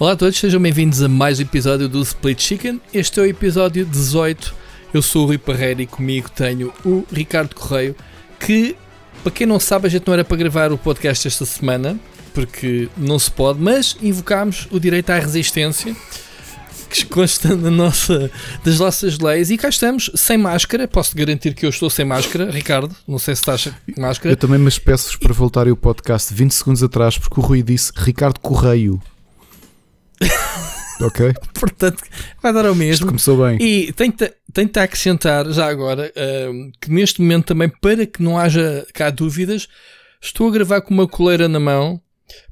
Olá a todos, sejam bem-vindos a mais um episódio do Split Chicken. Este é o episódio 18. Eu sou o Rui Parreira e comigo tenho o Ricardo Correio, que, para quem não sabe, a gente não era para gravar o podcast esta semana, porque não se pode, mas invocámos o direito à resistência, que consta na nossa, das nossas leis, e cá estamos, sem máscara. Posso garantir que eu estou sem máscara, Ricardo. Não sei se estás sem máscara. Eu também me peço-vos para voltarem o podcast 20 segundos atrás, porque o Rui disse Ricardo Correio. Ok? Portanto, vai dar ao Isto mesmo. começou bem. E tenho de acrescentar já agora ahm, que neste momento também, para que não haja cá dúvidas, estou a gravar com uma coleira na mão,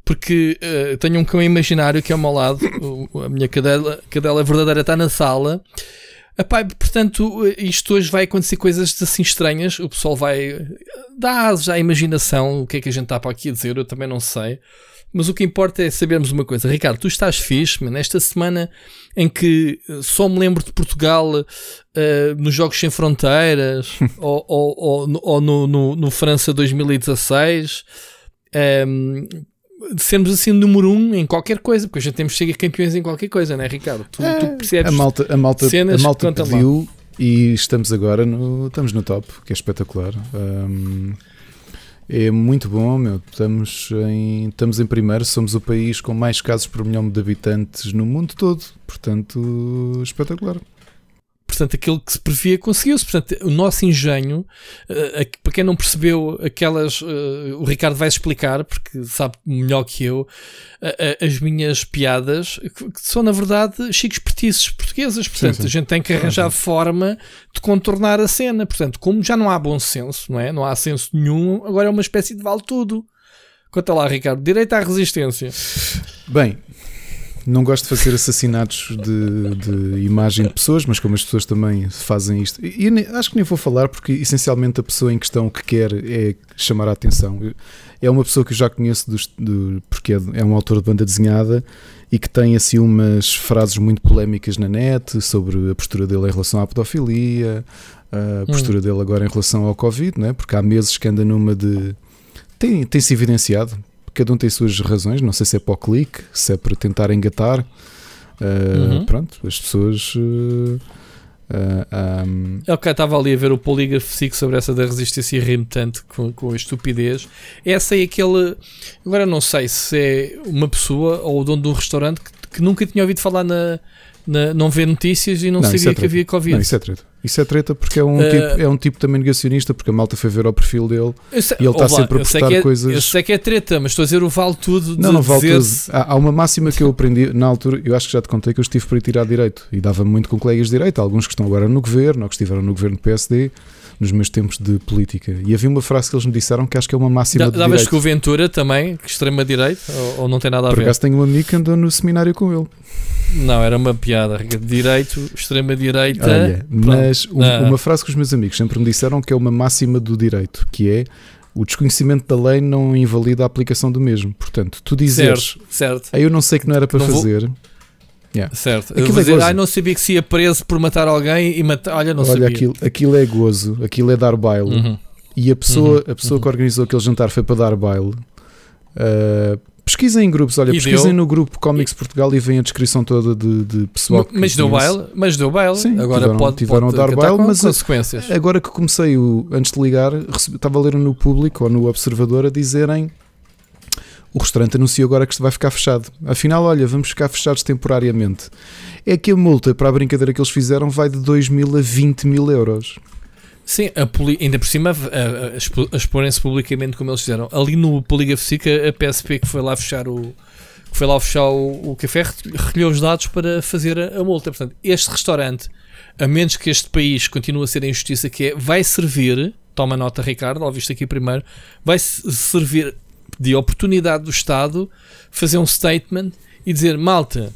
porque ah, tenho um cão imaginário que é ao meu lado, o- a minha cadela, cadela verdadeira está na sala. Epá, portanto, isto hoje vai acontecer coisas assim estranhas. O pessoal vai dar asas à imaginação. O que é que a gente está para aqui a dizer? Eu também não sei. Mas o que importa é sabermos uma coisa. Ricardo, tu estás fixe, man. Esta semana em que eh, só me lembro de Portugal eh, nos Jogos Sem Fronteiras ou, ou, ou no- ou no, no, no França 2016. ehm, de sermos assim número um em qualquer coisa, porque a gente temos que ser campeões em qualquer coisa, não é, Ricardo? Tu, tu percebes? A malta, a malta, cenas a malta pediu e estamos agora no, estamos no top, que é espetacular. Ahm, é muito bom, meu. Estamos em, estamos em primeiro, somos o país com mais casos por milhão de habitantes no mundo todo. Portanto, espetacular. Portanto, aquilo que se previa conseguiu-se. Portanto, o nosso engenho, aqui- para quem não percebeu aquelas, eh, o Ricardo vai explicar, porque sabe melhor que eu, eh, as minhas piadas, que são na verdade chicos petiços portuguesas. Portanto, sim. a gente tem que arranjar forma de contornar a cena. Portanto, como já não há bom senso, não é? Não há senso nenhum, agora é uma espécie de vale tudo. Conta lá, Ricardo. Direito à resistência. Bem, não gosto de fazer assassinatos de, de imagem de pessoas, mas como as pessoas também fazem isto, e acho que nem vou falar porque essencialmente a pessoa em questão que quer é chamar a atenção. É uma pessoa que eu já conheço dos- do- porque é, é um autor de banda desenhada e que tem assim umas frases muito polémicas na net sobre a postura dele em relação à pedofilia, a postura dele agora em relação ao Covid, né? porque há meses que anda numa de. Tem, tem-se evidenciado, cada um tem suas razões, não sei se é para o clique, se é para tentar engatar. Uh, Uhum. Pronto, as pessoas. uh, uh, um, Eu cá estava ali a ver o polígrafo psíquico sobre essa da resistência e ri-me tanto com, com a estupidez. Essa é aquele. Agora não sei se é uma pessoa ou o dono de um restaurante que, que nunca tinha ouvido falar na. na- não vê notícias e não, Não, sabia é que havia Covid. não, isso é treta. Isso é treta porque é um, Uh, tipo, é um tipo também negacionista, porque a malta foi ver ao perfil dele sei- e ele está sempre a postar é, coisas. Eu sei que é treta, mas estou a dizer o vale tudo de Não, não vale tudo. Há, há uma máxima que eu aprendi na altura, eu acho que já te contei que eu estive para ir tirar direito e dava muito com colegas de direito, alguns que estão agora no governo ou que estiveram no governo do PSD, nos meus tempos de política. E havia uma frase que eles me disseram que acho que é uma máxima Da- de Davas direito. com o Ventura também, que extrema-direita, ou, ou não tem nada a Por ver? acaso tenho um amigo que andou no seminário com ele. Não, era uma piada. Direito, extrema-direita. Olha, mas um- Ah. uma frase que os meus amigos sempre me disseram que é uma máxima do direito, que é o desconhecimento da lei não invalida a aplicação do mesmo. Portanto, tu dizeres, Certo, certo. "Ah, eu não sei que não era para Não vou- fazer, Certo. Aquilo é dizer, gozo. ai, não sabia que se ia preso por matar alguém e matar. Olha, não olha, sabia. aquilo, aquilo é gozo, aquilo é dar baile. Uhum. E a pessoa, Uhum, a pessoa uhum. que organizou aquele jantar foi para dar baile. Ah, pesquisem em grupos, olha, E pesquisem deu. no grupo Comics Portugal e vem a descrição toda de, de pessoal que Mas deu baile, mas deu baile. Sim, Agora tiveram- pode, tiveram pode a dar baile, mas- consequências. Agora que comecei, o, antes de ligar, recebi- estava a ler no público ou no Observador a dizerem o restaurante anunciou agora que vai ficar fechado. Afinal, olha, vamos ficar fechados temporariamente. É que a multa para a brincadeira que eles fizeram vai de 2 mil a 20 mil euros. Sim, ainda por cima, a, a- a expo- a exporem-se publicamente como eles fizeram. Ali no Polígrafo SIC, a PSP que foi lá fechar o. Que foi lá fechar o, o café recolheu os dados para fazer a, a multa. Portanto, este restaurante, a menos que este país continue a ser a injustiça que é, vai servir, toma nota, Ricardo, ó visto aqui primeiro, vai se- servir de oportunidade do Estado fazer um statement e dizer: malta,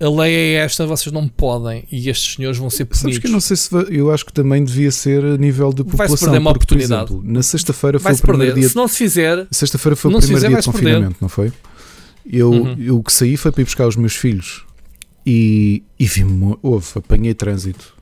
a lei é esta, vocês não podem e estes senhores vão ser punidos. Sabes que eu não sei se va- eu acho que também devia ser a nível de Vai-se população. perder uma porque, por oportunidade. exemplo, na sexta-feira foi Vai-se o primeiro perder. dia. Se não se fizer, Sexta-feira foi o primeiro fizer, dia de vai-se perder. confinamento, não foi? Eu, Uhum. eu o que saí foi para ir buscar os meus filhos e, e vi houve, apanhei trânsito.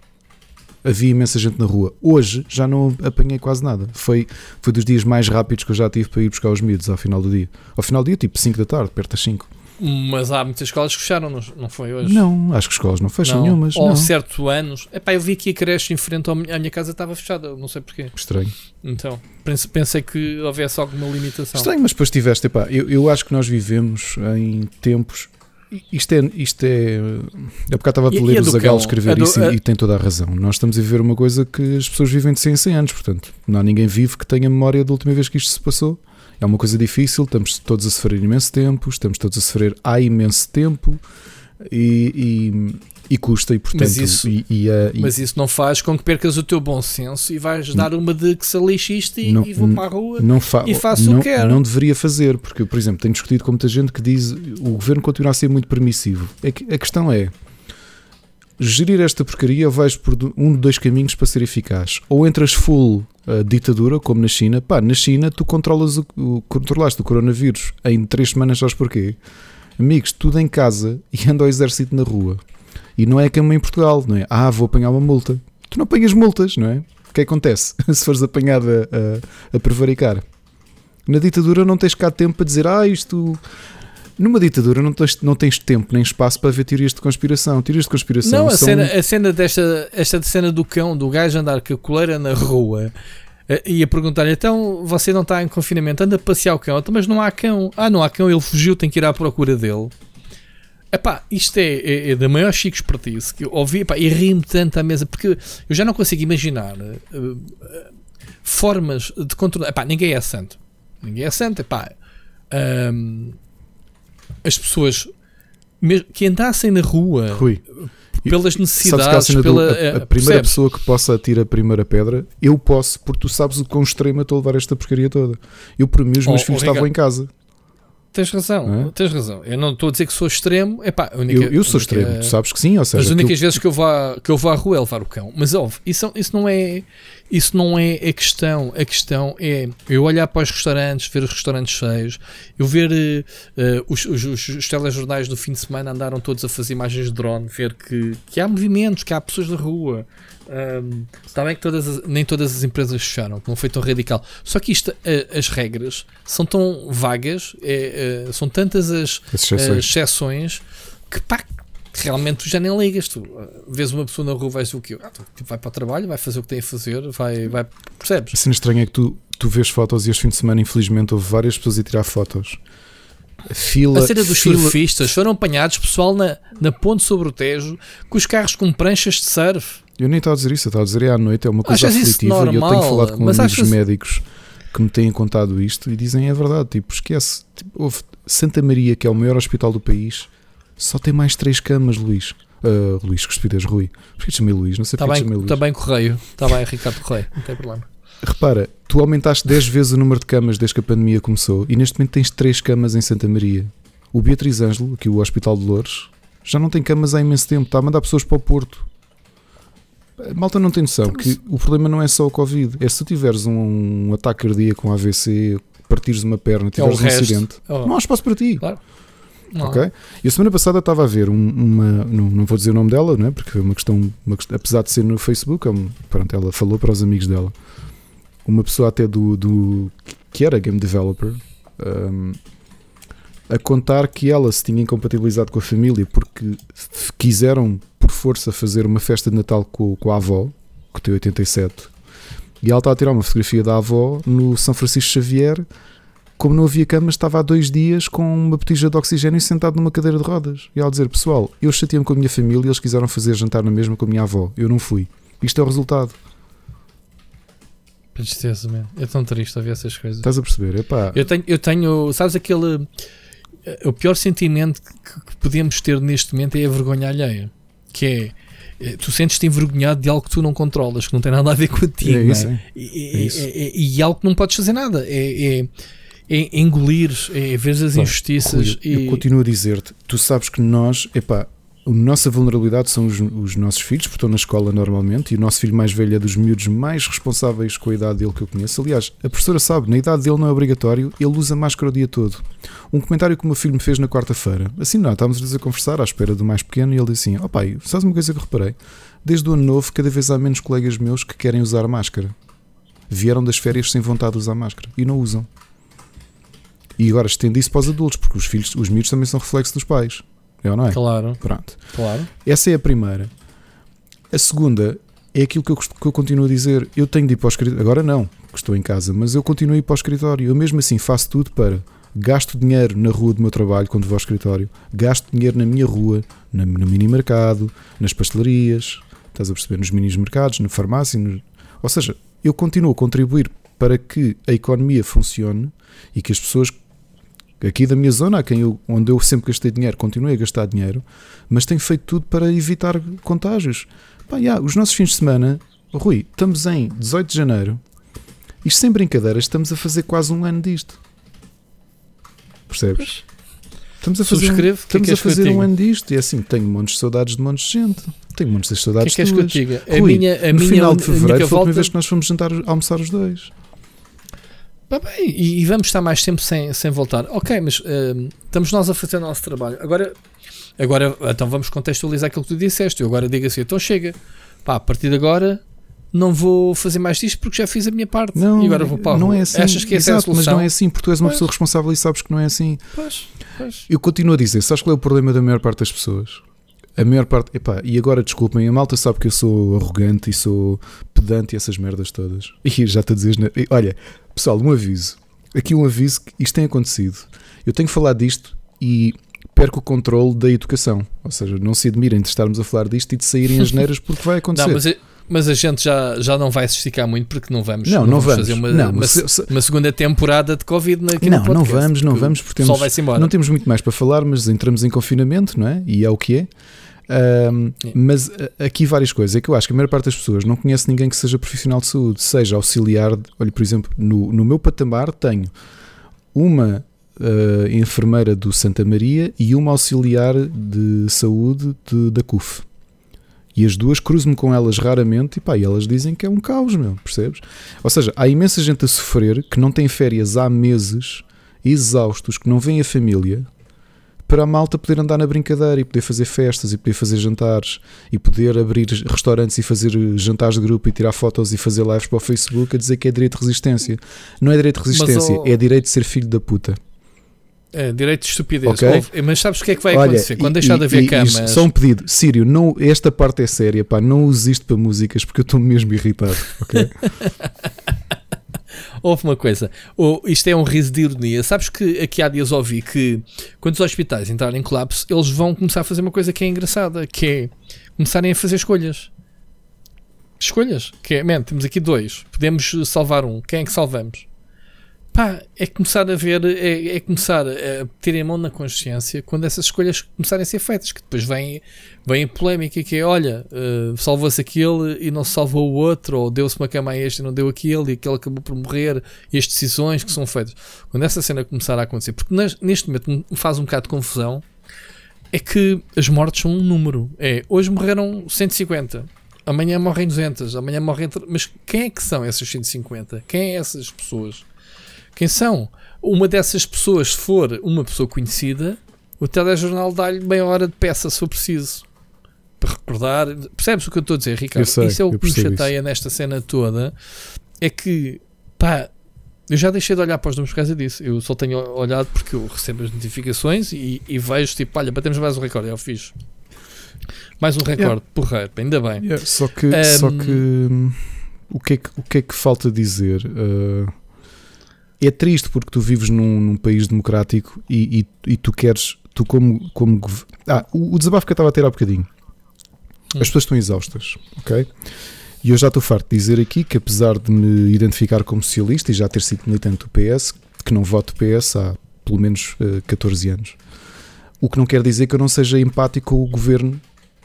Havia imensa gente na rua. Hoje já não apanhei quase nada. Foi, foi dos dias mais rápidos que eu já tive para ir buscar os miúdos ao final do dia. Ao final do dia, tipo 5 da tarde, perto das 5. Mas há muitas escolas que fecharam, não, foi hoje? Não, acho que escolas não fecham Não. nenhumas. Ou não. certo anos. Epá, eu vi aqui a creche em frente à minha casa estava fechada, não sei porquê. Estranho. Então, pense- pensei que houvesse alguma limitação. Estranho, mas depois tiveste, epá, eu, eu acho que nós vivemos em tempos. Isto é. Isto é há bocado estava a ler o Zagal escrever isso e- e tem toda a razão. Nós estamos a viver uma coisa que as pessoas vivem de 100 em 100 anos, portanto, não há ninguém vivo que tenha memória da última vez que isto se passou. É uma coisa difícil, estamos todos a sofrer imenso tempo, estamos todos a sofrer há imenso tempo e, e, custa, e portanto. Mas isso- e, e, a- e- Mas isso não faz com que percas o teu bom senso e vais dar uma de que se lixe isto e, Não- e vou para a rua. não, e faço o não, que quero. não deveria fazer, porque por exemplo, tenho discutido com muita gente que diz o governo continua a ser muito permissivo. É que a questão é gerir esta porcaria vais por um de dois caminhos para ser eficaz. Ou entras full uh, ditadura, como na China. Pá, na China tu controlas o, o, controlaste o coronavírus em três semanas, sabes porquê? Amigos, tudo em casa e anda ao exército na rua. E não é como em Portugal, não é? Ah, vou apanhar uma multa. Tu não apanhas multas, não é? O que acontece se fores apanhado a, a, a prevaricar? Na ditadura não tens cá tempo para dizer, ah, isto. Numa ditadura não tens, não tens tempo nem espaço para ver teorias de conspiração. Teorias de conspiração Não, a são. cena, a cena desta esta cena do cão, do gajo andar com a coleira na rua eh, e a perguntar-lhe: então você não está em confinamento, anda a passear o cão, Então, mas não há cão. Ah, não há cão, ele fugiu, tem que ir à procura dele. Epá, isto é, é, é da maior chico espertice que eu ouvi epá, e ri-me tanto à mesa porque eu já não consigo imaginar eh, eh, formas de controlar. Epá, ninguém é santo. Ninguém é santo. Epá, ahm, as pessoas que andassem na rua Rui, pelas necessidades, cena do- pela, a- a eh, primeira percebes? pessoa que possa atirar a primeira pedra, eu posso, porque tu sabes o quão extremo estou a levar esta porcaria toda. Eu, por mim, os meus Oh, filhos oh, estavam Ricardo. em casa. Tens razão, é? tens razão. Eu não estou a dizer que sou extremo. Epá, única, eu, eu sou única- extremo, tu sabes que sim, ou seja, As únicas aquilo- vezes que eu, vou à, que eu vou à rua é levar o cão. Mas óbvio, isso, isso, não é, isso não é a questão. A questão é eu olhar para os restaurantes, ver os restaurantes cheios, eu ver eh, os, os, os, os telejornais do fim de semana andaram todos a fazer imagens de drone, ver que, que há movimentos, que há pessoas na rua. Ahm, Está bem que todas as- nem todas as empresas fecharam, que não foi tão radical. Só que isto, eh, as regras são tão vagas, é, são tantas as, exceções. exceções que pá, realmente tu já nem ligas. Tu vês uma pessoa na rua, vais o quê? Ah, tu, tipo, vai para o trabalho, vai fazer o que tem a fazer, vai, vai percebes? A cena estranha é que tu, tu vês fotos e este fim de semana, infelizmente, houve várias pessoas a tirar fotos. A fila. A cena dos fila- surfistas foram apanhados, pessoal, na, na ponte sobre o Tejo, com os carros com pranchas de surf. Eu nem estava a dizer isso, eu estava a dizer é à noite, é uma coisa Achas aflitiva e eu tenho falado com amigos achas- médicos que me têm contado isto e dizem é verdade, tipo, esquece. Tipo, houve Santa Maria, que é o maior hospital do país, só tem mais três camas, Luís. Ah, Luís, que estupidez, Rui. Porquê te chamei Luís? Não sei Está porque chamei Luís. tá bem Correio, está bem Ricardo Correio, não tem problema. Repara, tu aumentaste 10 vezes o número de camas desde que a pandemia começou e neste momento tens 3 camas em Santa Maria. O Beatriz Ângelo, aqui o Hospital de Loures, já não tem camas há imenso tempo, está a mandar pessoas para o Porto. Malta não tem noção que o problema não é só o Covid, é se tu tiveres um, ataque cardíaco, um AVC, partires uma perna, É tiveres um resto. acidente, Oh, não há espaço para ti. não. Ok? E a semana passada estava a ver um- uma. Não, não vou dizer o nome dela, não é? porque foi uma questão, uma Apesar de ser no Facebook, é um- pronto, ela falou para os amigos dela. Uma pessoa até do. do que era game developer. um, a contar que ela se tinha incompatibilizado com a família porque quiseram por força fazer uma festa de Natal com, com a avó, que tem 87, e ela estava a tirar uma fotografia da avó no São Francisco Xavier como não havia camas, estava há dois dias com uma botija de oxigênio sentado numa cadeira de rodas. E ela dizer, pessoal, eu chateei-me com a minha família e eles quiseram fazer jantar na mesma com a minha avó. Eu não fui. Isto é o resultado. Tristeza, man. É tão triste ver essas coisas. Estás a perceber? Epá, Eu tenho, eu tenho, sabes aquele. eh, O pior sentimento que, que podemos ter neste momento é a vergonha alheia. Que é. eh, Tu sentes-te envergonhado de algo que tu não controlas, que não tem nada a ver contigo. é não isso, é? é. E, É isso. é- é- e algo que não podes fazer nada. É, é, é engolir, é ver as injustiças. Rui, eu e, continuo a dizer-te, tu sabes que nós, epá, a nossa vulnerabilidade são os, os nossos filhos, porque estão na escola normalmente, e o nosso filho mais velho é dos miúdos mais responsáveis com a idade dele que eu conheço. Aliás, a professora sabe, na idade dele não é obrigatório, ele usa máscara o dia todo. Um comentário que o meu filho me fez na quarta-feira, assim não, estávamos a conversar à espera do mais pequeno, e ele disse assim: Ó pai, sabes uma coisa que reparei? Desde o ano novo, cada vez há menos colegas meus que querem usar máscara. Vieram das férias sem vontade de usar máscara e não usam. E agora estende isso para os adultos, porque os filhos, os miúdos também são reflexo dos pais. É ou não é? Claro. Pronto. Claro. Essa é a primeira. A segunda é aquilo que eu, que eu continuo a dizer. Eu tenho de ir para o escritório. Agora não, que estou em casa, mas eu continuo a ir para o escritório. Eu mesmo assim faço tudo para. Gasto dinheiro na rua do meu trabalho quando vou ao escritório, gasto dinheiro na minha rua, na, no mini mercado, nas pastelarias, estás a perceber, nos mini mercados, na farmácia, no... ou seja, eu continuo a contribuir para que a economia funcione e que as pessoas aqui da minha zona, quem eu, onde eu sempre gastei dinheiro, continuei a gastar dinheiro, mas tenho feito tudo para evitar contágios. Pá, yeah, os nossos fins de semana, Rui, estamos em 18 de janeiro, isto sem brincadeiras, estamos a fazer quase um ano disto. Percebes? Estamos a fazer, um, estamos que a fazer um ano disto e é assim, tenho montes de saudades de montes de gente. Tenho montes de saudades que é que tuas. Que eu a Rui, minha, a no minha final de fevereiro foi a volta... primeira vez que nós fomos jantar, almoçar os dois. Bah, bem, e, e, vamos estar mais tempo sem, sem voltar. Ok, mas uh, estamos nós a fazer o nosso trabalho. Agora, agora, então vamos contextualizar aquilo que tu disseste. Eu agora digo assim, então chega. Pá, a partir de agora não vou fazer mais disto porque já fiz a minha parte. Não, e agora vou para não é assim. Achas que essa Exato, é a solução? Mas não é assim, porque tu és uma Pois. pessoa responsável e sabes que não é assim. Pois, pois. Eu continuo a dizer, sabes qual é o problema da maior parte das pessoas? A maior parte, epá, e agora desculpem, a malta sabe que eu sou arrogante e sou pedante e essas merdas todas. E já te a dizer, olha, pessoal, um aviso. Aqui um aviso que isto tem acontecido. Eu tenho falado disto e perco o controle da educação. Ou seja, não se admirem de estarmos a falar disto e de saírem as neiras porque vai acontecer. Não, mas, mas a gente já, já não vai se esticar muito porque não vamos, Não, não vamos. fazer uma, Não, uma, se- se- uma segunda temporada de Covid aqui não, no não podcast, vamos, não vamos, porque temos, não temos muito mais para falar, mas entramos em confinamento, não é? E é o que é. Sim. mas a- aqui várias coisas. É que eu acho que a maior parte das pessoas não conhece ninguém que seja profissional de saúde, seja auxiliar. Olha, por exemplo, no, no meu patamar tenho uma ah, enfermeira do Santa Maria e uma auxiliar de saúde de- da CUF. E as duas cruzo-me com elas raramente e pá, e elas dizem que é um caos, meu, percebes? Ou seja, há imensa gente a sofrer que não tem férias há meses, exaustos, que não vêm a família, para a malta poder andar na brincadeira e poder fazer festas e poder fazer jantares e poder abrir restaurantes e fazer jantares de grupo e tirar fotos e fazer lives para o Facebook a dizer que é direito de resistência. Não é direito de resistência, é direito de ser filho da puta. É, direito de estupidez. Ok. Ouve, Mas sabes o que é que vai Olha, acontecer? Quando e- deixar de haver e- camas. Só um pedido, Sírio, não, esta parte é séria, pá, não use isto para músicas porque eu estou mesmo irritado, ok? Houve uma coisa, ou isto é um riso de ironia. Sabes que aqui há dias ouvi que quando os hospitais entrarem em colapso, eles vão começar a fazer uma coisa que é engraçada, que é começarem a fazer escolhas. Escolhas, que é, man, temos aqui dois, podemos salvar um, quem é que salvamos? Pá, é começar a ver, é, é começar a ter a mão na consciência quando essas escolhas começarem a ser feitas, que depois vem, vem a polémica que é, olha, eh, salvou-se aquele e não salvou o outro, ou deu-se uma cama a este e não deu aquele, e aquele acabou por morrer, e as decisões que são feitas. Quando essa cena começar a acontecer, porque neste momento me faz um bocado de confusão, é que as mortes são um número. É, hoje morreram 150, amanhã morrem 200, amanhã morrem... Mas quem é que são essas 150? Quem é essas pessoas? Quem são? Uma dessas pessoas, se for uma pessoa conhecida, o telejornal dá-lhe meia hora de peça se for preciso. Para recordar. Percebes o que eu estou a dizer, Ricardo? Sei, isso é o que me chateia nesta cena toda. É que, pá, eu já deixei de olhar para os números por causa disso. Eu só tenho olhado porque eu recebo as notificações e, e vejo tipo, olha, batemos mais um recorde. Eu fiz. Mais um recorde, porreiro, ainda bem. Yeah, Só que, Um, só que hum, o, que é que o que é que falta dizer? Uh, é triste porque tu vives num, num país democrático e, e, e tu queres, tu como, como ah, o, o desabafo que eu estava a ter há bocadinho. Hum. As pessoas estão exaustas, ok? E eu já estou farto de dizer aqui que apesar de me identificar como socialista e já ter sido militante do PS, que não voto PS há pelo menos uh, 14 anos, o que não quer dizer que eu não seja empático com o governo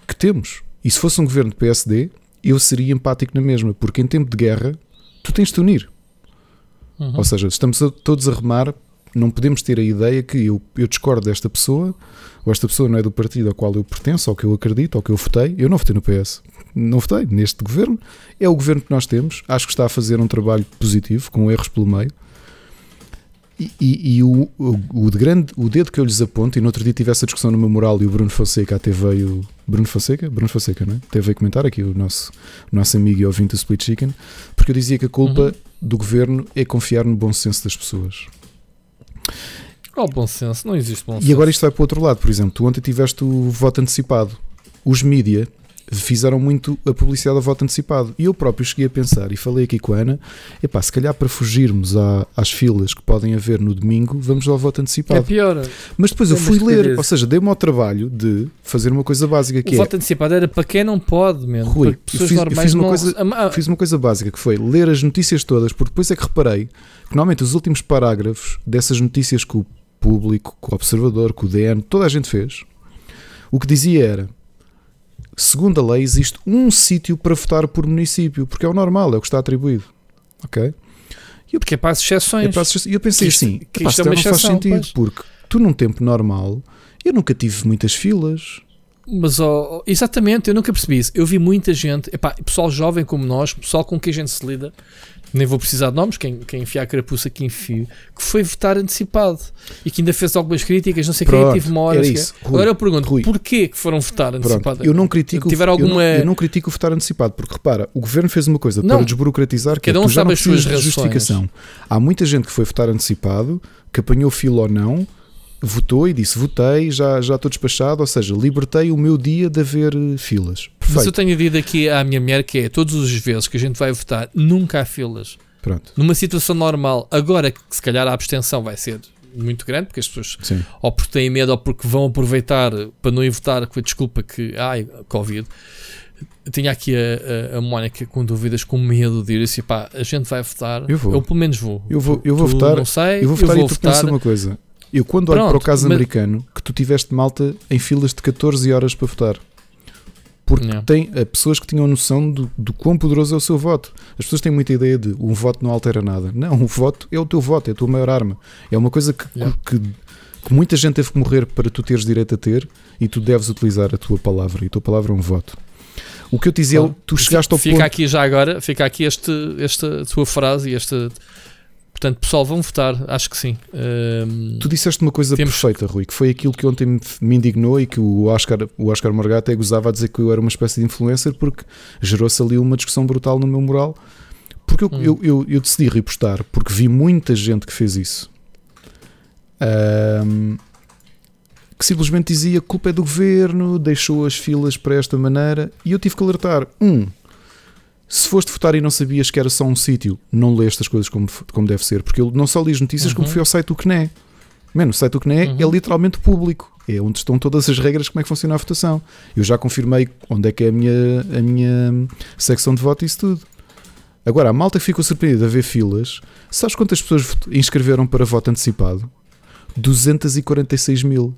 que temos. E se fosse um governo de PSD, eu seria empático na mesma, porque em tempo de guerra tu tens de unir. Uhum. Ou seja, estamos a- todos a remar, não podemos ter a ideia que eu, eu discordo desta pessoa, ou esta pessoa não é do partido ao qual eu pertenço, ao que eu acredito, ao que eu votei. Eu não votei no PS. Não votei neste governo. É o governo que nós temos. Acho que está a fazer um trabalho positivo, com erros pelo meio. E, e- e o, o, o de grande, o dedo que eu lhes aponto, e no outro dia tive essa discussão no meu moral e o Bruno Fonseca até veio. Bruno Fonseca? Bruno Fonseca, não é? Até veio comentar aqui o nosso, nosso amigo e ouvinte do Split Chicken, porque eu dizia que a culpa Uhum. do governo é confiar no bom senso das pessoas. Qual bom senso? Não existe bom senso. E agora isto vai para o outro lado, por exemplo, tu ontem tiveste o voto antecipado. Os mídia fizeram muito a publicidade do voto antecipado. E eu próprio cheguei a pensar, e falei aqui com a Ana, epá, se calhar para fugirmos à, às filas que podem haver no domingo, vamos ao voto antecipado. É pior. Mas depois eu fui ler, ou seja, dei-me ao trabalho de fazer uma coisa básica que o é... voto antecipado era para quem não pode, mesmo. Rui, pessoas fiz, normais fiz uma não... coisa, fiz uma coisa básica que foi ler as notícias todas, porque depois é que reparei que normalmente os últimos parágrafos dessas notícias que o público, que o observador, que o DN, toda a gente fez, o que dizia era segundo a lei, existe um sítio para votar por município, porque é o normal, é o que está atribuído. Ok? E porque é para as exceções. É para as exceções. E eu pensei Que isto- assim: que "Epá, isto é uma calhar não faz exceção, sentido, pois." porque tu, num tempo normal, eu nunca tive muitas filas. Mas, ó, exatamente, eu nunca percebi isso. Eu vi muita gente, epá, pessoal jovem como nós, pessoal com quem a gente se lida, nem vou precisar de nomes, quem, quem enfia a carapuça que enfio, que foi votar antecipado e que ainda fez algumas críticas, não sei quem, Pronto, tive uma hora. isso. Rui, Agora eu pergunto, Rui. porquê que foram votar antecipado? Pronto, eu não critico, Tiveram eu não- alguma- eu, não, critico o votar antecipado, porque repara, o governo fez uma coisa Não. para desburocratizar que Cada é, um sabe as suas justificação. Há muita gente que foi votar antecipado, que apanhou fila ou não, votou e disse votei, já, já estou despachado, ou seja, libertei o meu dia de haver eh, filas. Mas eu Perfeito. tenho dito aqui à minha mulher que é todas as vezes que a gente vai votar, nunca há filas. Pronto, Numa situação normal, agora que se calhar a abstenção vai ser muito grande, porque as pessoas sim. ou porque têm medo ou porque vão aproveitar para não ir votar com a desculpa que ai, Covid. Eu tinha aqui a, a, a Mónica com dúvidas, com medo de ir assim, pá, a gente vai votar. Eu vou. pelo menos vou. Eu vou, eu vou Tu votar, Não sei, eu vou votar e tu votar. pensa uma coisa. Eu quando olho Pronto, para o caso mas- americano, que tu tiveste malta em filas de 14 horas para votar. Porque Yeah. tem pessoas que tinham noção do, do quão poderoso é o seu voto. As pessoas têm muita ideia de um voto não altera nada. Não, o voto é o teu voto, é a tua maior arma. É uma coisa que, Yeah. que, que muita gente teve que morrer para tu teres direito a ter e tu deves utilizar a tua palavra. E a tua palavra é um voto. O que eu te dizia, é, Claro. tu chegaste ao Fica ponto. aqui já agora, fica aqui este, esta tua frase e esta. Portanto, pessoal, vão votar, acho que sim. Tu disseste uma coisa Temos- perfeita, Rui, que foi aquilo que ontem me, indignou e que o Oscar, o Oscar Morgado até gozava a dizer que eu era uma espécie de influencer porque gerou-se ali uma discussão brutal no meu moral. Porque eu, Hum. eu, eu, eu decidi repostar, porque vi muita gente que fez isso. Ahm, que simplesmente dizia que a culpa é do governo, deixou as filas para esta maneira, e eu tive que alertar. Um, se foste votar e não sabias que era só um sítio, não lê estas coisas como, como deve ser, porque eu não só li as notícias, como Uhum. fui ao site do CNE. Mano, o site do CNE é Uhum. literalmente público. É onde estão todas as regras de como é que funciona a votação. Eu já confirmei onde é que é a minha, a minha secção de voto e isso tudo. Agora, a malta que ficou surpreendida a ver filas, sabes quantas pessoas inscreveram para voto antecipado? 246 mil.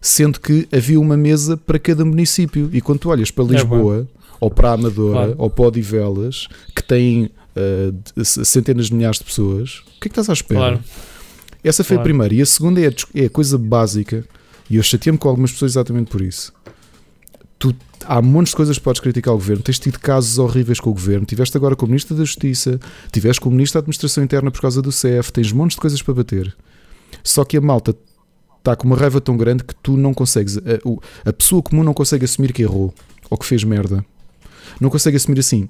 Sendo que havia uma mesa para cada município. E quando tu olhas para É Lisboa, ou para a Amadora, Claro. ou para Odivelas, que têm de- centenas de milhares de pessoas, o que é que estás à espera? Claro. Essa foi Claro. a primeira. E a segunda é a, é a coisa básica. E eu chateei-me com algumas pessoas exatamente por isso. Tu, há montes de coisas que podes criticar o governo. Tens tido casos horríveis com o governo. Tiveste agora com o Ministro da Justiça. Tiveste com o Ministro da Administração Interna por causa do CEF. Tens montes de coisas para bater. Só que a malta está com uma raiva tão grande que tu não consegues. A, o- a pessoa comum não consegue assumir que errou ou que fez merda. Não consegue assumir assim.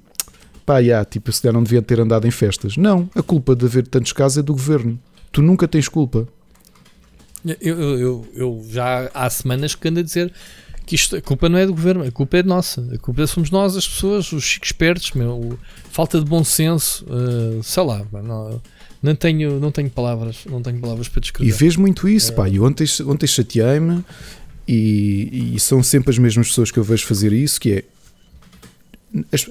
Pá, já, tipo, se calhar não devia ter andado em festas. Não, a culpa de haver tantos casos é do governo. Tu nunca tens culpa. Eu, eu, eu, já há semanas que ando a dizer que isto, a culpa não é do governo, a culpa é nossa. A culpa somos nós, as pessoas, os chicos espertos, meu, falta de bom senso, eh, sei lá, não, não, tenho, não tenho palavras, não tenho palavras para E descrever. vês muito isso, pá. E ontem, ontem chateei-me e, e são sempre as mesmas pessoas que eu vejo fazer isso, que é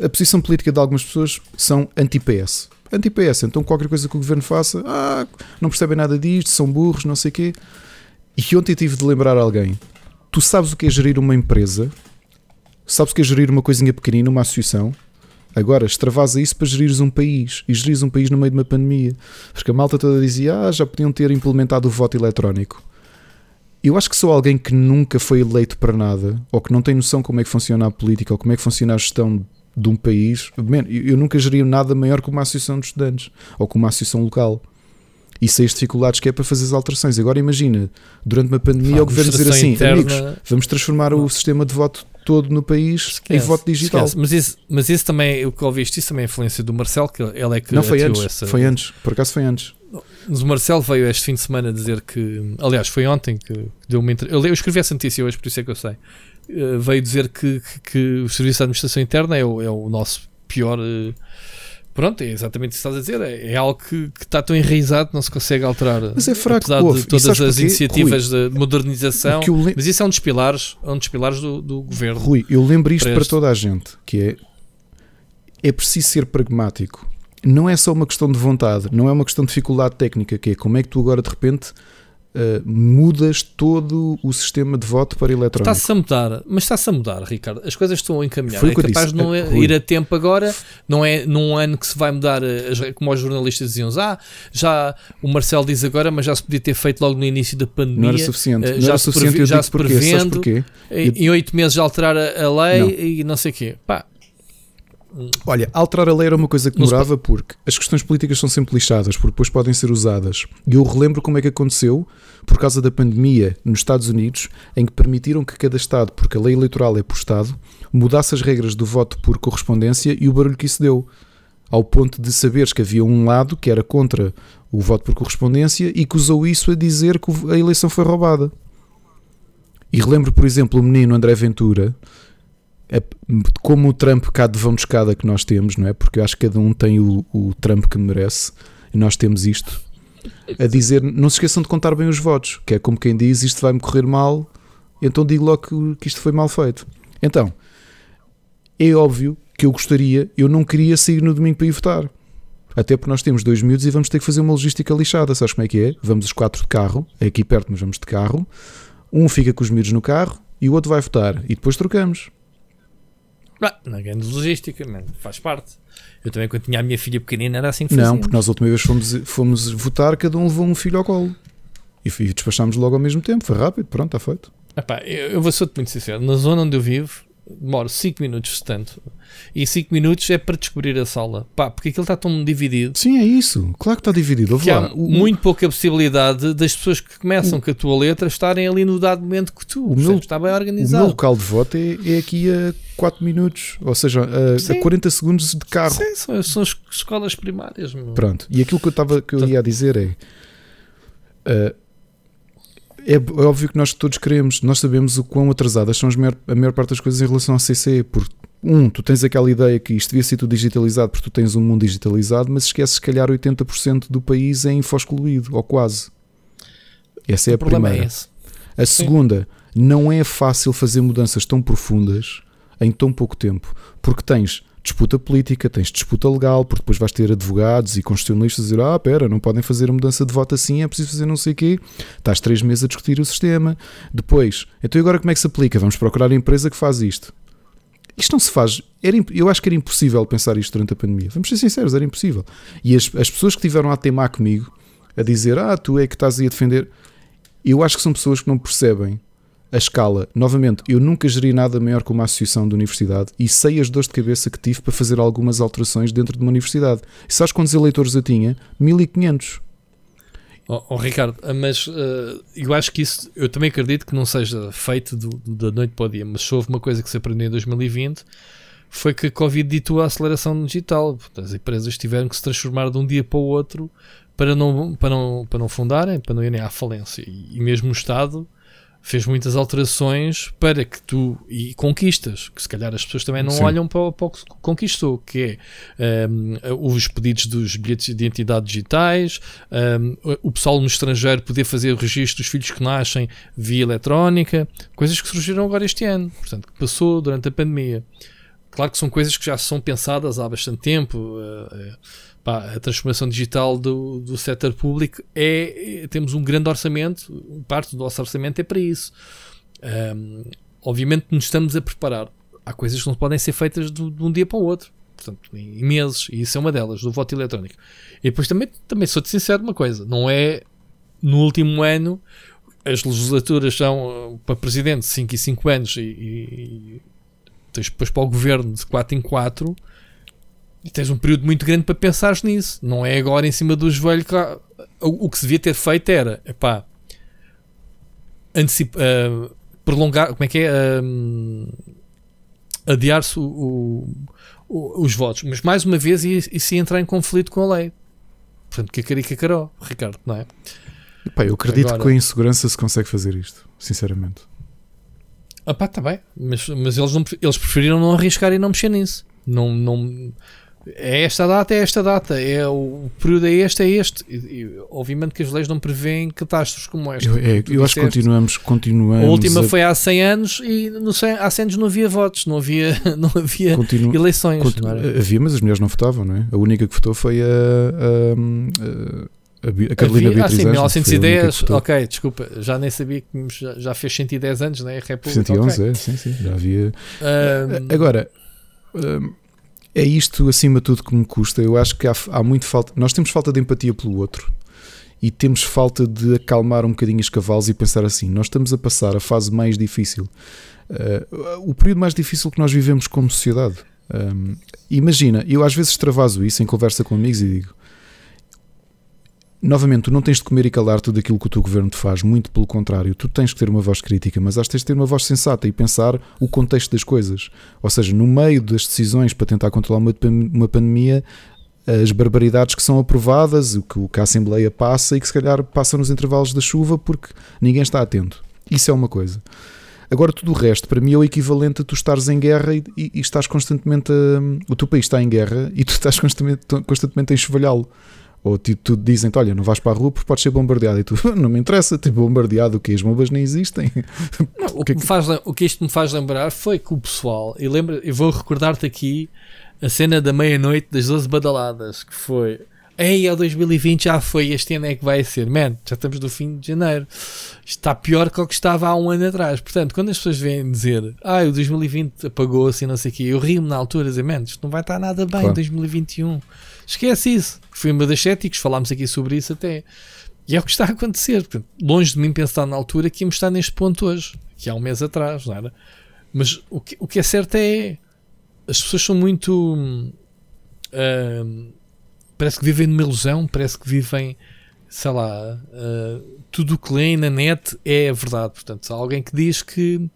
a posição política de algumas pessoas são anti-PS. Anti-PS, então qualquer coisa que o governo faça, ah, não percebem nada disto, são burros, não sei o quê. E ontem tive de lembrar alguém. Tu sabes o que é gerir uma empresa? Sabes o que é gerir uma coisinha pequenina, uma associação? Agora, extravasa isso para gerires um país. E gerires um país no meio de uma pandemia. Porque a malta toda dizia, ah, já podiam ter implementado o voto eletrónico. Eu acho que sou alguém que nunca foi eleito para nada, ou que não tem noção como é que funciona a política, ou como é que funciona a gestão de um país. Man, eu eu nunca geria nada maior que uma associação de estudantes, ou que uma associação local. E sei as dificuldades que é para fazer as alterações. Agora imagina, durante uma pandemia, o governo dizer assim, interna- amigos, vamos transformar o sistema de voto todo no país em Esquece, voto digital. esquece. Mas isso, mas isso também, o que ouviste, isso também é influência do Marcelo, que ele é que Não foi antes, essa- foi antes, por acaso foi antes. Mas o Marcelo veio este fim de semana dizer que. Aliás, foi ontem que, que deu uma entrevista. Eu escrevi essa notícia hoje, por isso é que eu sei. Uh, veio dizer que, que, que, o Serviço de Administração Interna é o, é o nosso pior. Uh, pronto, é exatamente isso que estás a dizer. É, é algo que, que, está tão enraizado que não se consegue alterar. Mas é fraco, apesar ouve, de todas as iniciativas Rui, de modernização. Mas isso é um dos pilares, é um dos pilares do, do governo. Rui, eu lembro isto para, para toda a gente, que é é preciso ser pragmático não é só uma questão de vontade, não é uma questão de dificuldade técnica, que é como é que tu agora de repente uh, mudas todo o sistema de voto para eletrónico. Está-se a mudar, mas está-se a mudar, Ricardo. As coisas estão a encaminhar. Foi é capaz de não é, ir a tempo agora, não é num ano que se vai mudar, eh, como os jornalistas diziam, ah, já o Marcelo diz agora, mas já se podia ter feito logo no início da pandemia. Não era suficiente. Uh, não era suficiente, previ, já se porquê? prevendo? Em oito meses alterar a, a lei não. e não sei o quê. Pá, Olha, alterar a lei era uma coisa que demorava porque as questões políticas são sempre lixadas, porque depois podem ser usadas. E eu relembro como é que aconteceu por causa da pandemia nos Estados Unidos, em que permitiram que cada Estado, porque a lei eleitoral é por Estado, mudasse as regras do voto por correspondência e o barulho que isso deu. Ao ponto de saberes que havia um lado que era contra o voto por correspondência e que usou isso a dizer que a eleição foi roubada. E relembro, por exemplo, o menino André Ventura, como o Trump cá de vão de escada que nós temos, não é? Porque eu acho que cada um tem o, o Trump que merece e nós temos isto. A dizer, não se esqueçam de contar bem os votos, que é como quem diz isto vai-me correr mal, então digo logo que, que isto foi mal feito. Então, é óbvio que eu gostaria, eu não queria sair no domingo para ir votar. Até porque nós temos dois minutos e vamos ter que fazer uma logística lixada. Sabes como é que é? Vamos os quatro de carro, é aqui perto, mas vamos de carro. Um fica com os miúdos no carro e o outro vai votar. E depois trocamos. Ah, na grande logística, mano, faz parte. Eu também, quando tinha a minha filha pequenina, era assim que fazia. Não, porque nós a última vez fomos, fomos votar, cada um levou um filho ao colo. E, e despachámos logo ao mesmo tempo. Foi rápido, pronto, está feito. Epá, eu, eu vou ser muito sincero. Na zona onde eu vivo, demoro 5 minutos, tanto. E 5 minutos é para descobrir a sala. Pá, porque aquilo está tão dividido. Sim, é isso. Claro que está dividido. Que há o, muito pouca possibilidade das pessoas que começam o, com a tua letra estarem ali no dado momento que tu. O meu, está bem organizado. O meu local de voto é, é aqui a 4 minutos, ou seja, a, a 40 segundos de carro. Sim, são, são as escolas primárias. Meu. Pronto. E aquilo que eu, estava, que eu ia dizer é. Uh, é, é, óbvio que nós todos queremos, nós sabemos o quão atrasadas são maior, a maior parte das coisas em relação à CC, porque um, tu tens aquela ideia que isto devia ser tudo digitalizado porque tu tens um mundo digitalizado, mas esqueces se calhar 80% do país é info-excluído, ou quase. Essa é o a primeira. É a segunda, não é fácil fazer mudanças tão profundas em tão pouco tempo, porque tens disputa política, tens disputa legal, porque depois vais ter advogados e constitucionalistas a dizer: ah, pera, não podem fazer a mudança de voto assim, é preciso fazer não sei o quê. Estás três meses a discutir o sistema. Depois, então agora como é que se aplica? Vamos procurar a empresa que faz isto. Isto não se faz. Era, eu acho que era impossível pensar isto durante a pandemia. Vamos ser sinceros, era impossível. E as, as pessoas que tiveram a teimar comigo, a dizer: ah, tu é que estás aí a defender. Eu acho que são pessoas que não percebem a escala, novamente, eu nunca geri nada maior que uma associação de universidade e sei as dores de cabeça que tive para fazer algumas alterações dentro de uma universidade. E sabes quantos eleitores eu tinha? 1500. Oh, oh, Ricardo, mas uh, eu acho que isso, eu também acredito que não seja feito do, da noite para o dia, mas houve uma coisa que se aprendeu em 2020 foi que a Covid ditou a aceleração digital. As empresas tiveram que se transformar de um dia para o outro para não, para não, para não fundarem, para não irem à falência. E, e mesmo o Estado fez muitas alterações para que tu e conquistas, que se calhar as pessoas também não Sim. olham para, para, o que conquistou, que é um, os pedidos dos bilhetes de identidade digitais, um, o pessoal no estrangeiro poder fazer o registro dos filhos que nascem via eletrónica, coisas que surgiram agora este ano, portanto, que passou durante a pandemia. Claro que são coisas que já são pensadas há bastante tempo. Uh, pá, a transformação digital do, do setor público é, Temos um grande orçamento, parte do nosso orçamento é para isso. Um, obviamente, nos estamos a preparar. Há coisas que não podem ser feitas de, de um dia para o outro, portanto, em meses, e isso é uma delas, do voto eletrónico. E depois também, também sou-te sincero uma coisa: não é no último ano as legislaturas são para presidente 5 e 5 anos e, e, e depois para o governo de 4 em 4 e tens um período muito grande para pensar nisso. Não é agora em cima do joelho que o, o que se devia ter feito era epá, antecipa, uh, prolongar, como é que é? Uh, adiar-se os votos. Mas mais uma vez isso ia entrar em conflito com a lei. Portanto, que a carica caró, Ricardo, não é? Pá, eu acredito Agora, que com a insegurança se consegue fazer isto, sinceramente. Ah pá, tá bem, mas, mas eles, não, eles preferiram não arriscar e não mexer nisso. Não, não, é esta data, é esta data, é o período é este, é este. E, e, obviamente que as leis não prevêem catástrofes como esta. Eu, é, eu acho que continuamos, continuamos. A última a... foi há 100 anos e no 100, há 100 anos não havia votos, não havia, não havia Continu... eleições. Continu... Havia, mas as mulheres não votavam, não é? A única que votou foi a, a, a, a Carolina havia, Beatriz. Ah, sim, 1910, ok, desculpa, já nem sabia que já, já fez 110 anos, não é? A República. 111, okay. é, sim, sim, já havia. Um... Agora. Um, é isto, acima de tudo, que me custa. Eu acho que há, há muito falta. Nós temos falta de empatia pelo outro e temos falta de acalmar um bocadinho os cavalos e pensar assim: nós estamos a passar a fase mais difícil, uh, o período mais difícil que nós vivemos como sociedade. Um, imagina, eu às vezes travaso isso em conversa com amigos e digo: novamente, tu não tens de comer e calar tudo aquilo que o teu governo te faz, muito pelo contrário, tu tens que ter uma voz crítica, mas acho que tens de ter uma voz sensata e pensar o contexto das coisas. Ou seja, no meio das decisões para tentar controlar uma, uma pandemia, as barbaridades que são aprovadas, o que, o que a Assembleia passa e que se calhar passa nos intervalos da chuva porque ninguém está atento. Isso é uma coisa. Agora, tudo o resto, para mim, é o equivalente a tu estares em guerra e, e, e estás constantemente. A, o teu país está em guerra e tu estás constantemente, constantemente a enxovalhá-lo. Ou te, tu dizem olha, não vais para a rua porque podes ser bombardeado. E tu, não me interessa, tipo, bombardeado o que? As bombas nem existem. Não, o, que, que faz, o que isto me faz lembrar foi que o pessoal, e lembra, eu vou recordar-te aqui a cena da meia-noite das 12 badaladas, que foi. Ei, é 2020 já foi, este ano é que vai ser. Man, já estamos no fim de janeiro. Está pior que o que estava há um ano atrás. Portanto, quando as pessoas vêm dizer, ah, o 2020 apagou-se e não sei o quê, eu rio-me na altura, dizer, man, isto não vai estar nada bem em 2021. Esquece isso. Foi uma das céticos, falámos aqui sobre isso até. E é o que está a acontecer. Portanto, longe de mim pensar na altura que íamos estar neste ponto hoje, que há um mês atrás, não era? Mas o que, o que é certo é. As pessoas são muito. Uh, parece que vivem numa ilusão, parece que vivem. Sei lá. Uh, tudo o que leem na net é verdade. Portanto, há alguém que diz que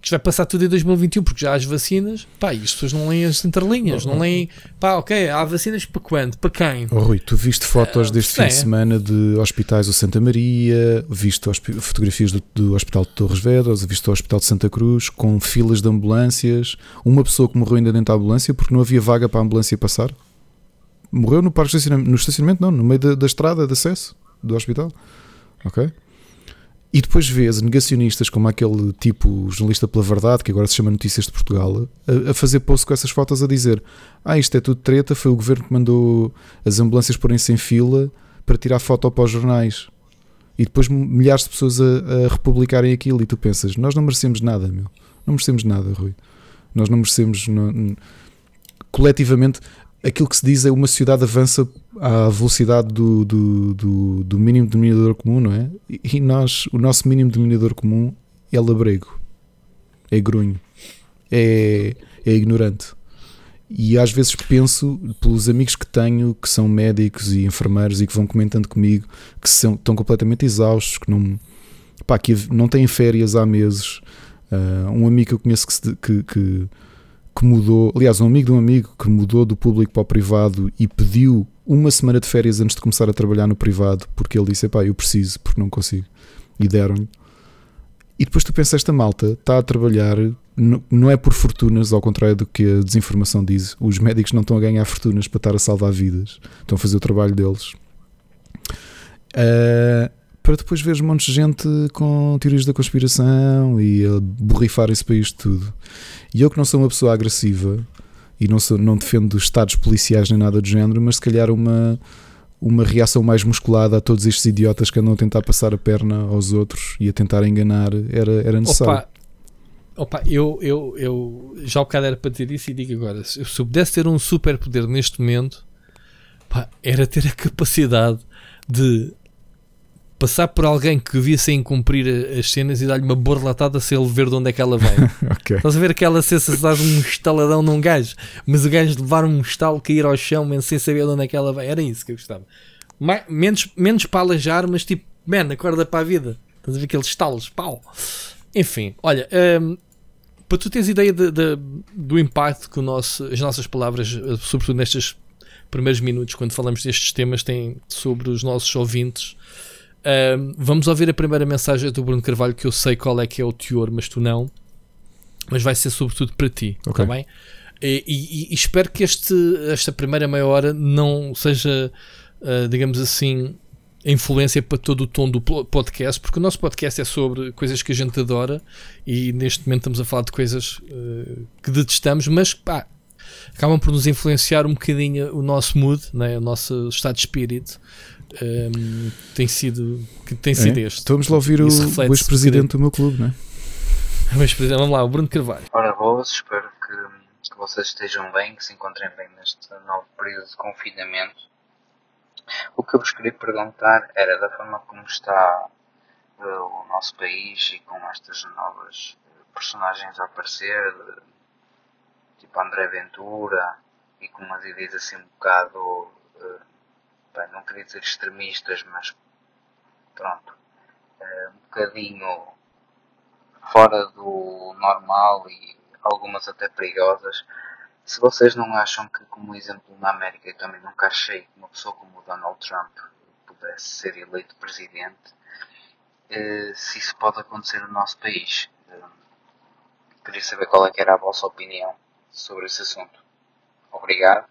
que vai passar tudo em 2021 porque já há as vacinas, pá, e as pessoas não leem as entrelinhas, não leem, pá, ok, há vacinas para quando? Para quem? Oh, Rui, tu viste fotos uh, deste fim de semana de hospitais do Santa Maria, viste fotografias do, do, Hospital de Torres Vedras, viste o Hospital de Santa Cruz com filas de ambulâncias, uma pessoa que morreu ainda dentro da ambulância porque não havia vaga para a ambulância passar. Morreu no parque estacionamento, no estacionamento não, no meio da, da estrada de acesso do hospital. Ok? E depois vês negacionistas como aquele tipo jornalista pela verdade, que agora se chama Notícias de Portugal, a, a, fazer post com essas fotos a dizer: Ah, isto é tudo treta, foi o governo que mandou as ambulâncias porem-se em fila para tirar foto para os jornais. E depois milhares de pessoas a, a republicarem aquilo. E tu pensas: Nós não merecemos nada, meu. Não merecemos nada, Rui. Nós não merecemos. Não, coletivamente, aquilo que se diz é uma sociedade avança à velocidade do, do, do, do mínimo denominador comum, não é? E nós, o nosso mínimo denominador comum é labrego, é grunho, é, é ignorante. E às vezes penso pelos amigos que tenho que são médicos e enfermeiros e que vão comentando comigo que são, estão completamente exaustos, que não, pá, que não têm férias há meses. Uh, um amigo que eu conheço que, que, que que mudou, aliás, um amigo de um amigo que mudou do público para o privado e pediu uma semana de férias antes de começar a trabalhar no privado, porque ele disse: pá, eu preciso, porque não consigo. E deram-lhe. E depois tu pensas, esta malta está a trabalhar, não é por fortunas, ao contrário do que a desinformação diz. Os médicos não estão a ganhar fortunas para estar a salvar vidas, estão a fazer o trabalho deles. Uh, para depois veres um monte de gente com teorias da conspiração e a borrifar esse país de tudo. E eu que não sou uma pessoa agressiva e não, sou, não defendo estados policiais nem nada do género, mas se calhar uma, uma reação mais musculada a todos estes idiotas que andam a tentar passar a perna aos outros e a tentar enganar era, era necessário. Opa. Opa, eu, eu, eu já o bocado era para dizer isso e digo agora: se eu pudesse ter um super poder neste momento, pá, era ter a capacidade de passar por alguém que devia sem cumprir as cenas e dar-lhe uma borlatada se ele ver de onde é que ela vem. okay. Estás a ver aquela sensação de um estaladão num gajo, mas o gajo levar um estalo, cair ao chão mesmo, sem saber de onde é que ela vem. Era isso que eu gostava. Mais, menos, menos para alajar, mas tipo, man, acorda para a vida. Estás a ver aqueles estalos, pau. Enfim, olha, um, para tu teres ideia de, de, do impacto que o nosso, as nossas palavras, sobretudo nestas primeiros minutos, quando falamos destes temas, tem sobre os nossos ouvintes. Uh, vamos ouvir a primeira mensagem do Bruno Carvalho, que eu sei qual é que é o teor, mas tu não. Mas vai ser sobretudo para ti, está okay. bem? E, e, e, espero que este, esta primeira meia hora não seja, uh, digamos assim, a influência para todo o tom do podcast, porque o nosso podcast é sobre coisas que a gente adora e neste momento estamos a falar de coisas uh, que detestamos, mas pá, acabam por nos influenciar um bocadinho o nosso mood, né? o nosso estado de espírito. Um, ehm, tem sido que tem sido é. este. Então vamos lá ouvir o, o ex-presidente do meu clube, não é? Vamos lá, o Bruno Carvalho. Ora, boas, espero que que vocês estejam bem, que se encontrem bem neste novo período de confinamento. O que eu vos queria perguntar era da forma como está uh, o nosso país e com estas novas uh, personagens a aparecer, uh, tipo André Ventura, e com umas ideias assim um bocado, não queria dizer extremistas, mas pronto, um bocadinho fora do normal e algumas até perigosas. Se vocês não acham que, como exemplo na América, eu também nunca achei que uma pessoa como o Donald Trump pudesse ser eleito presidente, eh, se isso pode acontecer no nosso país. Eh, queria saber qual é que era a vossa opinião sobre esse assunto. Obrigado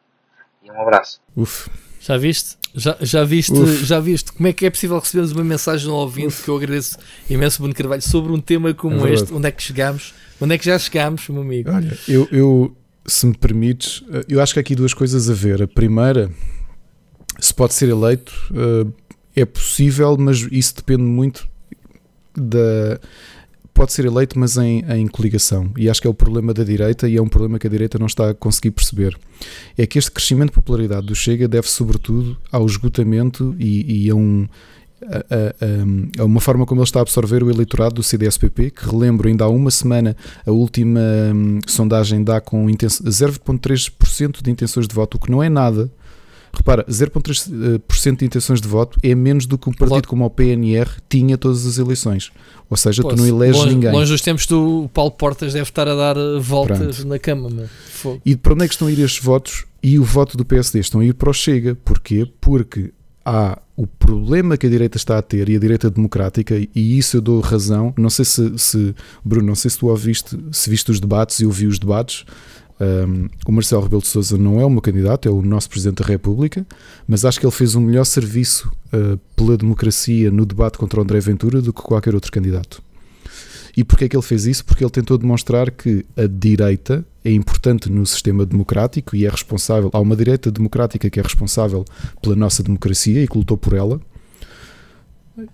e um abraço. Já viste? Já, já viste? Já viste? Como é que é possível recebermos uma mensagem no ouvinte Uf. que eu agradeço imenso Bruno Carvalho sobre um tema como é este? Onde é que chegamos? Onde é que já chegámos, meu amigo? Olha, eu, eu, se me permites, eh, eu acho que há aqui duas coisas a ver. A primeira, se pode ser eleito, eh, é possível, mas isso depende muito da. Pode ser eleito, mas em, em coligação. E acho que é o problema da direita e é um problema que a direita não está a conseguir perceber. É que este crescimento de popularidade do Chega deve, sobretudo, ao esgotamento e, e a um a, a, a, uma forma como ele está a absorver o eleitorado do CDSPP, que relembro, ainda há uma semana a última hum, sondagem dá com 0,3% de intenções de voto, o que não é nada. Repara, 0,3% de intenções de voto é menos do que um partido como o PNR tinha todas as eleições. Ou seja, tu não eleges longe, ninguém. Longe dos tempos do Paulo Portas deve estar a dar eh, voltas Pronto. na cama. E para onde é que estão a ir estes votos? E o voto do PSD estão a ir para o Chega. Porquê? Porque há o problema que a direita está a ter e a direita democrática, e isso eu dou razão. Não sei se, se Bruno, não sei se tu ouviste, se viste os debates e ouvi os debates. Um, o Marcelo Rebelo de Sousa não é o meu candidato, é o nosso Presidente da República, mas acho que ele fez um melhor serviço uh, pela democracia no debate contra o André Ventura do que qualquer outro candidato. E porquê é que ele fez isso? Porque ele tentou demonstrar que a direita é importante no sistema democrático e é responsável. Há uma direita democrática que é responsável pela nossa democracia e que lutou por ela.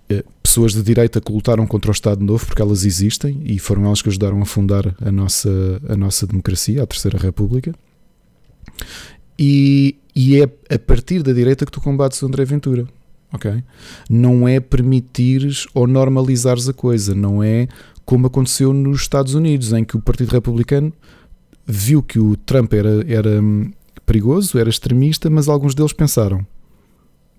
Eh, pessoas de direita que lutaram contra o Estado Novo porque elas existem e foram elas que ajudaram a fundar a nossa, a nossa democracia, a Terceira República. E, e é a partir da direita que tu combates o André Ventura. ok? Não é permitires ou normalizares a coisa, não é como aconteceu nos Estados Unidos, em que o Partido Republicano viu que o Trump era, era hum, perigoso, era extremista, mas alguns deles pensaram: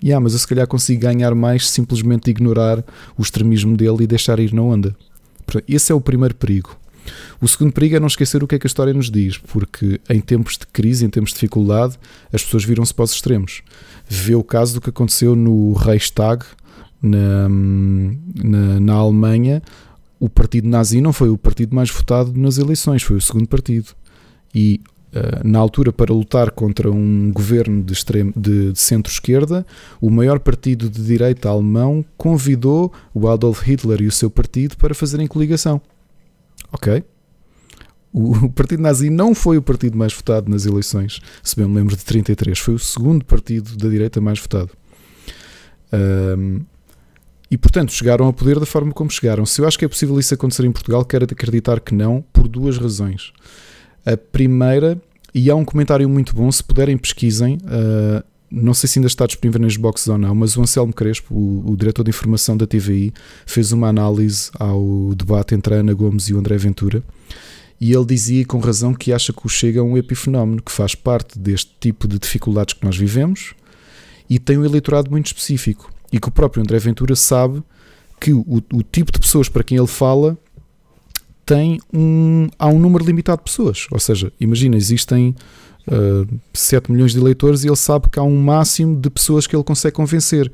yeah, mas eu se calhar consigo ganhar mais simplesmente ignorar o extremismo dele e deixar ir na onda. Esse é o primeiro perigo. O segundo perigo é não esquecer o que é que a história nos diz, porque em tempos de crise, em tempos de dificuldade, as pessoas viram-se para os extremos. Vê o caso do que aconteceu no Reichstag, na, na, na Alemanha, o partido nazi não foi o partido mais votado nas eleições, foi o segundo partido. E na altura, para lutar contra um governo de, extremo, de, de centro-esquerda, o maior partido de direita alemão convidou o Adolf Hitler e o seu partido para fazerem coligação. Ok? O, o partido nazi não foi o partido mais votado nas eleições, se bem me lembro de 33, foi o segundo partido da direita mais votado. Um, e, portanto, chegaram ao poder da forma como chegaram. Se eu acho que é possível isso acontecer em Portugal, quero acreditar que não, por duas razões. A primeira, e há um comentário muito bom, se puderem pesquisem, uh, não sei se ainda está disponível nas boxes ou não, mas o Anselmo Crespo, o, o, diretor de informação da TVI, fez uma análise ao debate entre a Ana Gomes e o André Ventura. E ele dizia com razão que acha que o Chega é um epifenómeno, que faz parte deste tipo de dificuldades que nós vivemos e tem um eleitorado muito específico e que o próprio André Ventura sabe que o, o tipo de pessoas para quem ele fala tem um, há um número limitado de pessoas. Ou seja, imagina, existem uh, 7 milhões de eleitores e ele sabe que há um máximo de pessoas que ele consegue convencer.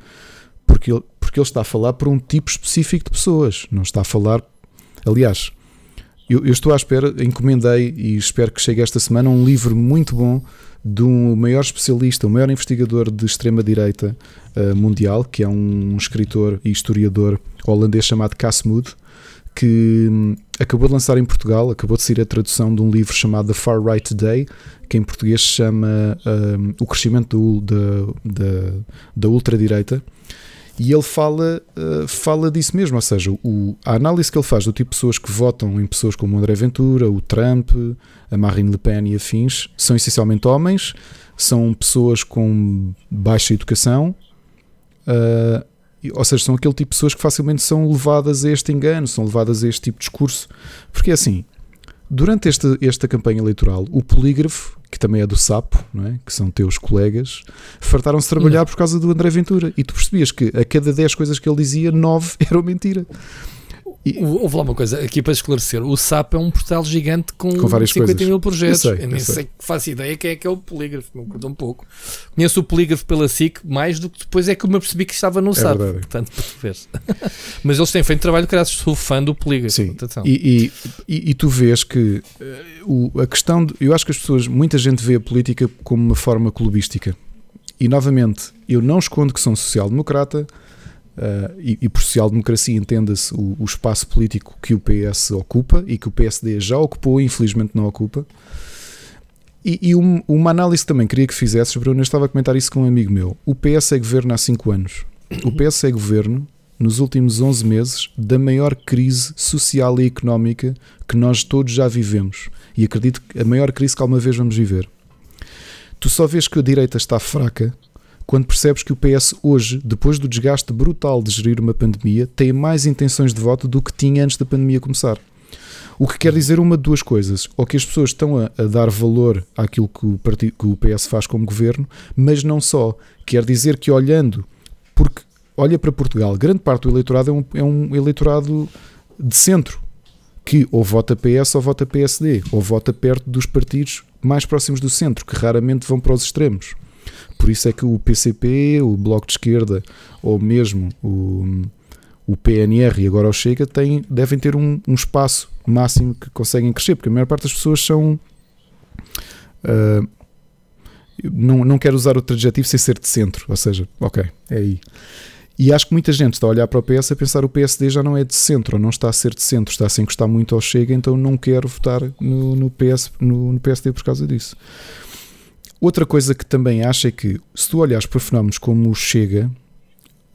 Porque ele, porque ele está a falar por um tipo específico de pessoas, não está a falar. Aliás, eu, eu estou à espera, encomendei e espero que chegue esta semana um livro muito bom de um maior especialista, o maior investigador de extrema-direita uh, mundial, que é um, um, escritor e historiador holandês chamado Casmud, que um, acabou de lançar em Portugal, acabou de sair a tradução de um livro chamado The Far Right Today, que em português chama um, O Crescimento da, da, da Ultradireita. E ele fala, uh, fala disso mesmo, ou seja, o, a análise que ele faz do tipo de pessoas que votam em pessoas como o André Ventura, o Trump, a Marine Le Pen e afins, são essencialmente homens, são pessoas com baixa educação, uh, ou seja, são aquele tipo de pessoas que facilmente são levadas a este engano, são levadas a este tipo de discurso. Porque assim, durante esta, esta campanha eleitoral, o polígrafo que também é do Sapo, não é? que são teus colegas, fartaram-se trabalhar não. por causa do André Ventura. E tu percebias que a cada 10 coisas que ele dizia, 9 eram mentira. E, Houve lá uma coisa, aqui para esclarecer: o SAP é um portal gigante com, com 50 coisas. mil projetos. Eu, sei, eu nem sei. sei faço ideia quem é que é o polígrafo, não conta um pouco. Conheço o polígrafo pela SIC mais do que depois é que me percebi que estava no é SAP. Verdade. Portanto, Mas eles têm feito trabalho, graças sou fã do polígrafo. Sim. E, e, e, tu vês que uh, o, a questão, de, eu acho que as pessoas, muita gente vê a política como uma forma clubística. E novamente, eu não escondo que sou um social-democrata Uh, e, e, por social-democracia entenda-se o, o, espaço político que o PS ocupa e que o PSD já ocupou e infelizmente não ocupa. E, e um, uma análise também queria que fizesses, Bruno, eu estava a comentar isso com um amigo meu. O PS é governo há 5 anos. O PS é governo nos últimos 11 meses da maior crise social e económica que nós todos já vivemos. E acredito que a maior crise que alguma vez vamos viver. Tu só vês que a direita está fraca quando percebes que o PS hoje, depois do desgaste brutal de gerir uma pandemia, tem mais intenções de voto do que tinha antes da pandemia começar. O que quer dizer uma de duas coisas: ou que as pessoas estão a, a dar valor àquilo que o, partido, que o PS faz como governo, mas não só. Quer dizer que olhando, porque olha para Portugal, grande parte do eleitorado é um, é um eleitorado de centro, que ou vota PS ou vota PSD, ou vota perto dos partidos mais próximos do centro, que raramente vão para os extremos. Por isso é que o PCP, o Bloco de Esquerda ou mesmo o, o PNR e agora o Chega têm, devem ter um, um espaço máximo que conseguem crescer, porque a maior parte das pessoas são. Uh, não, não quero usar outro adjetivo sem ser de centro, ou seja, ok, é aí. E acho que muita gente está a olhar para o PS a pensar o PSD já não é de centro, ou não está a ser de centro, está a se encostar muito ao Chega, então não quero votar no, no, PS, no, no PSD por causa disso. Outra coisa que também acho é que, se tu olhares para fenómenos como o Chega,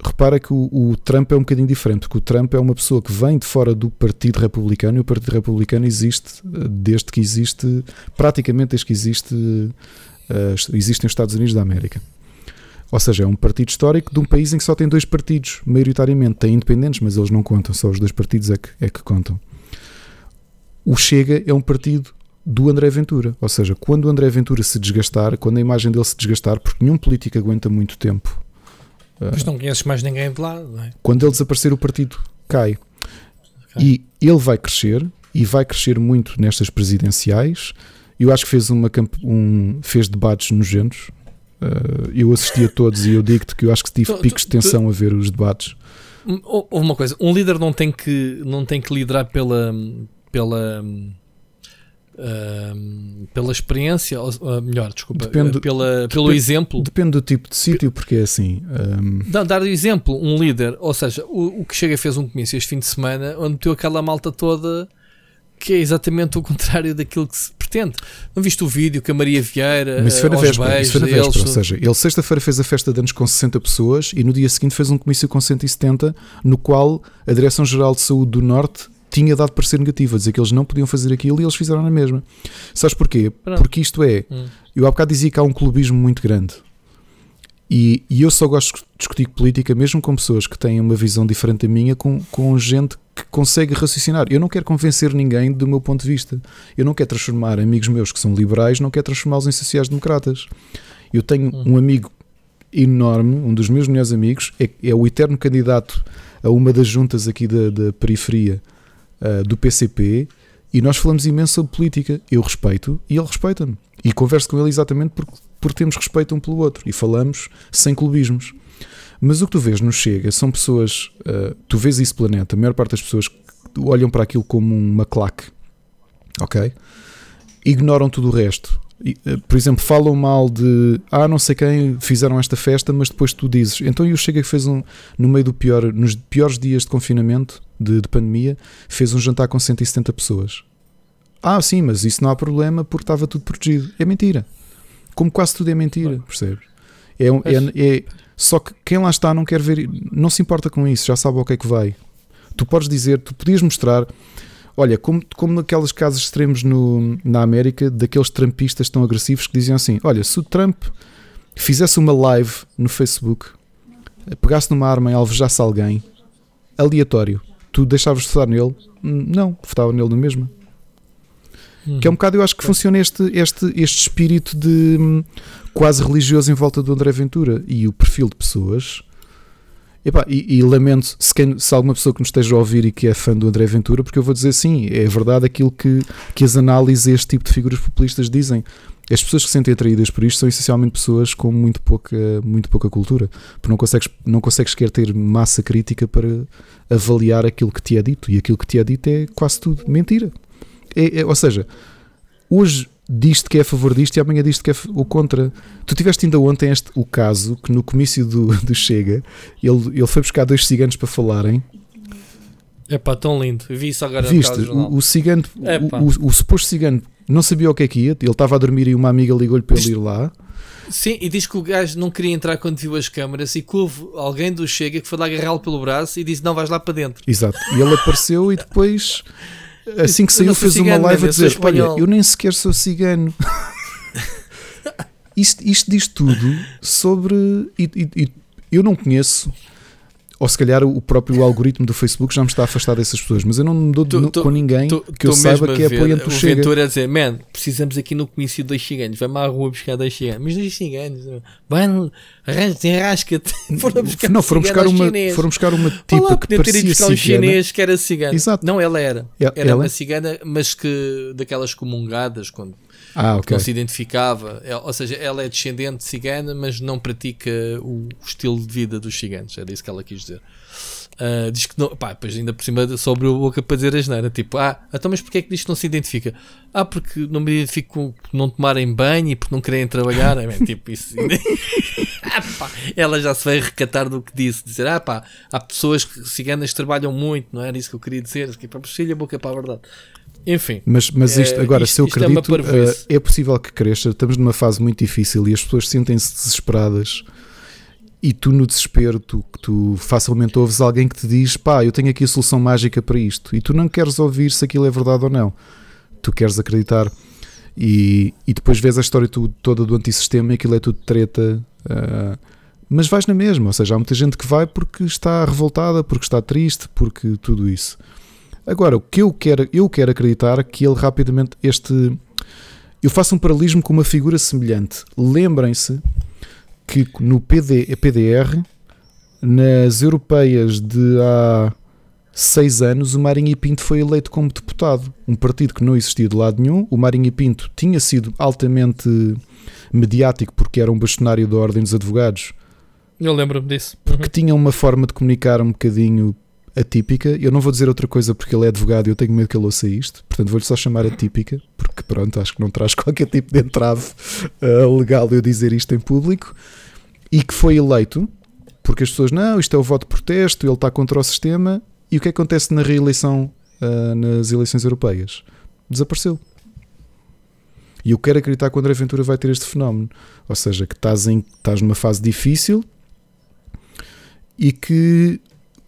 repara que o, o, Trump é um bocadinho diferente, porque o Trump é uma pessoa que vem de fora do Partido Republicano e o Partido Republicano existe eh, desde que existe, praticamente desde que existe, uh, existem os Estados Unidos da América. Ou seja, é um partido histórico de um país em que só tem dois partidos, maioritariamente. Tem independentes, mas eles não contam, só os dois partidos é que, é que contam. O Chega é um partido do André Ventura. Ou seja, quando o André Ventura se desgastar, quando a imagem dele se desgastar, porque nenhum político aguenta muito tempo. Mas não conheces mais ninguém de lá, não é? Quando ele desaparecer, o partido cai. E ele vai crescer, e vai crescer muito nestas presidenciais. Eu acho que fez, uma, um, fez debates nojentos. Uh, eu assisti a todos e eu digo-te que eu acho que tive tu, picos de tensão a ver os debates. Houve uma coisa, um líder não tem que, não tem que liderar pela, pela Uh, pela experiência, ou, uh, melhor, desculpa, depende, pela, pelo depende, exemplo. Depende do tipo de sítio, porque é assim. Um... Dar, dar exemplo, um líder, ou seja, o, o que chega fez um comício este fim de semana onde meteu aquela malta toda que é exatamente o contrário daquilo que se pretende. Não viste o vídeo que a Maria Vieira. Mas isso foi na véspera, foi na véspera ou seja, ele sexta-feira fez a festa de anos com 60 pessoas e no dia seguinte fez um comício com 170, no qual a Direção-Geral de Saúde do Norte tinha dado parecer negativo, a dizer que eles não podiam fazer aquilo e eles fizeram na mesma. Sabes porquê? Pronto. Porque isto é, hum. eu há bocado dizia que há um clubismo muito grande. E, e, eu só gosto de discutir política mesmo com pessoas que têm uma visão diferente da minha, com, com gente que consegue raciocinar. Eu não quero convencer ninguém do meu ponto de vista. Eu não quero transformar amigos meus que são liberais, não quero transformá-los em sociais-democratas. Eu tenho hum. um amigo enorme, um dos meus melhores amigos, é, é o eterno candidato a uma das juntas aqui da, da periferia uh, do PCP, E nós falamos imenso sobre política. Eu respeito e ele respeita-me. E converso com ele exatamente porque, porque temos respeito um pelo outro. E falamos sem clubismos. Mas o que tu vês no Chega são pessoas. Uh, tu vês isso planeta. A maior parte das pessoas olham para aquilo como uma claque. Ok? Ignoram tudo o resto. Eh, por exemplo, falam mal de ah, não sei quem fizeram esta festa, mas depois tu dizes, então eu Chega que fez um no meio do pior, nos piores dias de confinamento, de, de, pandemia, fez um jantar com 170 pessoas. Ah, sim, mas isso não há problema porque estava tudo protegido. É mentira. Como quase tudo é mentira, percebes? É, é, é, só que quem lá está não quer ver, não se importa com isso, já sabe o que é que vai. Tu podes dizer, tu podias mostrar Olha, como, como naqueles casos extremos no, na América, daqueles trampistas tão agressivos que diziam assim: Olha, se o Trump fizesse uma live no Facebook, pegasse numa arma e alvejasse alguém, aleatório, tu deixavas de votar nele? Não, votava nele na mesma. Hum. Que é um bocado, eu acho que funciona este, este, este espírito de hum, quase religioso em volta do André Ventura e o perfil de pessoas Epá, e, e, lamento se, quem, se alguma pessoa que nos esteja a ouvir e que é fã do André Ventura, porque eu vou dizer sim, é verdade aquilo que, que as análises a este tipo de figuras populistas dizem. As pessoas que se sentem atraídas por isto são essencialmente pessoas com muito pouca, muito pouca cultura, porque não consegues, não consegues sequer ter massa crítica para avaliar aquilo que te é dito, e aquilo que te é dito é quase tudo mentira. É, é, ou seja, hoje diz-te que é a favor disto e amanhã diz-te que é o contra. Tu tiveste ainda ontem este, o caso que no comício do, do Chega ele, ele foi buscar dois ciganos para falarem. É pá, tão lindo. Vi isso agora Viste, o, o cigano, o, o, o, suposto cigano não sabia o que é que ia, ele estava a dormir e uma amiga ligou-lhe para ele ir lá. Sim, e diz que o gajo não queria entrar quando viu as câmaras e que houve alguém do Chega que foi lá agarrá-lo pelo braço e disse: Não, vais lá para dentro. Exato, e ele apareceu e depois assim que saiu, fez cigano, uma live a dizer: Olha, eu nem sequer sou cigano. isto, isto diz tudo sobre. E, e, e, eu não conheço. Ou se calhar o próprio algoritmo do Facebook já me está a afastar dessas pessoas, mas eu não me dou tu, tu, com ninguém tu, que eu saiba que é apoiante do Chega. Ventura a dizer, man, precisamos aqui no comício dois ciganos, vai-me à rua buscar dois ciganos, mas dois ciganos, vai, enrasca-te, foram buscar Não, foram buscar, uma, foram buscar uma tipa Olá, que parecia ter buscar um chinês que era cigano. Exato. Não, ela era. Era ela? uma cigana, mas que daquelas comungadas, quando ah, okay. não se identificava. Ou seja, ela é descendente cigana, mas não pratica o, estilo de vida dos ciganos. Era isso que ela quis dizer. Uh, diz que não, pá, depois ainda por cima sobre a boca para dizer a geneira, tipo, ah, então mas porquê é que diz que não se identifica? Ah, porque não me identifico por não tomarem banho e por não quererem trabalhar, é, tipo, isso. ah, pá, ela já se vai recatar do que disse, dizer, ah, pá, há pessoas que, ciganas que trabalham muito, não era isso que eu queria dizer, que para a boca para a verdade. Enfim. Mas, mas isto, é, agora, isto, se eu é acredito, é, é, possível que cresça. Estamos numa fase muito difícil e as pessoas sentem-se desesperadas. E tu, no desespero, tu, tu facilmente ouves alguém que te diz: pá, eu tenho aqui a solução mágica para isto. E tu não queres ouvir se aquilo é verdade ou não. Tu queres acreditar. E, e depois vês a história tu, toda do antissistema e aquilo é tudo treta. Uh, mas vais na mesma. Ou seja, há muita gente que vai porque está revoltada, porque está triste, porque tudo isso. Agora, o que eu quero, eu quero acreditar que ele rapidamente este eu faço um paralelismo com uma figura semelhante. Lembrem-se que no PD, PDR, nas europeias de há seis anos, o Marinho Pinto foi eleito como deputado. Um partido que não existia de lado nenhum. O Marinho Pinto tinha sido altamente mediático porque era um bastonário da Ordem dos Advogados. Eu lembro-me disso. Porque uhum. tinha uma forma de comunicar um bocadinho atípica. Eu não vou dizer outra coisa porque ele é advogado e eu tenho medo que ele ouça isto. Portanto, vou-lhe só chamar atípica, porque pronto, acho que não traz qualquer tipo de entrave uh, legal eu dizer isto em público. E que foi eleito porque as pessoas, não, isto é o voto de protesto, ele está contra o sistema. E o que acontece na reeleição, uh, nas eleições europeias? Desapareceu. E eu quero acreditar que o André Ventura vai ter este fenómeno. Ou seja, que estás, em, estás numa fase difícil e que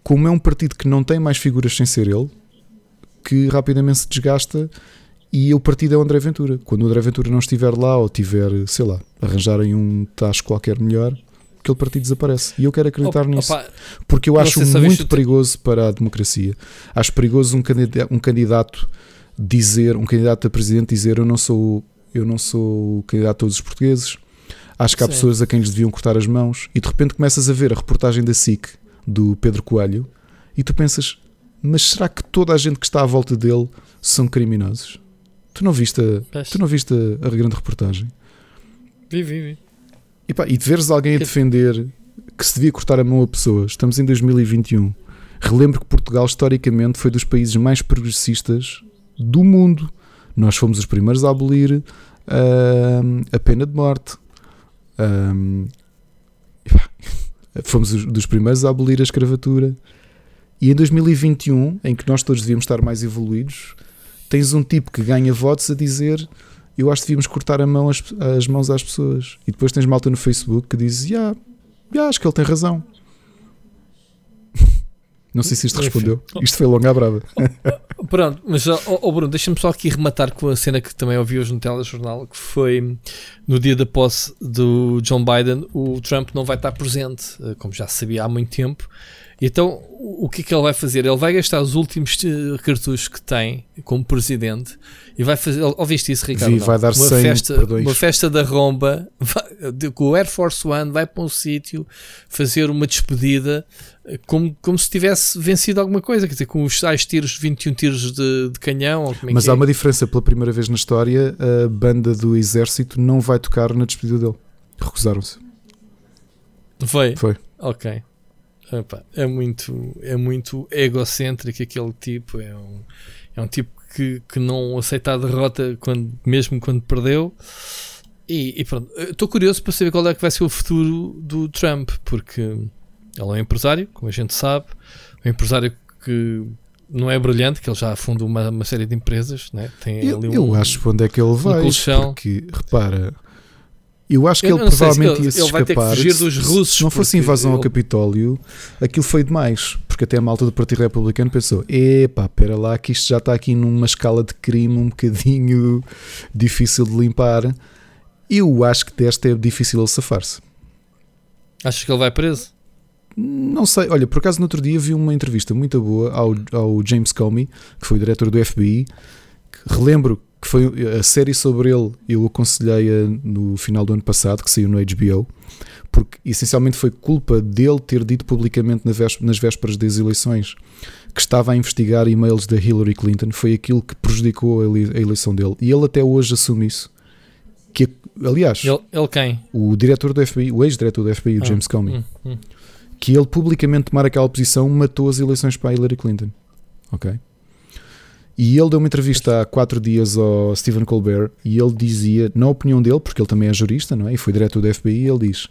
como é um partido que não tem mais figuras sem ser ele, que rapidamente se desgasta e o partido é o André Ventura. Quando o André Ventura não estiver lá ou tiver, sei lá, arranjarem um tacho qualquer melhor, aquele partido desaparece. E eu quero acreditar opa, nisso. Porque eu acho muito perigoso para a democracia. Acho perigoso um candidato, um candidato dizer, um candidato a presidente dizer eu não sou, eu não sou o candidato a todos os portugueses. Acho que há Sim. pessoas a quem lhes deviam cortar as mãos e de repente começas a ver a reportagem da SIC do Pedro Coelho e tu pensas, mas será que toda a gente que está à volta dele são criminosos? Tu não viste a, tu não viste a, a grande reportagem? Vi, vi, vi. E, pá, e de veres alguém a defender que se devia cortar a mão a pessoas, estamos em 2021. Relembro que Portugal, historicamente, foi dos países mais progressistas do mundo. Nós fomos os primeiros a abolir uh, a pena de morte. Um, fomos dos primeiros a abolir a escravatura. E em 2021, em que nós todos devíamos estar mais evoluídos, tens um tipo que ganha votos a dizer eu acho que devíamos cortar a mão as, as mãos às pessoas. E depois tens malta no Facebook que diz, yeah, yeah, acho que ele tem razão. Não sei se isto respondeu. Isto foi longa brava. Pronto, mas oh, oh Bruno, deixa-me só aqui rematar com a cena que também ouvi hoje no telejornal, que foi no dia da posse do John Biden, o Trump não vai estar presente, eh, como já sabia há muito tempo, então, o que é que ele vai fazer? Ele vai gastar os últimos eh, cartuchos que tem como presidente e vai fazer. Ouviste isso, Ricardo? Vi, vai dar uma 100 festa, uma festa da romba vai, com o Air Force One, vai para um sítio fazer uma despedida eh, como, como se tivesse vencido alguma coisa, quer dizer, com os tais tiros, 21 tiros de, de canhão. É Mas há é? uma diferença, pela primeira vez na história, a banda do exército não vai tocar na despedida dele. Recusaram-se. Foi? Foi. Ok. Opa, é muito é muito egocêntrico aquele tipo é um, é um tipo que, que não aceita a derrota quando, mesmo quando perdeu e, e pronto, estou curioso para saber qual é que vai ser o futuro do Trump porque ele é um empresário, como a gente sabe um empresário que não é brilhante, que ele já fundou uma, uma série de empresas né? Tem eu, ali um, eu acho onde é que ele vai um porque repara eu acho que eu ele provavelmente ele, ia se ele escapar. Vai ter que fugir dos russos. Se não fosse invasão ele... ao Capitólio, aquilo foi demais. Porque até a malta do Partido Republicano pensou: epá, pera lá, que isto já está aqui numa escala de crime um bocadinho difícil de limpar. Eu acho que desta é difícil ele safar-se. Achas que ele vai preso? Não sei, olha, por acaso no outro dia vi uma entrevista muito boa ao, ao James Comey, que foi o diretor do FBI. relembro que foi a série sobre ele, eu aconselhei-a no final do ano passado, que saiu no HBO, porque essencialmente foi culpa dele ter dito publicamente nas vésperas das eleições que estava a investigar e-mails da Hillary Clinton, foi aquilo que prejudicou a eleição dele. E ele até hoje assume isso. Que, aliás, ele, ele quem? O diretor do FBI, o ex-diretor do FBI, o ah, James Comey, hum, hum. que ele publicamente tomar aquela posição matou as eleições para a Hillary Clinton. Ok? E ele deu uma entrevista há quatro dias ao Stephen Colbert e ele dizia, na opinião dele, porque ele também é jurista, não é? E foi diretor do FBI, ele diz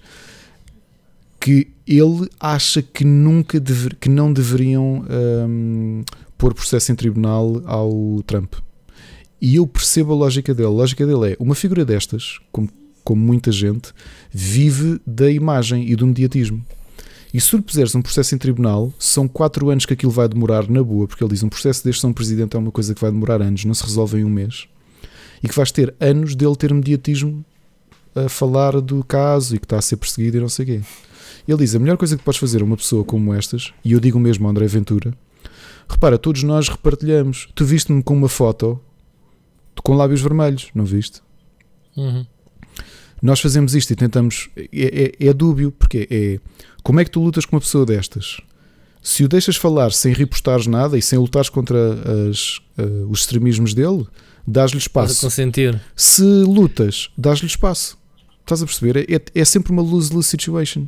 que ele acha que nunca que não deveriam um, pôr processo em tribunal ao Trump. E eu percebo a lógica dele. A lógica dele é uma figura destas, como, como muita gente, vive da imagem e do mediatismo. E se puseres um processo em tribunal, são 4 anos que aquilo vai demorar na boa, porque ele diz um processo deste São Presidente é uma coisa que vai demorar anos, não se resolve em um mês. E que vais ter anos dele ter mediatismo a falar do caso e que está a ser perseguido e não sei o quê. Ele diz: a melhor coisa que podes fazer a uma pessoa como estas, e eu digo mesmo a André Ventura, repara, todos nós repartilhamos. Tu viste-me com uma foto com lábios vermelhos, não viste? Uhum. Nós fazemos isto e tentamos. É, é, é dúbio, porque é como é que tu lutas com uma pessoa destas? Se o deixas falar sem repostares nada e sem lutares contra as, uh, os extremismos dele, dás-lhe espaço. consentir. Se lutas, dás-lhe espaço. Estás a perceber? É, é sempre uma lose-lose situation.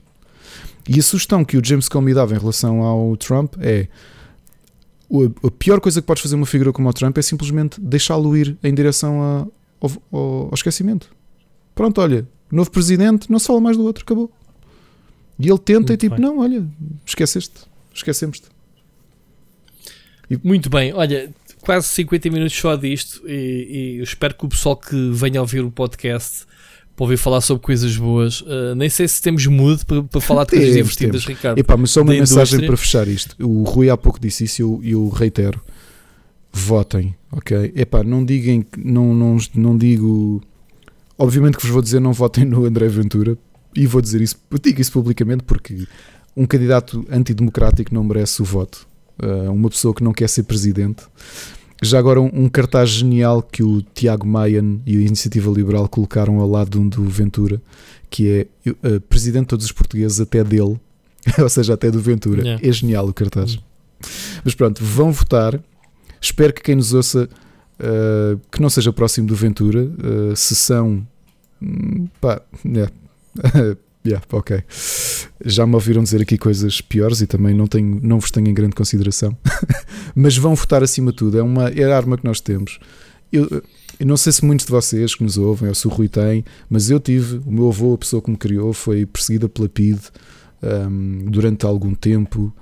E a sugestão que o James Comey dava em relação ao Trump é a pior coisa que podes fazer uma figura como o Trump é simplesmente deixá-lo ir em direção a, ao, ao, esquecimento. Pronto, olha, novo presidente, não se fala mais do outro, acabou. E ele tenta Muito e tipo, bem. não, olha, esqueceste, esquecemos-te. E... Muito bem, olha, quase 50 minutos só disto e, e espero que o pessoal que venha ouvir o podcast para ouvir falar sobre coisas boas. Uh, nem sei se temos mood para, para falar de coisas divertidas, temos. Ricardo. Epá, mas só uma mensagem indústria. para fechar isto. O Rui há pouco disse isso e eu, eu reitero. Votem, ok? Epá, não digam, não, não, não digo. Obviamente que vos vou dizer não votem no André Ventura, e vou dizer isso, digo isso publicamente porque um candidato antidemocrático não merece o voto. Uh, uma pessoa que não quer ser presidente. Já agora, um, um cartaz genial que o Tiago Mayan e a Iniciativa Liberal colocaram ao lado do Ventura, que é uh, presidente de todos os portugueses, até dele, ou seja, até do Ventura. Yeah. É genial o cartaz. Mas pronto, vão votar. Espero que quem nos ouça uh, que não seja próximo do Ventura, uh, se são. Hum, pá, yeah. yeah, ok. Já me ouviram dizer aqui coisas piores e também não, tenho, não vos tenho em grande consideração. Mas vão votar acima de tudo. É, uma, é a arma que nós temos. Eu, eu não sei se muitos de vocês que nos ouvem, ou se o Rui tem, mas eu tive, o meu avô, a pessoa que me criou, foi perseguida pela PID um, durante algum tempo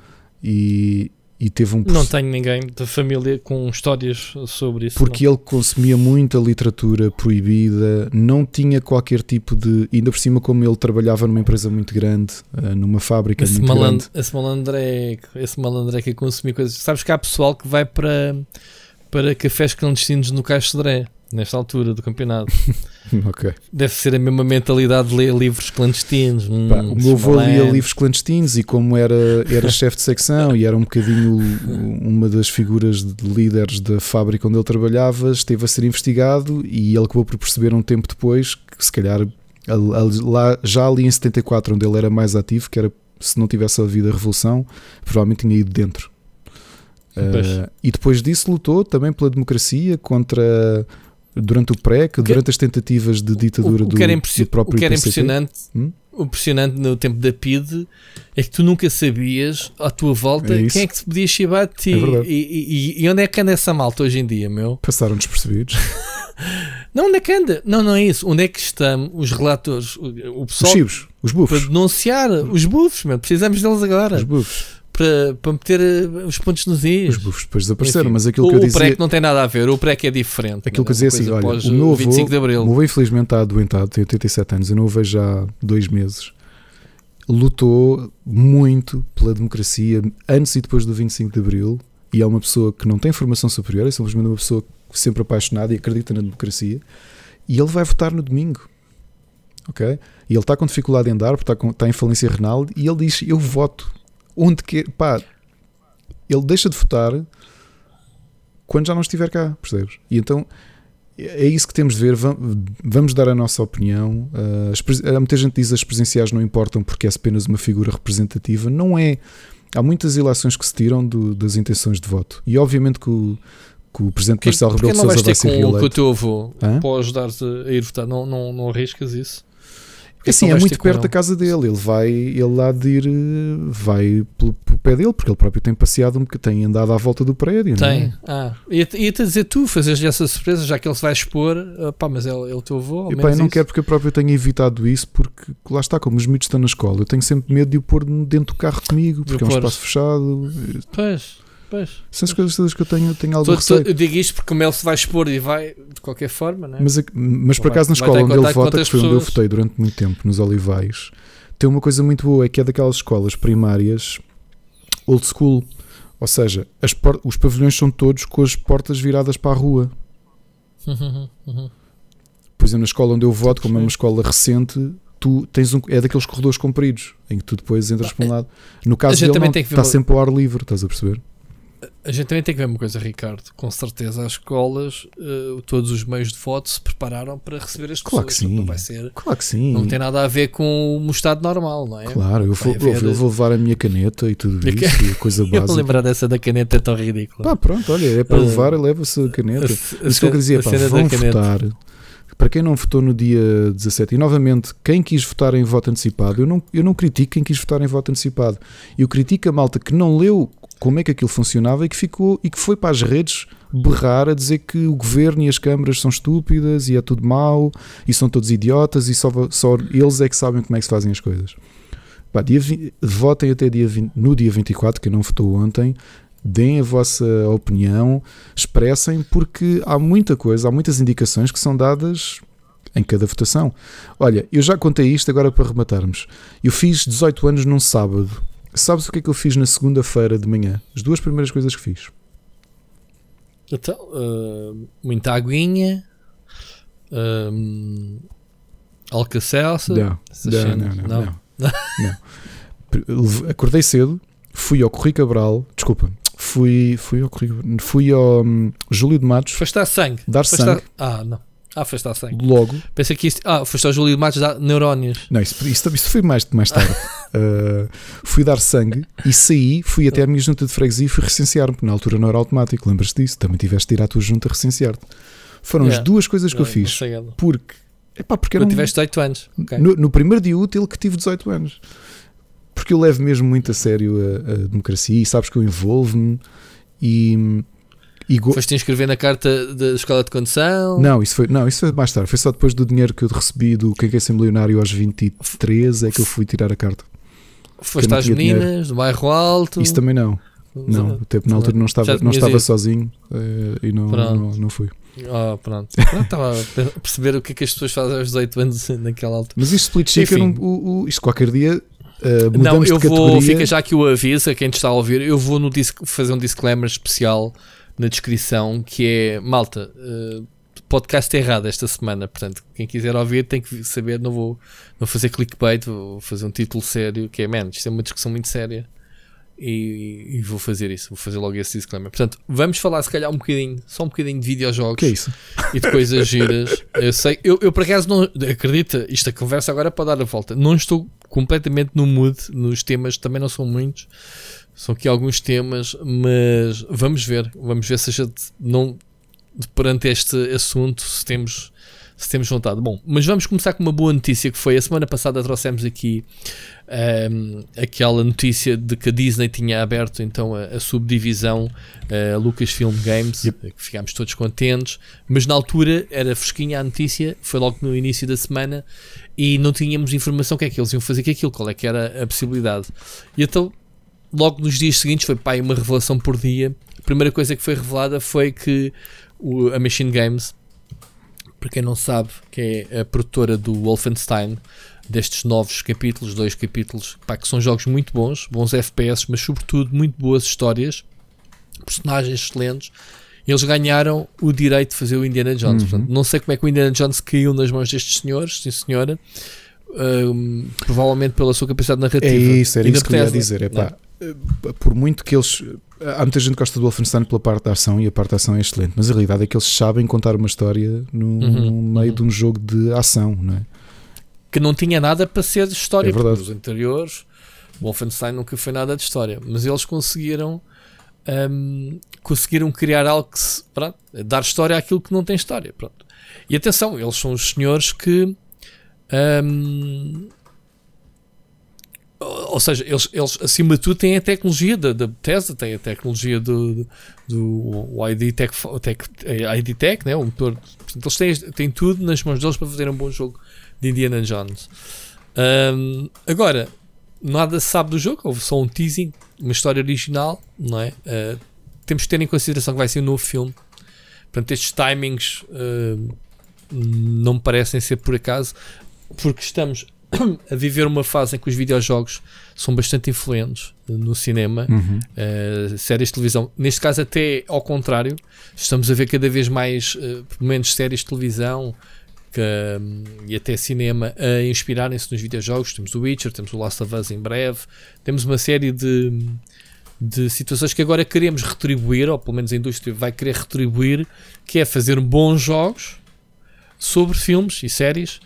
e, e teve um. Não tenho ninguém da família com histórias sobre isso. Porque não. ele consumia muita literatura proibida, não tinha qualquer tipo de. Ainda por cima, como ele trabalhava numa empresa muito grande, uh, numa fábrica esse muito malandro, grande. Esse malandreco, esse malandreco que consumia coisas. Sabes que há pessoal que vai para, para cafés clandestinos no Caixo nesta altura do campeonato. ok. Deve ser a mesma mentalidade de ler livros clandestinos. Hum, Pá, o meu avô lia livros clandestinos e como era, era chefe de secção e era um bocadinho uma das figuras de líderes da fábrica onde ele trabalhava, esteve a ser investigado e ele acabou por perceber um tempo depois que se calhar lá, já ali em 74 onde ele era mais ativo, que era se não tivesse havido a revolução, provavelmente tinha ido dentro. Uh, e depois disso lutou também pela democracia contra durante o PREC, durante as tentativas de ditadura o, o do, do, próprio O que era impressionante, hum? impressionante no tempo da PID é que tu nunca sabias à tua volta é quem é que te podia chibar de ti. É e, e, e, onde é que anda essa malta hoje em dia, meu? Passaram despercebidos. não, onde é que anda? Não, não é isso. Onde é que estão os relatores? O, o pessoal. Os chivos, os bufos. Para denunciar os bufos, meu. Precisamos deles agora. Os bufos para, para meter eh, os pontos nos is. Os bufos depois desapareceram, Enfim, mas aquilo que eu dizia. O PREC não tem nada a ver, o PREC é diferente. Aquilo que eu dizia assim: olha, o meu avô, o meu avô infelizmente está adoentado, tem 87 anos, eu não o vejo há dois meses. Lutou muito pela democracia antes e depois do 25 de Abril e é uma pessoa que não tem formação superior, é simplesmente uma pessoa sempre apaixonada e acredita na democracia. E ele vai votar no domingo. Ok? E ele está com dificuldade em dar, porque está, com, está em falência renal, e ele diz: Eu voto onde quer. Pá, ele deixa de votar quando já não estiver cá, percebes? E então é isso que temos de ver. Vamos dar a nossa opinião. Uh, muita gente diz que as presenciais não importam porque é apenas uma figura representativa. Não é. Há muitas ilações que se tiram do, das intenções de voto. E obviamente que o, que o presidente que, Marcelo Rebelo de Sousa vai ser reeleito. com o teu avô para ajudar-te a ir votar? Não, não, não arriscas isso? Assim, é muito perto da casa dele. Ele vai, ele lá de ir, vai pelo, pelo, pé dele, porque ele próprio tem passeado, tem andado à volta do prédio. Tem. É? Ah, ia-te dizer tu, fazes essa surpresa, já que ele se vai expor, pá, mas ele, ele teu avô. E pá, eu não isso. quero porque eu próprio tenho evitado isso, porque lá está, como os miúdos estão na escola, eu tenho sempre medo de o pôr dentro do carro comigo, porque é um espaço fechado. Pois. Pois. São as coisas todas que eu tenho, tenho algum receio. Eu digo isto porque o Mel se vai expor e vai de qualquer forma, é? Mas, mas por acaso na escola onde ele vota, que foi onde eu votei durante muito tempo, nos Olivais, tem uma coisa muito boa, é que é daquelas escolas primárias old school. Ou seja, os pavilhões são todos com as portas viradas para a rua. Por exemplo, na escola onde eu voto, como é uma escola recente, tu tens um, é daqueles corredores compridos em que tu depois entras para um lado. No caso dele, não, está sempre ao ar livre, estás a perceber? A gente também tem que ver uma coisa, Ricardo. Com certeza as escolas, uh, todos os meios de voto se prepararam para receber as claro pessoas. Que sim. Não vai ser. Claro que sim. Não tem nada a ver com o estado normal, não é? Claro, eu vou, haver... eu vou levar a minha caneta e tudo isso, e a coisa básica. eu lembrar dessa da caneta é tão ridícula. Pá, pronto, olha, é para levar, uh, leva-se a caneta. A, isso que eu dizia, pá, vão votar. Para quem não votou no dia 17, e novamente, quem quis votar em voto antecipado, eu não, eu não critico quem quis votar em voto antecipado. Eu critico a malta que não leu como é que aquilo funcionava e que ficou e que foi para as redes berrar a dizer que o governo e as câmaras são estúpidas e é tudo mau e são todos idiotas e só, só eles é que sabem como é que se fazem as coisas. Pá, dia 20, votem até dia 20, no dia 24, que não votou ontem, deem a vossa opinião, expressem, porque há muita coisa, há muitas indicações que são dadas em cada votação. Olha, eu já contei isto agora para rematarmos. Eu fiz 18 anos num sábado Sabes o que é que eu fiz na segunda-feira de manhã? As duas primeiras coisas que fiz. Então, uh, muita aguinha, um, alcacelsa. Não, não, não, não, não, não. Acordei cedo, fui ao Corri Cabral, desculpa, fui, fui ao Corri, fui ao um, Júlio de Matos. Foste dar sangue. Dar Foste sangue. Ah, não. Ah, foste à sangue. Logo. Pensei que isto. Ah, foste ao Júlio de Matos dar neurónios. Não, isso, isso, isso foi mais, mais tarde. uh, fui dar sangue e saí, fui até a minha junta de freguesia e fui recensear-me. Na altura não era automático, lembras-te disso? Também tiveste de ir à tua junta recensear-te. Foram yeah. as duas coisas que eu fiz. Porque. Epá, porque era um, tiveste 18 anos. Okay. No, no, primeiro dia útil que tive 18 anos. Porque eu levo mesmo muito a sério a, a democracia e sabes que eu envolvo-me e e go... Foste inscrever na carta da escola de condução? Não, isso foi, não, isso foi mais tarde. Foi só depois do dinheiro que eu recebi do Quem Quer Ser Milionário aos 23 é que eu fui tirar a carta. Foste às meninas, dinheiro. do bairro alto? Isso também não. Não, até na altura não estava, não estava sozinho uh, e não, não, não, fui. Oh, pronto. pronto. Estava a perceber o que é que as pessoas fazem aos 18 anos naquela altura. Mas isto split chicken, um, o, o, isto qualquer dia Uh, não, eu vou, fica já aqui o aviso a quem te está a ouvir. Eu vou no fazer um disclaimer especial na descrição que é malta. Uh, podcast errado esta semana, portanto, quem quiser ouvir tem que saber. Não vou, vou fazer clickbait, vou fazer um título sério. Que é, man, isto é uma discussão muito séria e, e, vou fazer isso, vou fazer logo esse disclaimer. Portanto, vamos falar se calhar um bocadinho, só um bocadinho de videojogos que é isso? e de coisas giras. Eu sei, eu, eu por acaso não acredita, isto a conversa agora é para dar a volta. Não estou completamente no mood, nos temas também não são muitos. São aqui alguns temas, mas vamos ver, vamos ver se a gente não perante este assunto se temos se temos vontade. Bom, mas vamos começar com uma boa notícia que foi a semana passada trouxemos aqui um, aquela notícia de que a Disney tinha aberto então a, a subdivisão uh, Lucasfilm Games, yep. que ficámos todos contentes, mas na altura era fresquinha a notícia, foi logo no início da semana e não tínhamos informação o que é que eles iam fazer com aquilo, qual é que era a possibilidade. E então, logo nos dias seguintes, foi pá, uma revelação por dia. A primeira coisa que foi revelada foi que o, a Machine Games para quem não sabe, que é a produtora do Wolfenstein, destes novos capítulos, dois capítulos, pá, que são jogos muito bons, bons FPS, mas sobretudo muito boas histórias, personagens excelentes. Eles ganharam o direito de fazer o Indiana Jones. Uhum. Portanto, não sei como é que o Indiana Jones caiu nas mãos destes senhores, sim senhora. Um, provavelmente pela sua capacidade narrativa. É isso, era isso que eu ia dizer. É pá, eh, por muito que eles há muita gente que gosta do Wolfenstein pela parte da ação e a parte da ação é excelente, mas a realidade é que eles sabem contar uma história no, uhum, meio uhum. de um jogo de ação, não é? Que não tinha nada para ser de história, é verdade. os anteriores, Wolfenstein nunca foi nada de história, mas eles conseguiram um, conseguiram criar algo que se, pronto, dar história àquilo que não tem história. Pronto. E atenção, eles são os senhores que um, ou seja, eles, eles acima de tudo têm a tecnologia da, da Bethesda, têm a tecnologia do, do, do ID Tech, Tech, ID Tech né, o motor. Portanto, eles têm, têm tudo nas mãos deles para fazer um bom jogo de Indiana Jones. Um, agora, nada se sabe do jogo, houve só um teasing, uma história original, não é? Uh, temos que ter em consideração que vai ser um novo filme. Portanto, estes timings uh, não me parecem ser por acaso, porque estamos a viver uma fase em que os videojogos são bastante influentes no cinema, uhum. uh, séries de televisão. Neste caso, até ao contrário, estamos a ver cada vez mais, uh, pelo menos, séries de televisão que, um, e até cinema a inspirarem-se nos videojogos. Temos o Witcher, temos o Last of Us em breve, temos uma série de, de situações que agora queremos retribuir, ou pelo menos a indústria vai querer retribuir, que é fazer bons jogos sobre filmes e séries.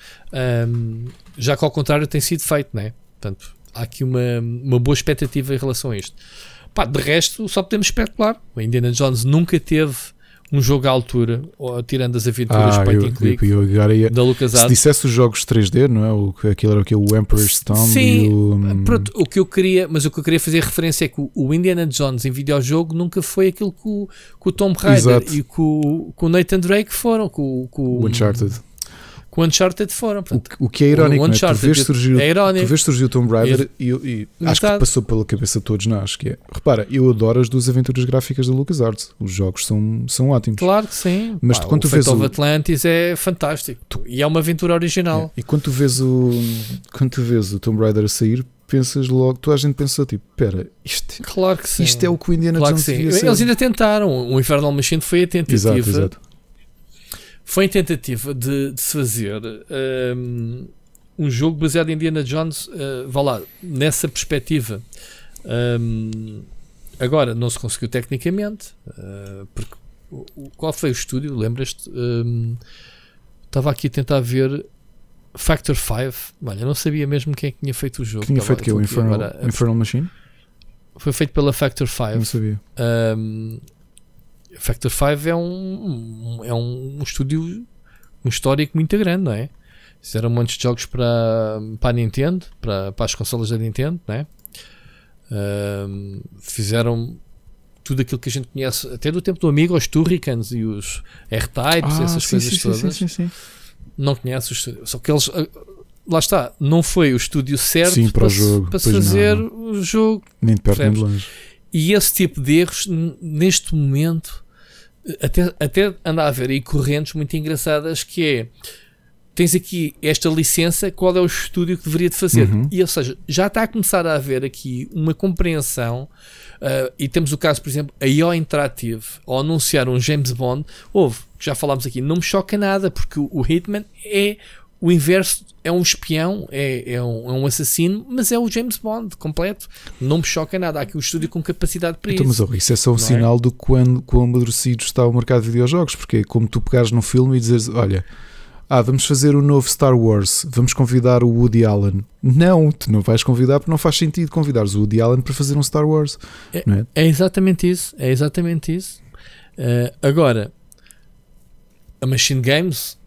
Um, já que ao contrário tem sido feito, né? Portanto, há aqui uma, uma boa expectativa em relação a isto. Pá, de resto, só podemos especular. O Indiana Jones nunca teve um jogo à altura, ou, tirando as aventuras ah, point and click eu, eu ia, da LucasArts. Se dissesse os jogos 3D, não é? O, aquilo era o que? O Emperor's Stone Sim, o, hum, pronto, o que eu queria, mas o que eu queria fazer referência é que o, o Indiana Jones em videojogo nunca foi aquilo que o, que o Tom Raider Exato. e que o, que o Nathan Drake foram, com, com o Uncharted com o Uncharted fora. Portanto, o, o, que é irónico, né? tu, vês surgir, é irónico. tu vês surgir o Tomb Raider e, e, e acho que passou pela cabeça de todos nós. Que é, repara, eu adoro as duas aventuras gráficas da LucasArts. Os jogos são, são ótimos. Claro que sim. Mas Pá, quando o tu vês o Atlantis é fantástico. Tu, e é uma aventura original. É, e quando tu vês o quando tu vês o Tomb Raider a sair, pensas logo, toda a gente pensou tipo, espera, isto, claro que sim. isto é o que o Indiana claro Jones devia ser. Eles ainda tentaram. O Infernal Machine foi a tentativa. Exato, exato foi em tentativa de, de se fazer um, um, jogo baseado em Indiana Jones, uh, vá lá, nessa perspectiva. Um, agora, não se conseguiu tecnicamente, uh, porque qual foi o estúdio? Lembras-te? Um, estava aqui a tentar ver Factor 5. Olha, não sabia mesmo quem é que tinha feito o jogo. Tinha feito que o Infernal, agora Infernal Machine? Foi feito pela Factor Não 5. sabia. Um, Factor 5 é um, um- é um, um estúdio, um histórico muito grande, não é? Fizeram um monte de jogos para, para a Nintendo, para, para as consolas da Nintendo, não é? Um, fizeram tudo aquilo que a gente conhece, até do tempo do amigo, os Turricans e os R-Types, Ah, essas sim, coisas sim, todas. sim, sim, sim. Não conhece o estúdio. Só que eles. ah, Lá está, não foi o estúdio certo Sim, para o se- jogo. para se Pois não, fazer não. o jogo Nem de perto nem de longe. E esse tipo de erros, neste momento, até, até anda a haver aí correntes muito engraçadas que é tens aqui esta licença, qual é o estúdio que deveria de fazer? Uhum. E ou seja, já está a começar a haver aqui uma compreensão ah, e temos o caso, por exemplo, a IO Interactive ao anunciar um James Bond, houve, já falámos aqui, não me choca nada, porque o, o Hitman é o inverso, é um espião, é, é, um, é um assassino, mas é o James Bond completo. Não me choca nada. Há aqui um estúdio com capacidade para Então, mas isso. oh, isso é só um Não é? sinal do quão, quão amadurecido está o mercado de videojogos, porque é como tu pegares num filme e dizeres: Olha, ah, vamos fazer o novo Star Wars, vamos convidar o Woody Allen. Não, tu não vais convidar porque não faz sentido convidares o Woody Allen para fazer um Star Wars. não é? É exatamente isso. É exatamente isso. Eh, agora, a Machine Games,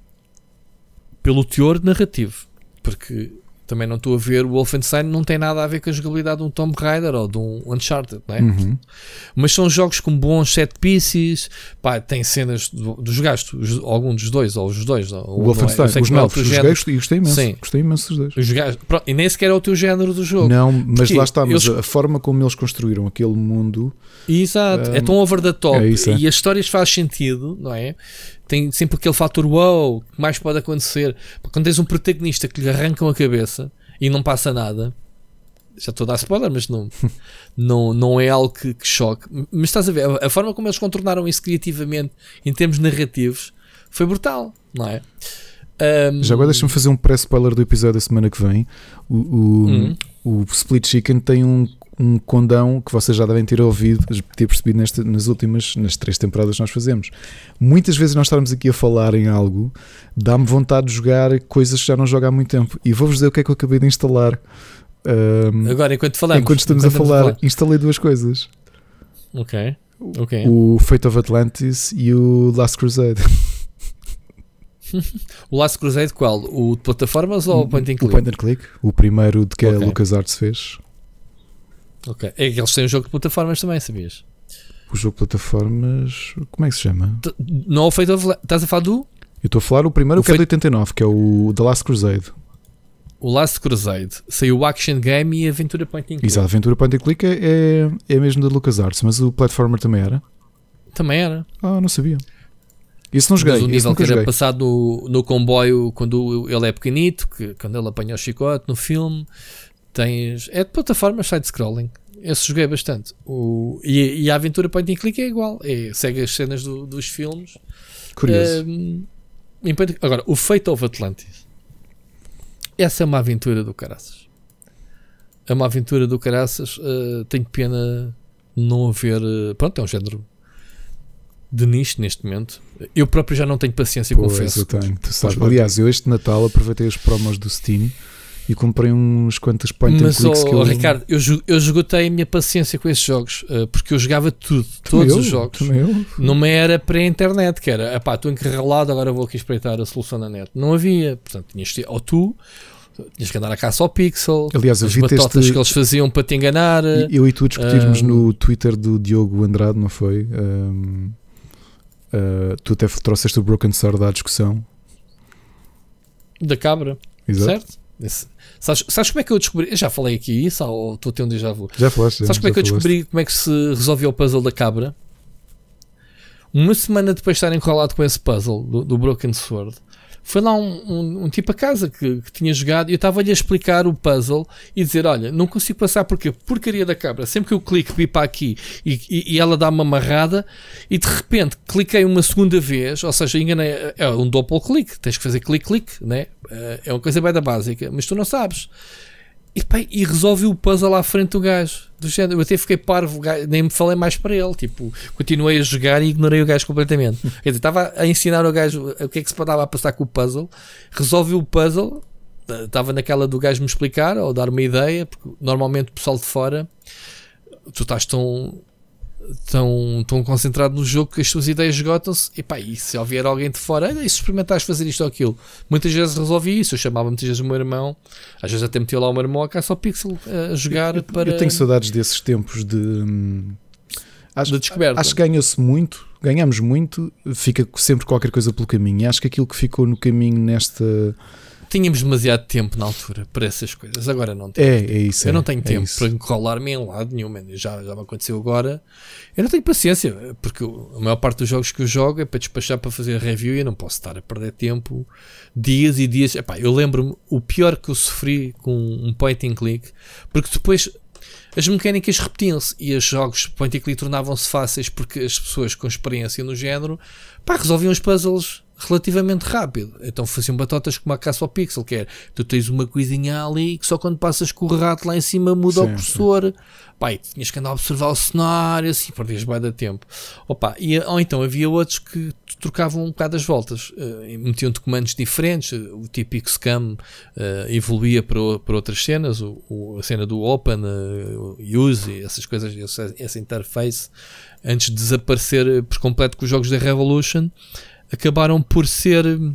pelo teor narrativo, porque também não estou a ver o Wolfenstein, não tem nada a ver com a jogabilidade de um Tomb Raider ou de um Uncharted, não é? Uhum. Mas são jogos com bons set pieces, pá, tem cenas do- dos gastos, os- algum dos dois, ou os dois, ou, O é? Wolfenstein, os é o novos, os e gostei imenso. Sim. Gostei imenso dos dois. Os pronto, e nem sequer é o teu género do jogo. Não, mas Porque lá está, mas eles- a forma como eles construíram aquele mundo. Exato, é Um, tão over the top é isso, é. e as histórias faz sentido, não é? Tem sempre aquele fator wow, que mais pode acontecer. Quando tens um protagonista que lhe arrancam a cabeça e não passa nada, já estou a dar spoiler, mas não, não, não é algo que, que choque. Mas estás a ver, a, a forma como eles contornaram isso criativamente em termos narrativos foi brutal, não é? Um, Já agora deixa-me fazer um pré-spoiler do episódio da semana que vem. O, o, Hum. o Split Chicken tem um, um condão que vocês já devem ter ouvido, ter percebido nesta, nas últimas, nas três temporadas que nós fazemos. Muitas vezes nós estarmos aqui a falar em algo, dá-me vontade de jogar coisas que já não jogo há muito tempo. E vou-vos dizer o que é que eu acabei de instalar. Ahm, Agora, enquanto falamos, enquanto estamos a enquanto falar, instalei duas coisas: Ok, ok. o Fate of Atlantis e o Last Crusade. O Last Crusade qual? O de plataformas ou o point and O click? Point and Click, o primeiro de que a Ok. LucasArts fez. Ok. É que eles têm um jogo de plataformas também, sabias? O jogo de plataformas, como é que se chama? T- Não o Fate of Estás a falar do? Eu estou a falar o primeiro O que é de feito- 89, que é o The Last Crusade. O Last Crusade. Saiu o Action Game e a Aventura Point and Click. Exato, a aventura point and click é, é, é mesmo da LucasArts, mas o platformer também era? Também era. Ah, não sabia. Isso não joguei, Mas o nível que era joguei. passado no, no comboio quando ele é pequenito, que, quando ele apanha o chicote no filme, tens. É de plataformas side-scrolling. Esse joguei bastante. O, e, e a aventura point and click é igual. É, segue as cenas do- dos filmes. Curioso. Um, agora, o Fate of Atlantis. Essa é uma aventura do caraças. É uma aventura do caraças. uh, tenho pena não haver. uh, pronto, é um género de nicho neste momento. Eu próprio já não tenho paciência, Pois, confesso. eu tenho. Tu sabes. Aliás, eu este Natal aproveitei os promos do Steam e comprei uns quantos point and Mas, clicks oh, que eu... Ricardo, eu, eu esgotei a minha paciência com esses jogos uh, porque eu jogava tudo, todos eu, os jogos. Eu. Me era para a internet, que era, pá, estou encarrelado, agora vou aqui espreitar a solução na net. Não havia. Portanto, tinhas de, ou tu, tinhas que andar a caça ao pixel, Aliás, as batotas este... que eles faziam para te enganar. Eu e tu discutirmos um, no Twitter do Diogo Andrade, não foi? Um, uh, tu até trouxeste o Broken Sword à discussão. da cabra, Exato. certo? Esse- sabes, sabes como é que eu descobri? Eu já falei aqui isso, ou estou a ter um déjà vu. Já falaste. já, Sabes como é já que eu falaste. descobri como é que se resolvia o puzzle da cabra? Uma semana depois de estar enrolado com esse puzzle do, do Broken Sword, foi lá um, um- um tipo a casa que, que tinha jogado e eu estava-lhe a explicar o puzzle e dizer: Olha, não consigo passar porque porcaria da cabra, sempre que eu clico, pipa aqui e, e- e ela dá uma amarrada, e de repente cliquei uma segunda vez, ou seja, enganei, é um double click, tens que fazer clique-clique, né? É uma coisa bem da básica, mas tu não sabes. E, pá, e resolve o puzzle à frente do gajo. Do género. Eu até fiquei parvo, nem me falei mais para ele. Tipo, continuei a jogar e ignorei o gajo completamente. Quer dizer, estava a ensinar o gajo o que é que se estava a passar com o puzzle. Resolve o puzzle. Estava naquela do gajo me explicar ou dar uma ideia, porque normalmente o pessoal de fora tu estás tão tão, tão concentrado no jogo que as tuas ideias esgotam-se. E pá, e se houver alguém de fora, e se experimentares fazer isto ou aquilo? Muitas vezes resolvi isso. Eu chamava muitas vezes o meu irmão, às vezes até metia lá o meu irmão a caça ao pixel a jogar eu, para. Eu tenho saudades desses tempos de. Hum, acho, de descoberta. Acho que ganha-se muito, ganhamos muito, fica sempre qualquer coisa pelo caminho. E acho que aquilo que ficou no caminho nesta tínhamos demasiado tempo na altura para essas coisas. Agora não tenho. É, é isso. Eu é, não tenho é tempo isso. para enrolar-me em lado nenhum. Já, já me aconteceu agora. Eu não tenho paciência, porque a maior parte dos jogos que eu jogo é para despachar para fazer review e eu não posso estar a perder tempo dias e dias. Epá, eu lembro-me o pior que eu sofri com um point and click, porque depois as mecânicas repetiam-se e os jogos point and click tornavam-se fáceis porque as pessoas com experiência no género pá, resolviam os puzzles relativamente rápido. Então faziam batotas com uma caça ao pixel, que é tu tens uma coisinha ali que só quando passas com o rato lá em cima muda sim, o cursor. Pai, tinhas que andar a observar o cenário, assim, perdias bem de tempo. Opa, e, ou então havia outros que trocavam um bocado as voltas, uh, metiam-te comandos diferentes, o típico scam uh, evoluía para, para outras cenas, o, o, a cena do open, uh, use, essas coisas, essa, essa interface, antes de desaparecer por completo com os jogos da Revolution acabaram por ser uh,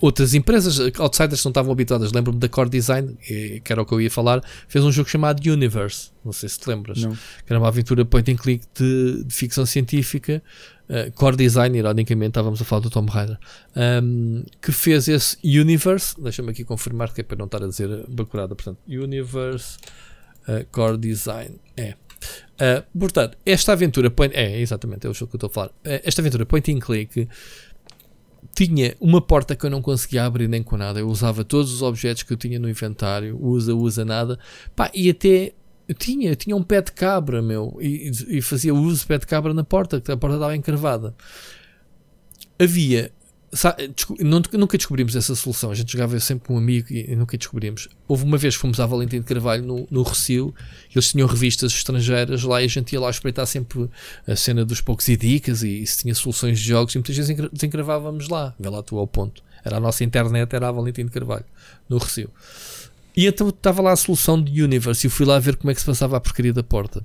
outras empresas, outsiders não estavam habituadas. Lembro-me da Core Design, que era o que eu ia falar, fez um jogo chamado Universe, não sei se te lembras, não. que era uma aventura point and click de, de ficção científica. Uh, Core Design, ironicamente, estávamos a falar do Tom Raider, um, que fez esse Universe. Deixa-me aqui confirmar, que é para não estar a dizer bacurada. Portanto, Universe uh, Core Design é Uh, portanto, esta aventura point, é exatamente é o jogo que eu estou a falar. Uh, esta aventura point and click tinha uma porta que eu não conseguia abrir nem com nada. Eu usava todos os objetos que eu tinha no inventário, usa, usa nada, pá, e até eu tinha, eu tinha um pé de cabra, meu, e, e fazia uso de pé de cabra na porta, que a porta estava encravada. Havia nunca descobrimos essa solução. A gente jogava sempre com um amigo e nunca descobrimos. Houve uma vez que fomos à Valentim de Carvalho no, no Recio, eles tinham revistas estrangeiras lá e a gente ia lá espreitar sempre a cena dos poucos e dicas e, e se tinha soluções de jogos e muitas vezes desencravávamos lá. Vê lá tu ao ponto. Era a nossa internet, era a Valentim de Carvalho, no Recio. E então estava lá a solução de Universe e eu fui lá ver como é que se passava a porcaria da porta.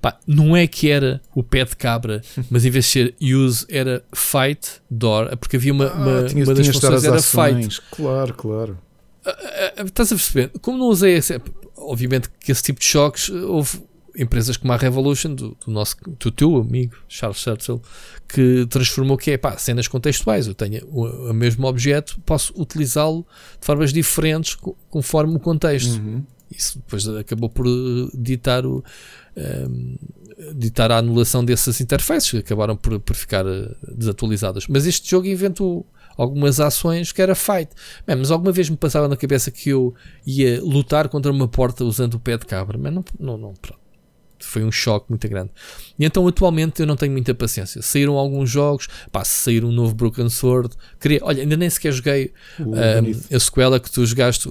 Pá, não é que era o pé de cabra, mas em vez de ser use era fight door, porque havia uma, uma, ah, tinha, uma das funções era ações. fight. Claro, claro. Uh, uh, estás a perceber? Como não usei esse, obviamente que esse tipo de choques houve empresas como a Revolution, do, do nosso do teu amigo Charles Churchill, que transformou que é pá, cenas contextuais. Eu tenho o, o mesmo objeto, posso utilizá-lo de formas diferentes conforme o contexto. Uhum. Isso depois acabou por ditar o um, ditar a anulação dessas interfaces que acabaram por, por ficar uh, desatualizadas. Mas este jogo inventou algumas ações que era fight. Bem, mas alguma vez me passava na cabeça que eu ia lutar contra uma porta usando o pé de cabra, mas não, não, não pronto foi um choque muito grande. E então atualmente eu não tenho muita paciência. Saíram alguns jogos, pá, sair um novo Broken Sword, queria, olha, ainda nem sequer joguei um, a sequela que tu jogaste,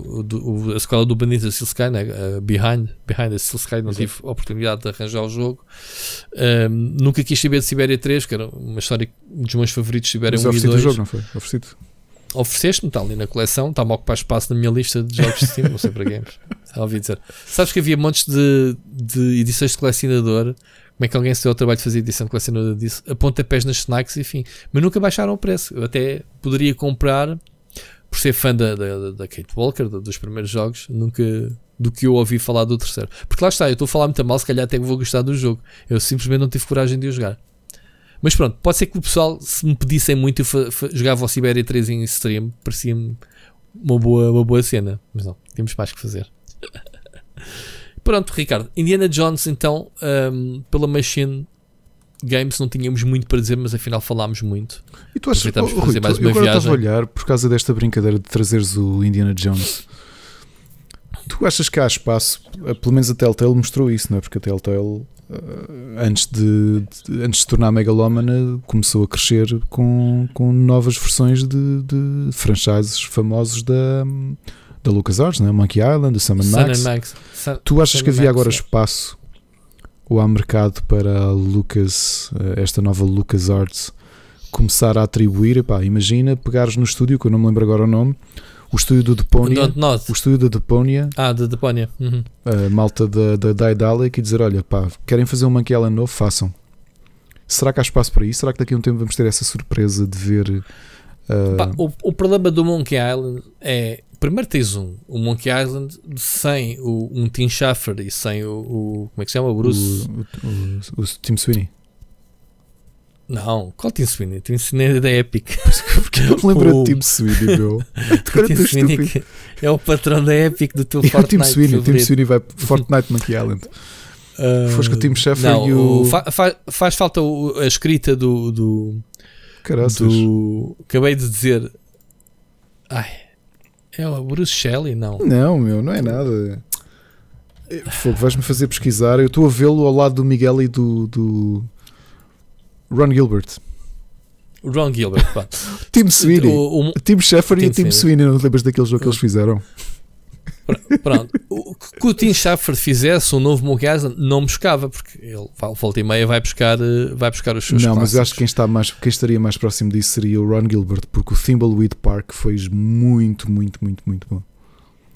a sequela do the Steel Sky, né? uh, Behind, Behind the Steel Sky, não Exato. tive oportunidade de arranjar o jogo. Um, nunca quis saber de Sibéria 3, que era uma história dos meus favoritos, Sibéria 1 e 2. o jogo, não foi? Oferecido ofereceste-me, está ali na coleção, está-me a ocupar espaço na minha lista de jogos de Steam, não sei para games. Ouvi dizer. Sabes que havia montes de, de edições de colecionador. Como é que alguém se deu ao trabalho de fazer edição de colecionador disso? A pontapés nas snacks, enfim. Mas nunca baixaram o preço. Eu até poderia comprar, por ser fã da, da, da Kate Walker, dos primeiros jogos, nunca do que eu ouvi falar do terceiro. Porque lá está, eu estou a falar muito mal, se calhar até vou gostar do jogo. Eu simplesmente não tive coragem de o jogar. Mas pronto, pode ser que o pessoal, se me pedissem muito, eu jogava o Siberia 3 em stream, parecia-me uma boa, uma boa cena. Mas não, temos mais que fazer. pronto, Ricardo. Indiana Jones, então, um, pela Machine Games, não tínhamos muito para dizer, mas afinal falámos muito. E tu achas que oh, fazer mais uma agora viagem. a olhar por causa desta brincadeira de trazeres o Indiana Jones. Tu achas que há espaço? Pelo menos a Telltale mostrou isso, não é? Porque a Telltale antes de, de, antes de se tornar megalómana, começou a crescer com, com novas versões de, de franchises famosos da, da LucasArts, né? Monkey Island, o Sam Max. Max. Tu achas Sam que havia Max, agora é. espaço ou há mercado para a Lucas, eh, esta nova LucasArts, começar a atribuir? Epá, imagina pegares no estúdio, que eu não me lembro agora o nome, o estúdio do Deponia, o estúdio da Deponia, Ah, de Deponia. Uhum. a malta da, da Daedalic e dizer: Olha, pá, querem fazer um Monkey Island novo? Façam. Será que há espaço para isso? Será que daqui a um tempo vamos ter essa surpresa de ver. ah, Pá, o, o problema do Monkey Island é. Primeiro tens um, o Monkey Island sem o, um Tim Schafer e sem o, o- Como é que se chama? O Bruce. o, o, o, o Tim Sweeney. Não, qual Tim Sweeney? Tim Sweeney é da Epic. Porque eu me lembro O- de Tim Sweeney, meu. Tim Sweeney é o patrão da Epic do teu E o Fortnite. Tim Sweeney, Tim. Sweeney vai Fortnite Monkey Island. Ah, Foste com o Tim Schafer não, e o- fa- fa- faz falta o- a escrita do, do, Caraças. do. Acabei de dizer. Ai. É o Bruce Shelley? Não. Não, meu, não é nada. É, Fogo, vais-me fazer pesquisar. Eu estou a vê-lo ao lado do Miguel e do, do Ron Gilbert. O Ron Gilbert. pá. Tim Sweeney. O- o- Tim Schafer e Tim o Tim Sweeney. Não te lembras daquele jogo que eles fizeram? Pronto, o que o Tim Schafer fizesse um novo Island não me buscava, porque ele volta e meia vai buscar, eh, vai buscar os seus Não, mas eu acho clássicos. que quem, está mais, quem estaria mais próximo disso seria o Ron Gilbert, porque o Thimbleweed Park foi muito, muito, muito, muito bom.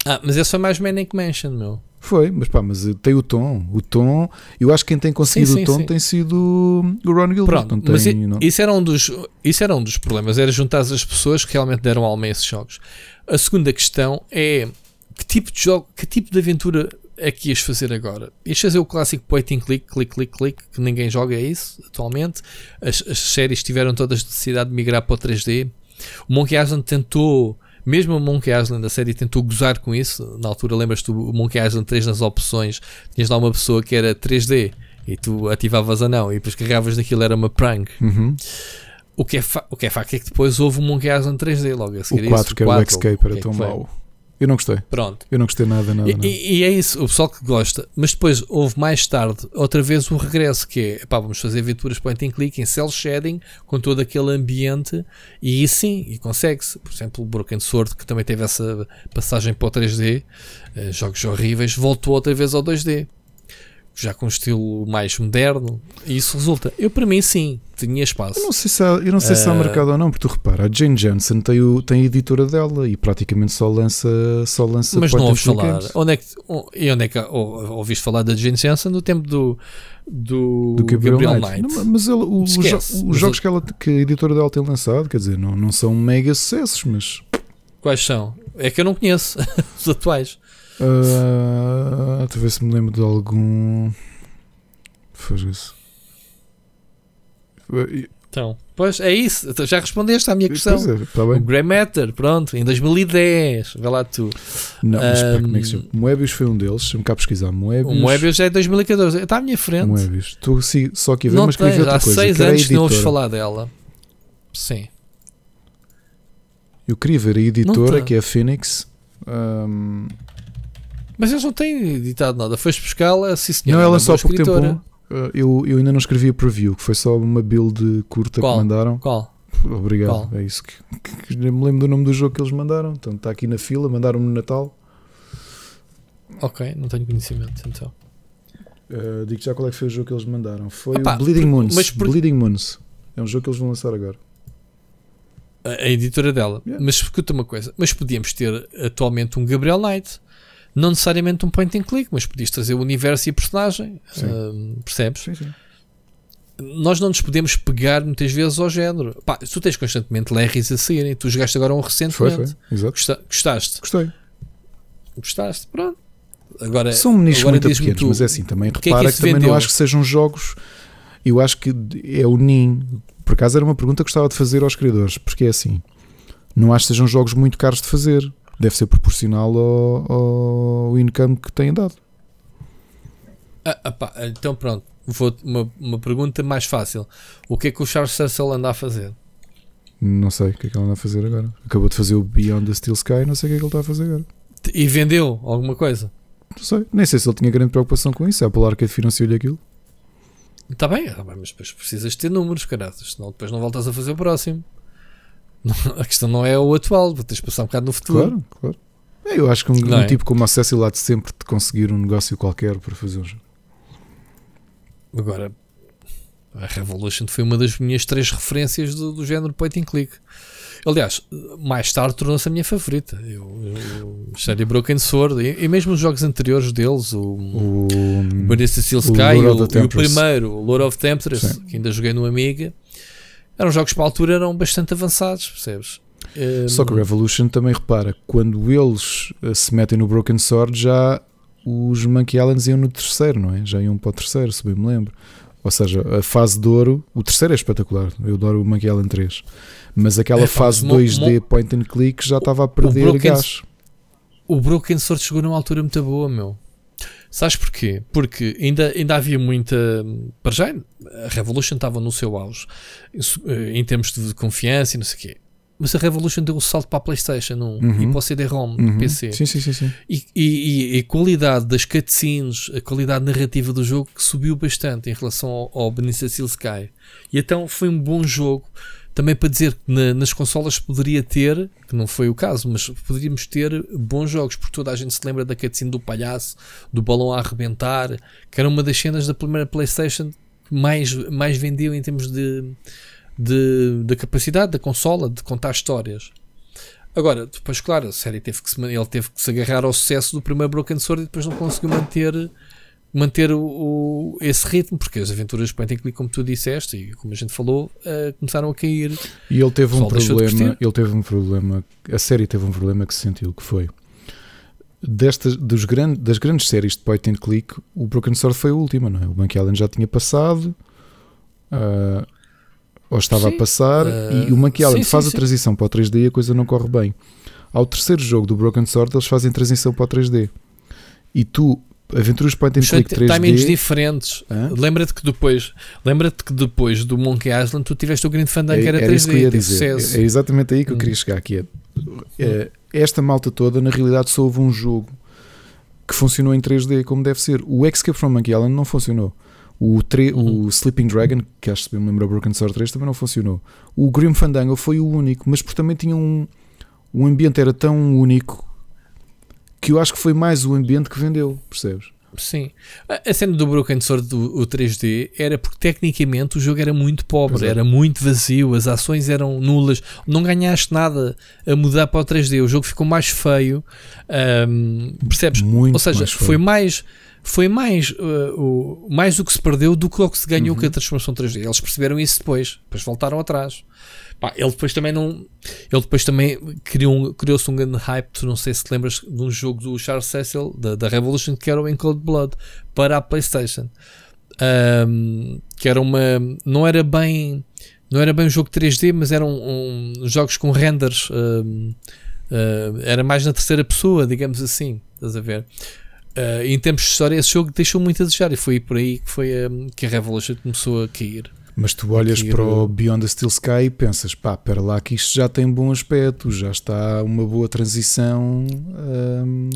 Ah, mas esse foi mais Manic Mansion, meu. Foi, mas pá, mas tem o tom. O tom, eu acho que quem tem conseguido Sim, sim, o tom sim. tem sido o Ron Gilbert. Pronto, tem, mas isso, era um dos, isso era um dos problemas, era juntar as pessoas que realmente deram alma a esses jogos. A segunda questão é que tipo de jogo, que tipo de aventura é que ias fazer agora? Ias fazer o clássico point and click, click, click, click, que ninguém joga é isso atualmente. As, as séries tiveram todas necessidade de migrar para o 3D. O Monkey Island tentou, mesmo o Monkey Island, a série tentou gozar com isso. Na altura, lembras-te do Monkey Island 3 nas opções, tinhas lá uma pessoa que era 3D e tu ativavas a não e depois carregavas naquilo, era uma prank. Uhum. O que, é o que é facto é que depois houve o Monkey Island 3D logo a seguir. O a 4, isso, que era o Escape, era é tão mau. Eu não gostei. Pronto. Eu não gostei nada, nada, E, nada. e- é isso, o pessoal que gosta. Mas depois houve mais tarde outra vez o regresso, que é pá, vamos fazer aventuras point and click em cel shading com todo aquele ambiente e aí sim, e consegue-se. Por exemplo, o Broken Sword, que também teve essa passagem para o 3D, eh, jogos horríveis, voltou outra vez ao 2D. Já com um estilo mais moderno, e isso resulta. Eu, para mim, sim, tinha espaço. Eu não sei se há, eu não sei se há Ah. mercado ou não, porque tu repara, a Jane Johnson tem, o, tem a editora dela e praticamente só lança, só lança Mas não ouves falar. Onde é que, o- e onde é que ou- ouviste falar da Jane Jansen no tempo do, do, do Gabriel, Gabriel, Knight. Knight? Não, mas ela- o- Esquece. os jogos que, ela, que a editora dela tem lançado, quer dizer, não, não são mega sucessos, mas Quais são? É que eu não conheço os atuais. Deixa eu ver se me lembro de algum. Faz isso. Então, pois é isso. Então, já respondeste à minha questão. Pois é, O bem. Grey Matter, pronto, em 2010. Vai lá tu. Não, mas Ahm, como é que se chama? Moebius foi um deles. Deixa-me cá pesquisar. Moebius. O Moebius é 2014. Está à minha frente. Moebius. Estou assim, só aqui a ver, não mas queria ver tens, outra há coisa. seis que era a anos que não ouves falar dela. Sim. Eu queria ver a editora, tá. que é a Phoenix. Ahm, Mas eles não têm editado nada. Foste buscá-la, sim senhor. não, é ela só há pouco tempo. ah, eu, eu ainda não escrevi a preview, que foi só uma build curta Qual? que mandaram. Qual? Obrigado. Qual? É isso que, que, que nem me lembro do nome do jogo que eles mandaram. Então está aqui na fila, mandaram-me no Natal. Ok, não tenho conhecimento então. Uh, digo já qual é que foi o jogo que eles mandaram. Foi Opa, o Bleeding por- Moons. por- Bleeding Moons. É um jogo que eles vão lançar agora. a, a editora dela. Yeah. Mas escuta uma coisa, mas podíamos ter atualmente um Gabriel Knight, não necessariamente um point and click, mas podias trazer o universo e a personagem. Ahm, percebes? Sim, sim. Nós não nos podemos pegar muitas vezes ao género. Pá, tu tens constantemente Larrys a saírem, tu jogaste agora um Foi, recentemente. foi. Exato. Gosta- Gostaste? Gostei. Gostaste? Pronto. Agora, São nichos muito pequenos, tu, mas é assim, também que é que repara que, isso também vendeu? não acho que sejam jogos. Eu acho que é o NIN. Por acaso era uma pergunta que gostava de fazer aos criadores, porque é assim, não acho que sejam jogos muito caros de fazer. Deve ser proporcional ao, ao income que têm dado. Ah, ah, então pronto, vou uma, uma pergunta mais fácil. O que é que o Charles Cecil anda a fazer? Não sei o que é que ele anda a fazer agora. Acabou de fazer o Beyond the Steel Sky, não sei o que é que ele está a fazer agora. E vendeu alguma coisa? Não sei, nem sei se ele tinha grande preocupação com isso. A Apple Arcade financiou-lhe aquilo. Está bem, bem, mas depois precisas ter números, caralho, senão depois não voltas a fazer o próximo. A questão não é o atual, vou teres de passar um bocado no futuro. Claro, claro. É, eu acho que um, um é? tipo como a Cecil há de sempre de conseguir um negócio qualquer para fazer um jogo. Agora, a Revolution foi uma das minhas três referências do, do género point and click. Aliás, mais tarde tornou-se a minha favorita. Eu, eu, série Broken Sword e, e mesmo os jogos anteriores deles, o, O, Vanessa Steel o Sky Lord e o, the e o primeiro, o Lord of Temptress, que ainda joguei no Amiga, eram jogos para a altura eram bastante avançados, percebes? Só que o Revolution também repara, quando eles eh, se metem no Broken Sword, já os Monkey Islands iam no terceiro, não é? Já iam para o terceiro, se bem me lembro. Ou seja, a fase de ouro, o terceiro é espetacular. Eu adoro o Monkey Island 3. Mas aquela É, pá, fase mo- 2D point and click já estava a perder Broken- gás. O Broken Sword chegou numa altura muito boa, meu. Sabes porquê? Porque ainda, ainda havia muita. Para já, a Revolution estava no seu auge eh, em termos de confiança e não sei o quê. Mas a Revolution deu o salto para a PlayStation 1 Uhum. e para o CD-ROM, Uhum. PC. Sim, sim, sim, sim. E, e- e- a qualidade das cutscenes, a qualidade narrativa do jogo subiu bastante em relação ao, ao Steel Sky. E então foi um bom jogo. Também para dizer que na- nas consolas poderia ter, que não foi o caso, mas poderíamos ter bons jogos, porque toda a gente se lembra da cutscene do palhaço, do balão a arrebentar, que era uma das cenas da primeira PlayStation que mais, mais vendeu em termos de, de, da capacidade da consola de contar histórias. Agora, depois, claro, a série teve que se, ele teve que se agarrar ao sucesso do primeiro Broken Sword e depois não conseguiu manter, manter o, o- esse ritmo, porque as aventuras point and click, como tu disseste e como a gente falou, eh, começaram a cair. E ele teve um problema, ele teve um problema, a série teve um problema que se sentiu, que foi destas, dos gran- das grandes séries de point and click, o Broken Sword foi a última, não é? O Monkey Island já tinha passado, ah, ou estava Sim, a passar, ah, e o Monkey Island sim, faz sim, a transição para o 3D e a coisa não corre bem. Ao terceiro jogo do Broken Sword, eles fazem transição para o 3D. E tu, aventuras point and click t- timings 3D, diferentes. Lembra-te que depois lembra-te que depois do Monkey Island tu tiveste o Green Fandango que era era 3D, isso que sucesso. É exatamente aí que eu Hum. queria chegar aqui. É, é, esta malta toda, na realidade, só houve um jogo que funcionou em 3D como deve ser. O Escape from Monkey Island não funcionou. O, tre- Uhum. o Sleeping Dragon, que acho que me lembro Broken Sword 3, também não funcionou. O Grim Fandango foi o único, mas porque também tinha um. O ambiente era tão único que eu acho que foi mais o ambiente que vendeu, percebes? Sim. A, cena do Broken Sword do o 3D era porque tecnicamente o jogo era muito pobre, é. era muito vazio, as ações eram nulas, não ganhaste nada a mudar para o 3D, o jogo ficou mais feio. ahm, percebes? Muito Ou seja, mais foi mais foi mais, uh, o, mais o que se perdeu do que o que se ganhou Uhum. com a transformação 3D. Eles perceberam isso depois, depois voltaram atrás. Pá, ele depois também não. Ele depois também criou um- criou-se um grande hype. Não sei se te lembras de um jogo do Charles Cecil da, da Revolution que era o In Cold Blood para a PlayStation. Ahm, que era uma. Não era bem. Não era bem um jogo 3D, mas eram um, jogos com renders. ahm, ah, era mais na terceira pessoa, digamos assim. Estás a ver? E em termos de história, esse jogo deixou muito a desejar. E foi por aí que, foi, ahm, que a Revolution começou a cair. Mas tu olhas para o eu- Beyond the Steel Sky e pensas, pá, para lá que isto já tem bom aspecto, já está uma boa transição. hum,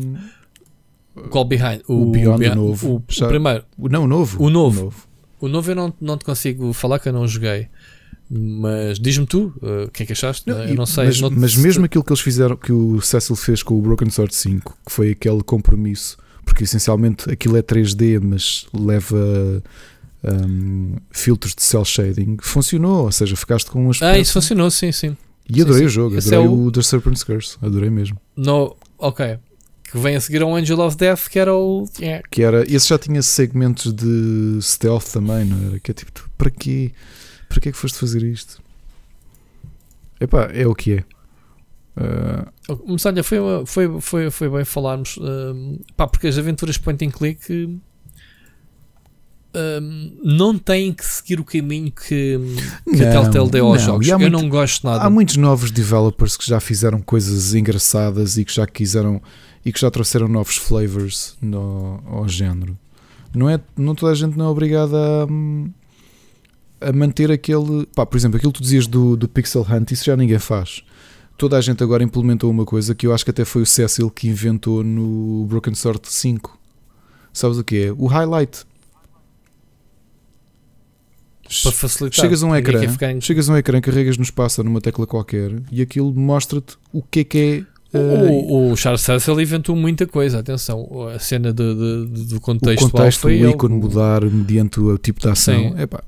Qual Behind? O Beyond, o novo. O, o primeiro. o- não, o novo. O novo. O novo eu não, não te consigo falar que eu não joguei. Mas diz-me tu, uh, o que é que achaste? Não, eu e- não sei. Mas, não- mas mesmo aquilo que eles fizeram, que o Cecil fez com o Broken Sword 5, que foi aquele compromisso, porque essencialmente aquilo é 3D, mas leva hum, filtros de cel shading, funcionou. Ou seja, ficaste com um aspecto. Ah, isso funcionou, sim, sim. E adorei sim, o sim. jogo, Esse adorei é o- o... The Serpent's Curse, adorei mesmo. No, ok. Que vem a seguir ao Angel of Death, que era o. Yeah. Que era, esse já tinha segmentos de stealth também, não era? Que é tipo, tu, para quê? Para que é que foste fazer isto? Epá, é o que é. Ah, Mas olha, foi, foi, foi, foi bem falarmos. um, pá, porque as aventuras point and click. Um, não têm que seguir o caminho que, que a Não, Telltale deu aos não, jogos. Eu muito- não gosto nada. Há muitos novos developers que já fizeram coisas engraçadas e que já quiseram e que já trouxeram novos flavors no, ao género. Não, é, não toda a gente não é obrigada a, a manter aquele. Pá, por exemplo, aquilo que tu dizias do, do Pixel Hunt, isso já ninguém faz. Toda a gente agora implementou uma coisa que eu acho que até foi o Cecil que inventou no Broken Sword 5. Sabes o que é? O highlight. Para facilitar. Chegas a um ecrã, em- chegas a um ecrã, carregas no espaço numa tecla qualquer e aquilo mostra-te o que é que é O, o Charles Cecil inventou muita coisa, atenção, a cena de, de- de- do contexto, o contexto, o ícone mudar mediante o tipo de ação. Sim. Epá,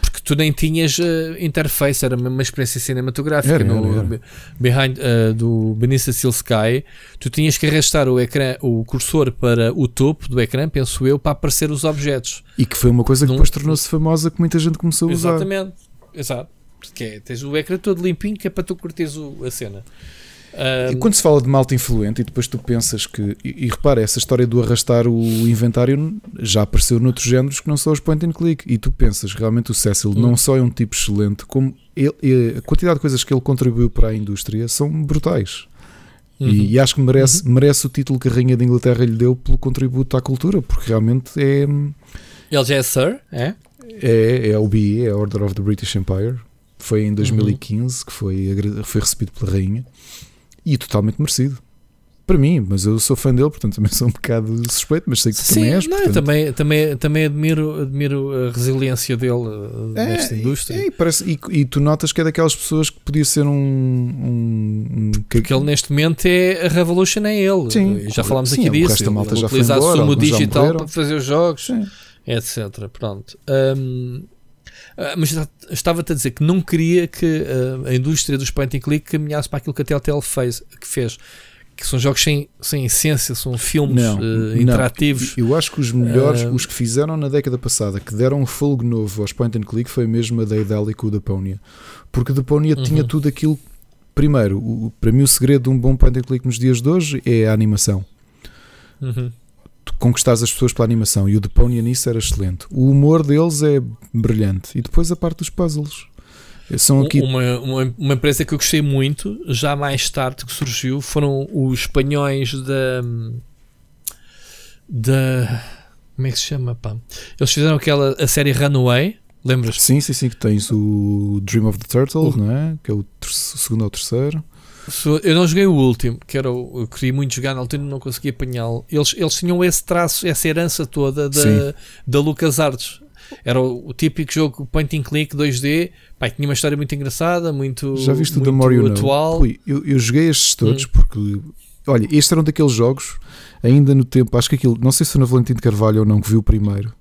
porque tu nem tinhas eh, interface, era uma experiência cinematográfica Era, no era, era. be- behind eh, do Beneath Steel Sky, tu tinhas que arrastar o ecrã, o cursor para o topo do ecrã, penso eu, para aparecer os objetos. e que foi uma coisa que Não- depois tornou-se famosa que muita gente começou a usar. Exatamente, exato. Porque é, tens o ecrã todo limpinho que é para tu curtires o- a cena. E Ahm, quando se fala de malta influente e depois tu pensas que. E, e repara, essa história do arrastar o inventário já apareceu noutros géneros que não são os point and click. E tu pensas realmente o Cecil Hum. não só é um tipo excelente, como ele- e a quantidade de coisas que ele contribuiu para a indústria são brutais. uhum. E, e acho que merece, merece o título que a Rainha da Inglaterra lhe deu pelo contributo à cultura, porque realmente é, Ele já é Sir, é? é, é a OBE, é a Order of the British Empire. Foi Uhum. em 2015 que foi, foi recebido pela Rainha e totalmente merecido. Para mim, mas eu sou fã dele, portanto também sou um bocado suspeito, mas sei que tu Sim, também és. não, portanto- também, também, também admiro, admiro a resiliência dele eh, nesta indústria. É, e, parece, e, e tu notas que é daquelas pessoas que podia ser um. um, um que- Porque ele neste momento é a Revolution é ele. Sim, já falámos sim, aqui disso. resto da malta ele já foi utiliza embora, a sumo digital para fazer os jogos, Sim. etc. Pronto. Ah, mas já- estava-te a dizer que não queria que ah, a indústria dos point and click caminhasse para aquilo que a Telltale fez, que fez. Que são jogos sem, sem essência, são filmes Não, não. interativos. Eu acho que os melhores, Ah. os que fizeram na década passada, que deram um fogo novo aos point and click, foi mesmo a Daedalic e o Deponia. Porque Deponia Uhum. tinha tudo aquilo. Primeiro, o- para mim, o segredo de um bom point and click nos dias de hoje é a animação. Uhum. Conquistares as pessoas pela animação e o Deponia nisso era excelente. O humor deles é brilhante. E depois a parte dos puzzles. São aqui. Uma, uma, uma empresa que eu gostei muito, já mais tarde que surgiu, foram os espanhóis da. da. Como é que se chama? Pá? Eles fizeram aquela a série Runaway, lembras? Sim, sim, sim, que tens o Dream of the Turtle, Uh. não é? Que é o segundo ou terceiro. Eu não joguei o último, que era o, eu queria muito jogar na altura e não consegui apanhá-lo. Eles, eles tinham esse traço, essa herança toda da, Sim. da LucasArts. Era o, o típico jogo point and click 2D, pá, e tinha uma história muito engraçada, muito, Já viste o muito The More You Know? atual. Rui, eu, eu joguei estes todos Hum. porque, olha, este era um daqueles jogos, ainda no tempo, acho que aquilo, não sei se foi na Valentim de Carvalho ou não, que vi o primeiro,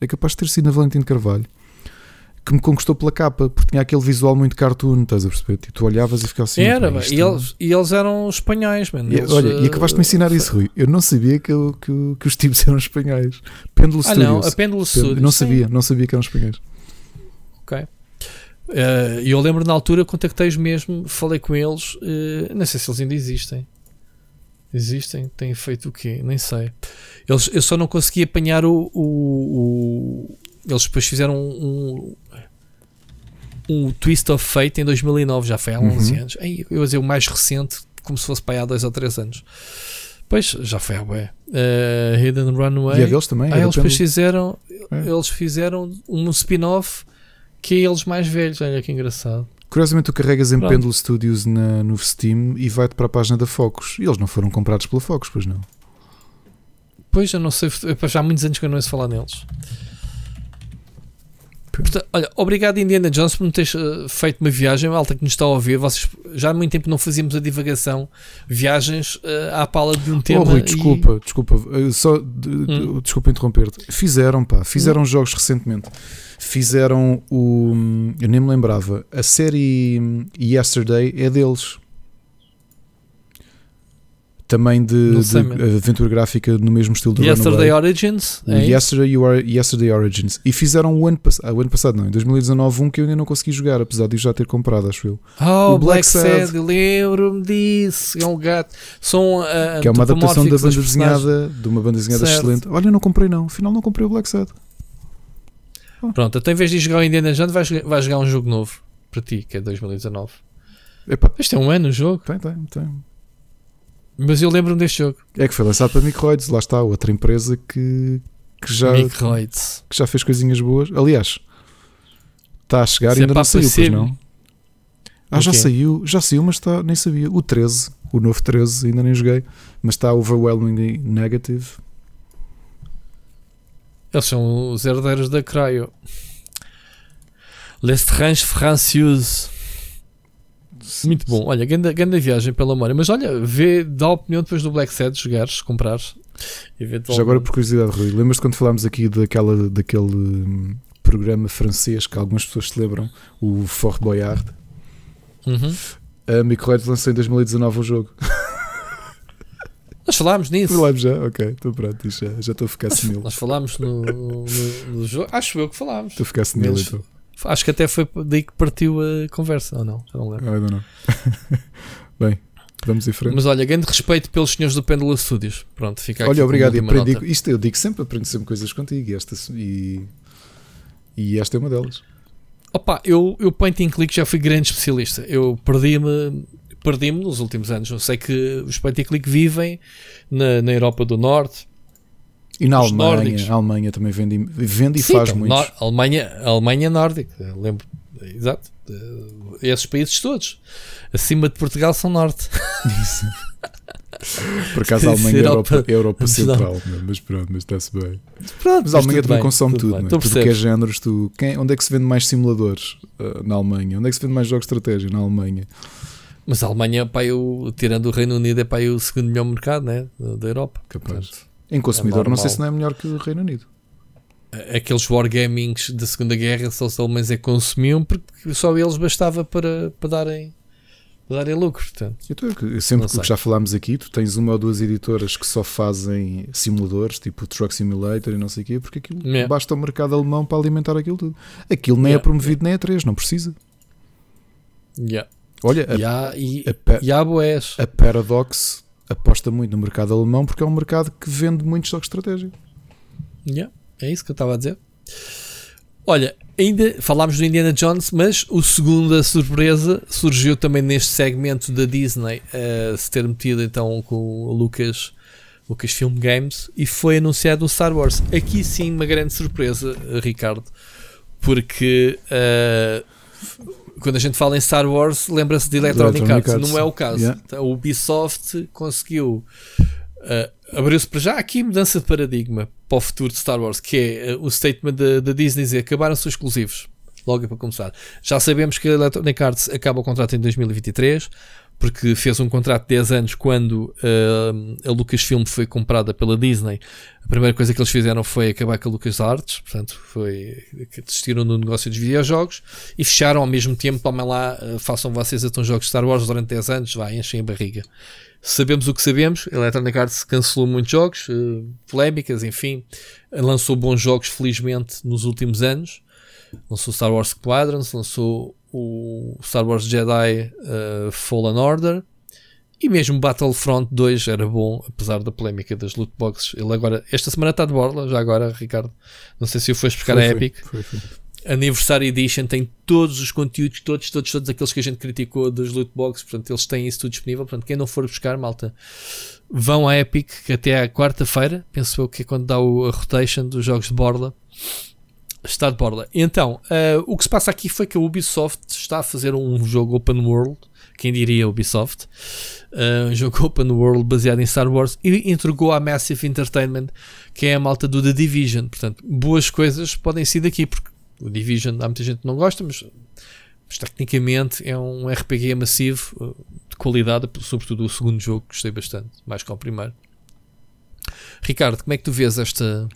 é capaz de ter sido na Valentim de Carvalho, que me conquistou pela capa, porque tinha aquele visual muito cartoon, estás a perceber? E tu olhavas e ficavas assim. Era, "Pá, pá, isto- e, eles, e eles eram espanhóis, mano. E, Eles, olha, e eh, acabaste de me ensinar isso, Rui. Eu não sabia que, eu- que, que os tipos eram espanhóis. Pêndulo Ah, não, Studios. a Pendle Pêndulo- Studios. não sim. sabia, não sabia que eram espanhóis. Ok. Eh, E eu lembro na altura, contactei-os mesmo, falei com eles. eh, não sei se eles ainda existem. Existem? Têm feito o quê? Nem sei. Eles, eu só não consegui apanhar o. o- o- eles depois fizeram um, um Twist of Fate em 2009, já foi há 11 Uhum. anos. Ei, eu ia dizer o mais recente, como se fosse para aí há 2 ou 3 anos. Pois, já foi há bué. Eh, Hidden Runaway. E a deles também. Ah, eles depois fizeram, É. eles fizeram um spin-off que é eles mais velhos. Olha que engraçado. Curiosamente, tu carregas em Pronto. Pendle Studios na, no Steam e vai-te para a página da Focus. E eles não foram comprados pela Focus, pois não. Pois, eu não sei, já há muitos anos que eu não ouço falar neles. Portanto, olha, obrigado Indiana Jones por me teres eh, feito uma viagem, malta que nos está a ouvir. Vocês, já há muito tempo não fazíamos a divagação, viagens eh, à pala de um tema. oh, Rui, e- desculpa, desculpa. eh, Só, de- Hum. Desculpa interromper-te. Fizeram, pá, fizeram jogos recentemente. Fizeram o. Eu nem me lembrava. A série hum, Yesterday é deles. Também de, de aventura gráfica no mesmo estilo do Yesterday Runaway. Origins. O é? Yesterday, You Are- Yesterday Origins. E fizeram o ano, ah, o ano passado, não, em 2019, um que eu ainda não consegui jogar, apesar de já ter comprado, acho eu. Oh, O Black, Black Sad. Lembro-me disso. É um gato. São ah, que é uma adaptação da banda desenhada, de uma banda desenhada Certo. excelente. Olha, eu não comprei não, afinal não comprei o Black Sad. Pronto, então em vez de jogar o Indiana Jones, vais, vais jogar um jogo novo para ti, que é 2019. Epá, Este é um ano o jogo, tem, tem, tem. Mas eu lembro-me deste jogo. É que foi lançado para Microids, lá está, outra empresa que, que, já, Microids. que já fez coisinhas boas. Aliás, está a chegar e é ainda não saiu, pois não? Ah, já saiu, já saiu, mas está, nem sabia. O 13, o novo 13, ainda nem joguei, mas está overwhelmingly negative. Eles são os herdeiros da Cryo. L'Estrange Francieuse. Muito bom. Olha, grande, grande viagem pela memória. Mas olha, vê, dá a opinião depois do Black Set, jogares, comprares. Já agora, por curiosidade, Rui, lembras-te quando falámos aqui daquela, daquele hum, programa francês que algumas pessoas se lembram, o Fort Boyard? Uhum. A Microids lançou em 2019 o jogo. Nós falámos nisso. Falámos já, ok, estou pronto, já, já estou a ficar senil. Nós falámos no, no, no, jogo, acho eu que falámos. Estou a ficar senil então. Acho que até foi daí que partiu a conversa, ou não? Já não lembro. Ah, não, não. Bem, vamos em frente. Mas olha, grande respeito pelos senhores do Pendula Studios. Pronto, fica aqui. Olha, obrigado. E aprendi, isto eu digo sempre, aprendo sempre coisas contigo e esta, e, e esta é uma delas. Opa, eu, eu point and click já fui grande especialista. Eu perdi-me perdi-me nos últimos anos. Eu sei que os point and click vivem na, na Europa do Norte. E na Alemanha, nórdicos. a Alemanha também vende, vende e Sim, faz muito. Alemanha, Alemanha nórdica, lembro, exato. Esses países todos, acima de Portugal, são norte. Isso. Por acaso a Alemanha é Europa, Europa Central, mas pronto, mas está-se bem. Pronto, mas a Alemanha também bem, consome tudo, tudo, tudo, tudo que é géneros. Tu, quem, onde é que se vende mais simuladores uh, na Alemanha? Onde é que se vende mais jogos de estratégia na Alemanha? Mas a Alemanha, pá, eu, tirando o Reino Unido, é pá, o segundo melhor mercado né, da Europa. Capaz. Portanto, em consumidor, é não sei se não é melhor que o Reino Unido. Aqueles wargamings da Segunda Guerra só os alemães é que consumiam porque só eles bastava para, para darem darem lucro. Portanto, eu sempre que já falámos aqui, tu tens uma ou duas editoras que só fazem simuladores, tipo Truck Simulator e não sei o quê, porque aquilo yeah. basta o mercado alemão para alimentar aquilo tudo. Aquilo nem é yeah. é promovido nem é 3, não precisa. Yeah. Olha, a, há, e, a, e há boés. a Paradox aposta muito no mercado alemão porque é um mercado que vende muitos jogos de estratégia. Yeah, é isso que eu estava a dizer. Olha, ainda falámos do Indiana Jones, mas o segunda surpresa surgiu também neste segmento da Disney, uh, se ter metido então com o Lucas, Lucasfilm Games, e foi anunciado o Star Wars. Aqui sim, uma grande surpresa, Ricardo, porque uh, quando a gente fala em Star Wars, lembra-se de Electronic, Electronic Arts. Arts. Não é o caso. Yeah. Então, o Ubisoft conseguiu. Uh, Abriu-se para já aqui mudança de paradigma para o futuro de Star Wars, que é uh, o statement da Disney dizer acabaram-se os exclusivos. Logo para começar. Já sabemos que a Electronic Arts acaba o contrato em 2023 porque fez um contrato de 10 anos quando uh, a Lucasfilm foi comprada pela Disney. A primeira coisa que eles fizeram foi acabar com a LucasArts, portanto, foi desistiram do negócio dos videojogos e fecharam ao mesmo tempo. Tomem lá, uh, façam vocês então jogos de Star Wars durante 10 anos, vai, enchem a barriga. Sabemos o que sabemos, a Electronic Arts cancelou muitos jogos, uh, polémicas, enfim, lançou bons jogos, felizmente, nos últimos anos. Lançou Star Wars Squadrons, lançou o Star Wars Jedi uh, Fallen Order e mesmo Battlefront 2 era bom, apesar da polémica das loot boxes. Ele agora, esta semana está de borla, já agora, Ricardo. Não sei se o foste buscar foi, a Epic. Foi, foi, Anniversary Edition tem todos os conteúdos, todos, todos, todos aqueles que a gente criticou das loot boxes. Portanto, eles têm isso tudo disponível. Portanto, quem não for buscar, malta, vão à Epic que até à quarta-feira, penso eu que é quando dá o, a rotation dos jogos de borla Está de borda. Então, uh, o que se passa aqui foi que a Ubisoft está a fazer um jogo open world, quem diria Ubisoft, uh, um jogo open world baseado em Star Wars e entregou à Massive Entertainment, que é a malta do The Division. Portanto, boas coisas podem ser daqui, porque o Division há muita gente que não gosta, mas, mas tecnicamente é um RPG massivo uh, de qualidade, sobretudo o segundo jogo, gostei bastante, mais que o primeiro. Ricardo, como é que tu vês esta.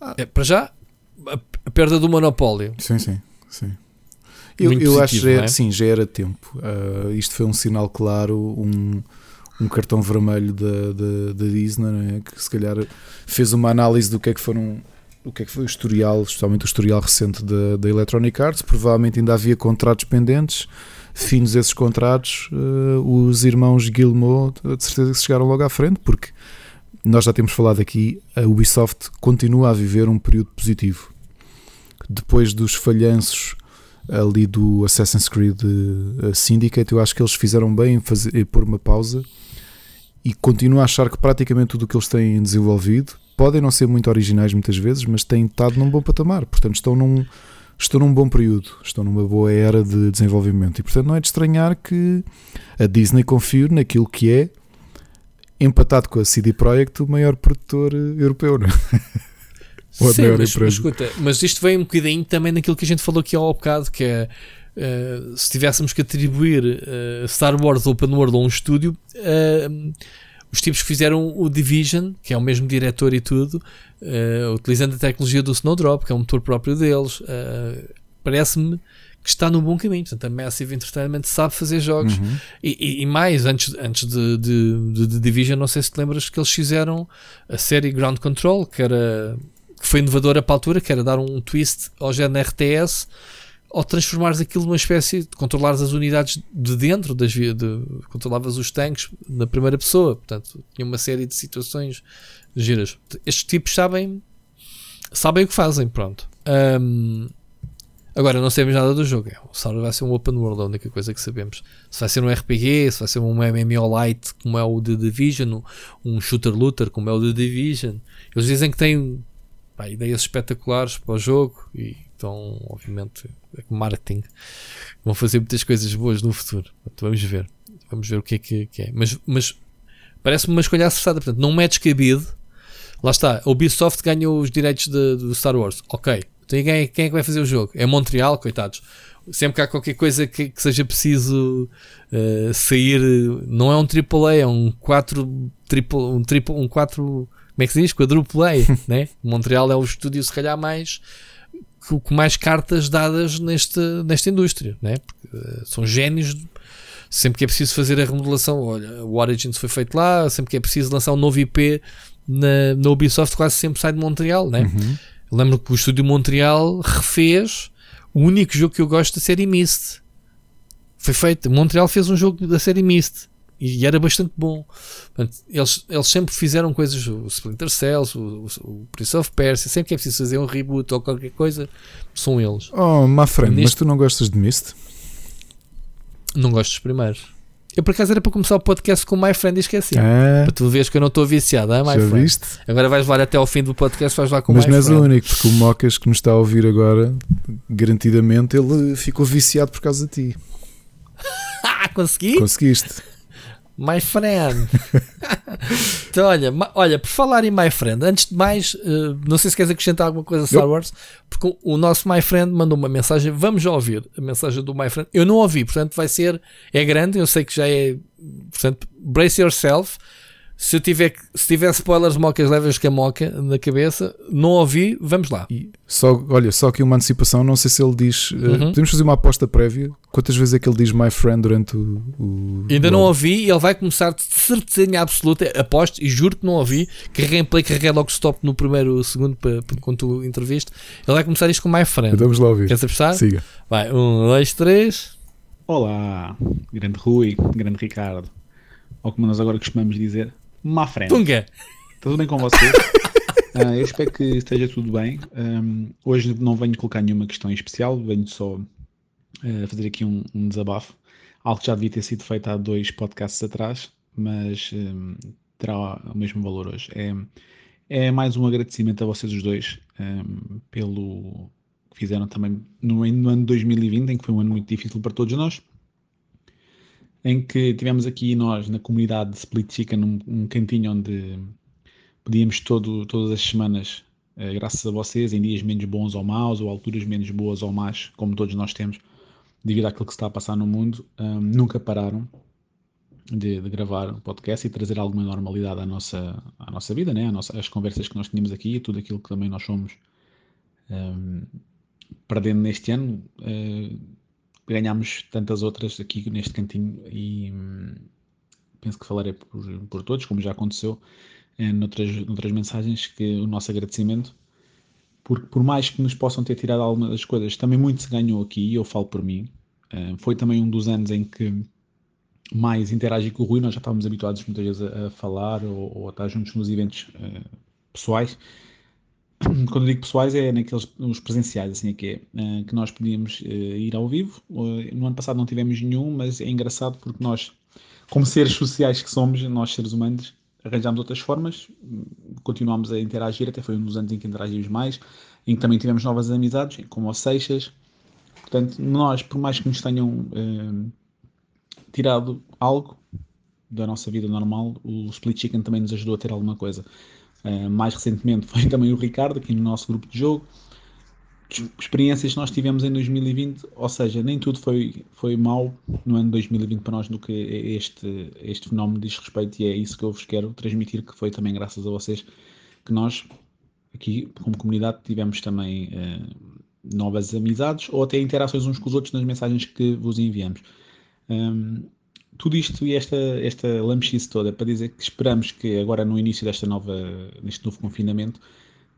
Ah. É, para já, a, perda do monopólio. Sim, sim, sim. Eu, eu acho que já, é? sim, já era tempo. Uh, isto foi um sinal claro, um, um cartão vermelho da, da, da Disney, é? que se calhar fez uma análise do que é que foram o que é que foi o historial, especialmente o historial recente da, da Electronic Arts. Provavelmente ainda havia contratos pendentes. Finos esses contratos, uh, os irmãos Gilmour de certeza que chegaram logo à frente, porque nós já temos falado aqui, a Ubisoft continua a viver um período positivo depois dos falhanços ali do Assassin's Creed uh, Syndicate, eu acho que eles fizeram bem em, fazer, em pôr uma pausa e continuo a achar que praticamente tudo o que eles têm desenvolvido podem não ser muito originais muitas vezes, mas têm estado num bom patamar, portanto estão num, estão num bom período, estão numa boa era de desenvolvimento. E portanto não é de estranhar que a Disney confie naquilo que é empatado com a CD Projekt o maior produtor eh, europeu, não é? Sim, mas, mas, escuta, mas isto vem um bocadinho também naquilo que a gente falou aqui ao bocado, que é uh, se tivéssemos que atribuir uh, Star Wars Open World a um estúdio, uh, os tipos que fizeram o Division, que é o mesmo diretor e tudo, utilizando a tecnologia do Snowdrop, que é um motor próprio deles, parece-me que está no bom caminho. Portanto, a Massive Entertainment sabe fazer jogos. Uhum. E, e, e, mais, antes, antes de, de, de, de, Division, não sei se te lembras que eles fizeram a série Ground Control, que era que foi inovadora para a altura, que era dar um twist ao género RTS ou transformares aquilo numa espécie de controlares as unidades de dentro das de, controlavas os tanques na primeira pessoa, portanto, tinha uma série de situações giras. Estes tipos sabem sabem o que fazem, pronto. Um, agora não sabemos nada do jogo. O Star vai ser um open world, a única coisa que sabemos. Se vai ser um RPG, se vai ser um MMO light, como é o The Division, um shooter looter, como é o The Division. Eles dizem que tem pá, ideias espetaculares para o jogo e então, obviamente, é marketing vão fazer muitas coisas boas no futuro. vamos ver. Vamos ver o que é que, que é. Mas, mas parece-me uma escolha acertada. Portanto, não metes cabido. Lá está. A Ubisoft ganhou os direitos do Star Wars. Ok. Então, quem, é, quem é que vai fazer o jogo? É Montreal, coitados. Sempre que há qualquer coisa que, que seja preciso uh, sair, não é um AAA, é um 4 triple, um triple, um 4, como é que se diz? Quadruple A, né? Montreal é o estúdio se calhar mais com mais cartas dadas neste, nesta indústria, né? Porque, uh, são génios. Sempre que é preciso fazer a remodelação, olha, o Origins foi feito lá, sempre que é preciso lançar um novo IP na, na Ubisoft, quase sempre sai de Montreal, né? Uhum. Lembro que o estúdio Montreal refez o único jogo que eu gosto da série Myst. Foi feito. Montreal fez um jogo da série Myst e era bastante bom. Portanto, eles, eles sempre fizeram coisas, o Splinter Cells, o, o Prince of Persia, sempre que é preciso fazer um reboot ou qualquer coisa, são eles. Oh, my friend, Neste... mas tu não gostas de Myst? Não gosto dos primeiros. Eu por acaso era para começar o podcast com My Friend e esqueci. Ah, para tu veres que eu não estou viciado, ah, My já Friend. Viste? Agora vais levar até ao fim do podcast, vais lá com Mas My não és o único, porque o Mocas que nos está a ouvir agora, garantidamente, ele ficou viciado por causa de ti. Ah, consegui? Conseguiste. My friend. então, olha, olha, por falar em My Friend, antes de mais, uh, não sei se queres acrescentar alguma coisa a Star Wars, porque o, o nosso My Friend mandou uma mensagem. Vamos já ouvir a mensagem do My Friend. Eu não ouvi, portanto, vai ser. É grande, eu sei que já é. Portanto, brace yourself se eu tiver, se tiver spoilers mocas leves com a moca na cabeça, não ouvi, vamos lá. E só, olha, só aqui uma antecipação, não sei se ele diz. Eh, uhum. Uh, podemos fazer uma aposta prévia. Quantas vezes é que ele diz my friend durante o. o Ainda não ouvi e ele vai começar de certeza absoluta, aposto e juro que não ouvi. Carreguei em play, carreguei logo stop no primeiro segundo para, para, quando tu entreviste. Ele vai começar isto com my friend. Vamos lá ouvir. Queres apostar? Siga. Vai, um, dois, três. Olá, grande Rui, grande Ricardo. Ou como nós agora costumamos dizer, má frente. Tunga! Tudo bem com vocês? uh, eu espero que esteja tudo bem. Um, hoje não venho colocar nenhuma questão em especial, venho só uh, fazer aqui um, um, desabafo. Algo que já devia ter sido feito há dois podcasts atrás, mas um, terá o mesmo valor hoje. É, é mais um agradecimento a vocês os dois pelo que fizeram também no, no ano 2020, em que foi um ano muito difícil para todos nós em que tivemos aqui nós na comunidade de Split Chicken um, um cantinho onde podíamos todo, todas as semanas, eh, graças a vocês, em dias menos bons ou maus, ou alturas menos boas ou más, como todos nós temos, devido àquilo que se está a passar no mundo, um, nunca pararam de, de, gravar um podcast e trazer alguma normalidade à nossa, à nossa vida, né? à nossa, às conversas que nós tínhamos aqui e tudo aquilo que também nós fomos um, perdendo neste ano. Uh, ganhámos tantas outras aqui neste cantinho e hum, penso que falarei por, por todos, como já aconteceu em noutras, noutras mensagens, que o nosso agradecimento, porque por mais que nos possam ter tirado algumas das coisas, também muito se ganhou aqui, e eu falo por mim. Uh, foi também um dos anos em que mais interagi com o Rui, nós já estávamos habituados muitas vezes a, falar ou, ou, a estar juntos nos eventos uh, pessoais, quando digo pessoais é naqueles os presenciais, assim é que é, uh, que nós podíamos uh, ir ao vivo. Uh, no ano passado não tivemos nenhum, mas é engraçado porque nós, como seres sociais que somos, nós seres humanos, arranjámos outras formas, continuámos a interagir, até foi um dos anos em que interagimos mais, em que também tivemos novas amizades, como os Seixas. Portanto, nós, por mais que nos tenham tirado algo da nossa vida normal, o Split Chicken também nos ajudou a ter alguma coisa. Uh, mais recentemente foi também o Ricardo, aqui no nosso grupo de jogo. experiências que nós tivemos em 2020, ou seja, nem tudo foi, foi mau no ano 2020 para nós no que este, este fenómeno diz respeito e é isso que eu vos quero transmitir, que foi também graças a vocês que nós aqui como comunidade tivemos também uh, novas amizades ou até interações uns com os outros nas mensagens que vos enviamos. Um, tudo isto e esta, esta lamchice toda para dizer que esperamos que agora no início desta nova, neste novo confinamento,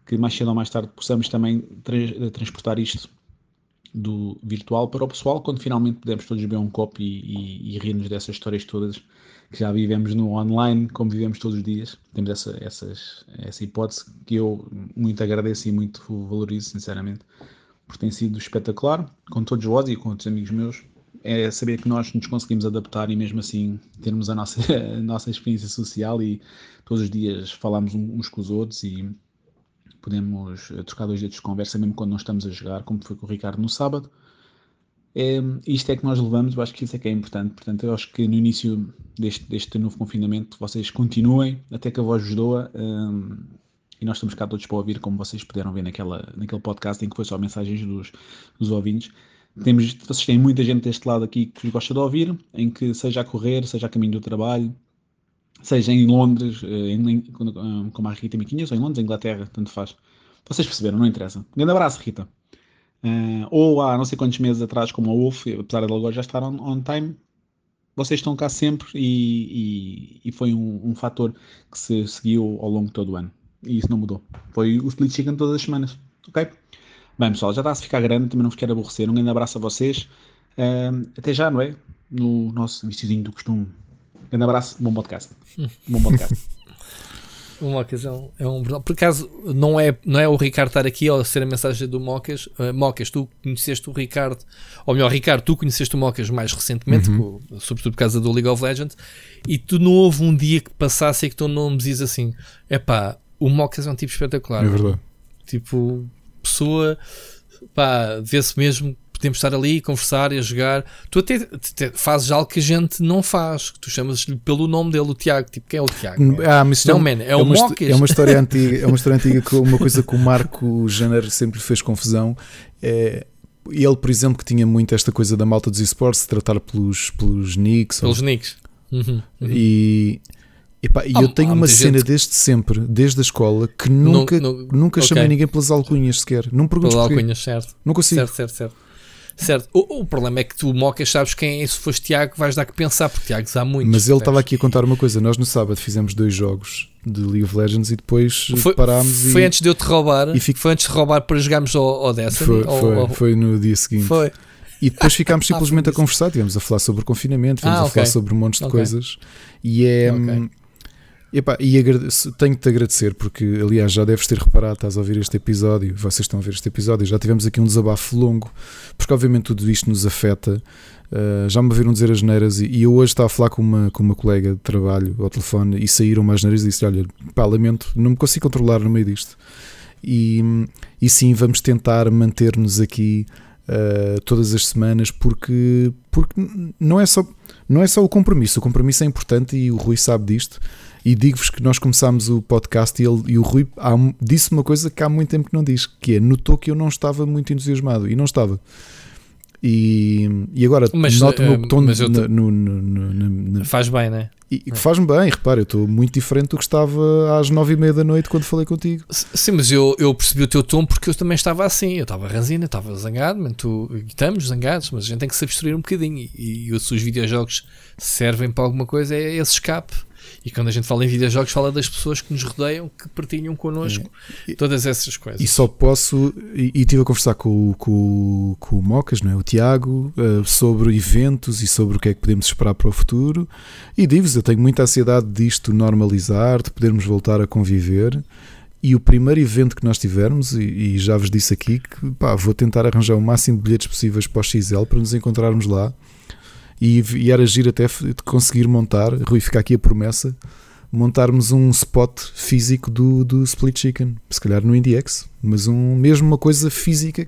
que mais cedo ou mais tarde possamos também tra transportar isto do virtual para o pessoal, quando finalmente podemos todos beber um copo e, e, e rir-nos dessas histórias todas que já vivemos no online, como vivemos todos os dias. Temos essa, essas, essa hipótese que eu muito agradeço e muito valorizo, sinceramente, porque tem sido espetacular, com todos vós e com outros amigos meus. É saber que nós nos conseguimos adaptar e mesmo assim termos a nossa, a nossa experiência social e todos os dias falamos uns com os outros e podemos eh, trocar dois dedos de conversa mesmo quando não estamos a jogar, como foi com o Ricardo no sábado. É, isto é que nós levamos, eu acho que isso é que é importante. Portanto, eu acho que no início deste, deste novo confinamento vocês continuem até que a voz vos doa. Um, e nós estamos cá todos para ouvir, como vocês puderam ver naquela, naquele podcast em que foi só mensagens dos, dos ouvintes. Temos, vocês têm muita gente deste lado aqui que gosta de ouvir, em que seja a correr, seja a caminho do trabalho, seja em Londres, eh, em, como a Rita Miquinhas, ou em Londres, Inglaterra, tanto faz. Vocês perceberam, não interessa. Um grande abraço, Rita. Uh, ou há não sei quantos meses atrás, como a Wolf, apesar de agora já estar on, on time, vocês estão cá sempre e, e, e foi um, um, fator que se seguiu ao longo de todo o ano. E isso não mudou. Foi o split chicken todas as semanas. Ok? Bem, pessoal, já está a ficar grande, também não vos quero aborrecer. Um grande abraço a vocês. Uh, até já, não é? No nosso viciozinho do costume. Grande abraço, bom podcast. Bom podcast. uma ocasião é um Por acaso, não é, não é o Ricardo estar aqui ou ser a mensagem do Mocas. Uh, Mocas, tu conheceste o Ricardo, ou melhor, Ricardo, tu conheceste o Mocas mais recentemente, uhum. por, sobretudo por causa do League of Legends, e tu não houve um dia que passasse e que tu não me dizes assim: é pá, o Mocas é um tipo espetacular. É verdade. Tipo, pessoa, pá, vê-se mesmo podemos estar ali, conversar e a jogar. Tu até, até fazes algo que a gente não faz. Tu chamas-lhe pelo nome dele, o Tiago. Tipo, quem é o Tiago? Ah, mas não, man, é, é, uma, é uma história antiga. É uma história antiga que uma coisa que o Marco Janeiro sempre fez confusão. É, ele, por exemplo, que tinha muito esta coisa da malta dos esportes, se tratar pelos, pelos nicks. Pelos ou, nicks. Uhum, uhum. E. E eu tenho uma cena gente... desde sempre, desde a escola, que nunca, nunca okay. chamei ninguém pelas alcunhas sequer. Não pergunto Pelas alcunhas, certo. Não consigo. Certo, certo, certo. Certo. O, o, problema é que tu, Mocas, sabes quem é. Se foste Tiago, vais dar que pensar, porque Tiago há muito. Mas ele estava aqui a contar uma coisa. Nós no sábado fizemos dois jogos de League of Legends e depois foi, parámos. Foi e, antes de eu te roubar. E fico... Foi antes de roubar para jogarmos ao, ao Destiny? Foi, foi, ou, foi no dia seguinte. Foi. E depois ficámos ah, simplesmente ah, a conversar, tivemos a falar sobre o confinamento, tivemos ah, a falar sobre um monte de okay. coisas. E é. Okay. Epá, e tenho-te agradecer, porque aliás já deves ter reparado, estás a ouvir este episódio, vocês estão a ouvir este episódio, já tivemos aqui um desabafo longo, porque obviamente tudo isto nos afeta. Uh, já me viram dizer as neiras e, e, eu hoje estava a falar com uma, com uma colega de trabalho ao telefone e saíram umas neiras e disse: Olha, pá, lamento, não me consigo controlar no meio disto. E, e sim, vamos tentar manter-nos aqui uh, todas as semanas, porque, porque não, é só, não é só o compromisso, o compromisso é importante e o Rui sabe disto. E digo-vos que nós começámos o podcast e, ele, e o Rui há, disse uma coisa que há muito tempo que não diz, que é notou que eu não estava muito entusiasmado e não estava. E, e agora mas, noto o meu uh, tom no, no, no, Faz bem, né? E faz-me bem, repara, eu estou muito diferente do que estava às nove e meia da noite quando falei contigo. Sim, mas eu, eu percebi o teu tom porque eu também estava assim. Eu estava ranzina, estava zangado, mas tu, estamos zangados, mas a gente tem que se abstrair um bocadinho. E, e se os videojogos servem para alguma coisa, é esse escape. E quando a gente fala em videojogos, fala das pessoas que nos rodeiam, que partilham connosco é. todas essas coisas. E só posso, e, e estive a conversar com, com, com o Mocas, não é? o Tiago, uh, sobre eventos e sobre o que é que podemos esperar para o futuro. E digo-vos, eu tenho muita ansiedade disto normalizar, de podermos voltar a conviver. E o primeiro evento que nós tivermos, e, e já vos disse aqui, que pá, vou tentar arranjar o máximo de bilhetes possíveis para o XL para nos encontrarmos lá e, e era agir até de conseguir montar, Rui, fica aqui a promessa, montarmos um spot físico do, do Split Chicken, se calhar no IndieX, mas um, mesmo uma coisa física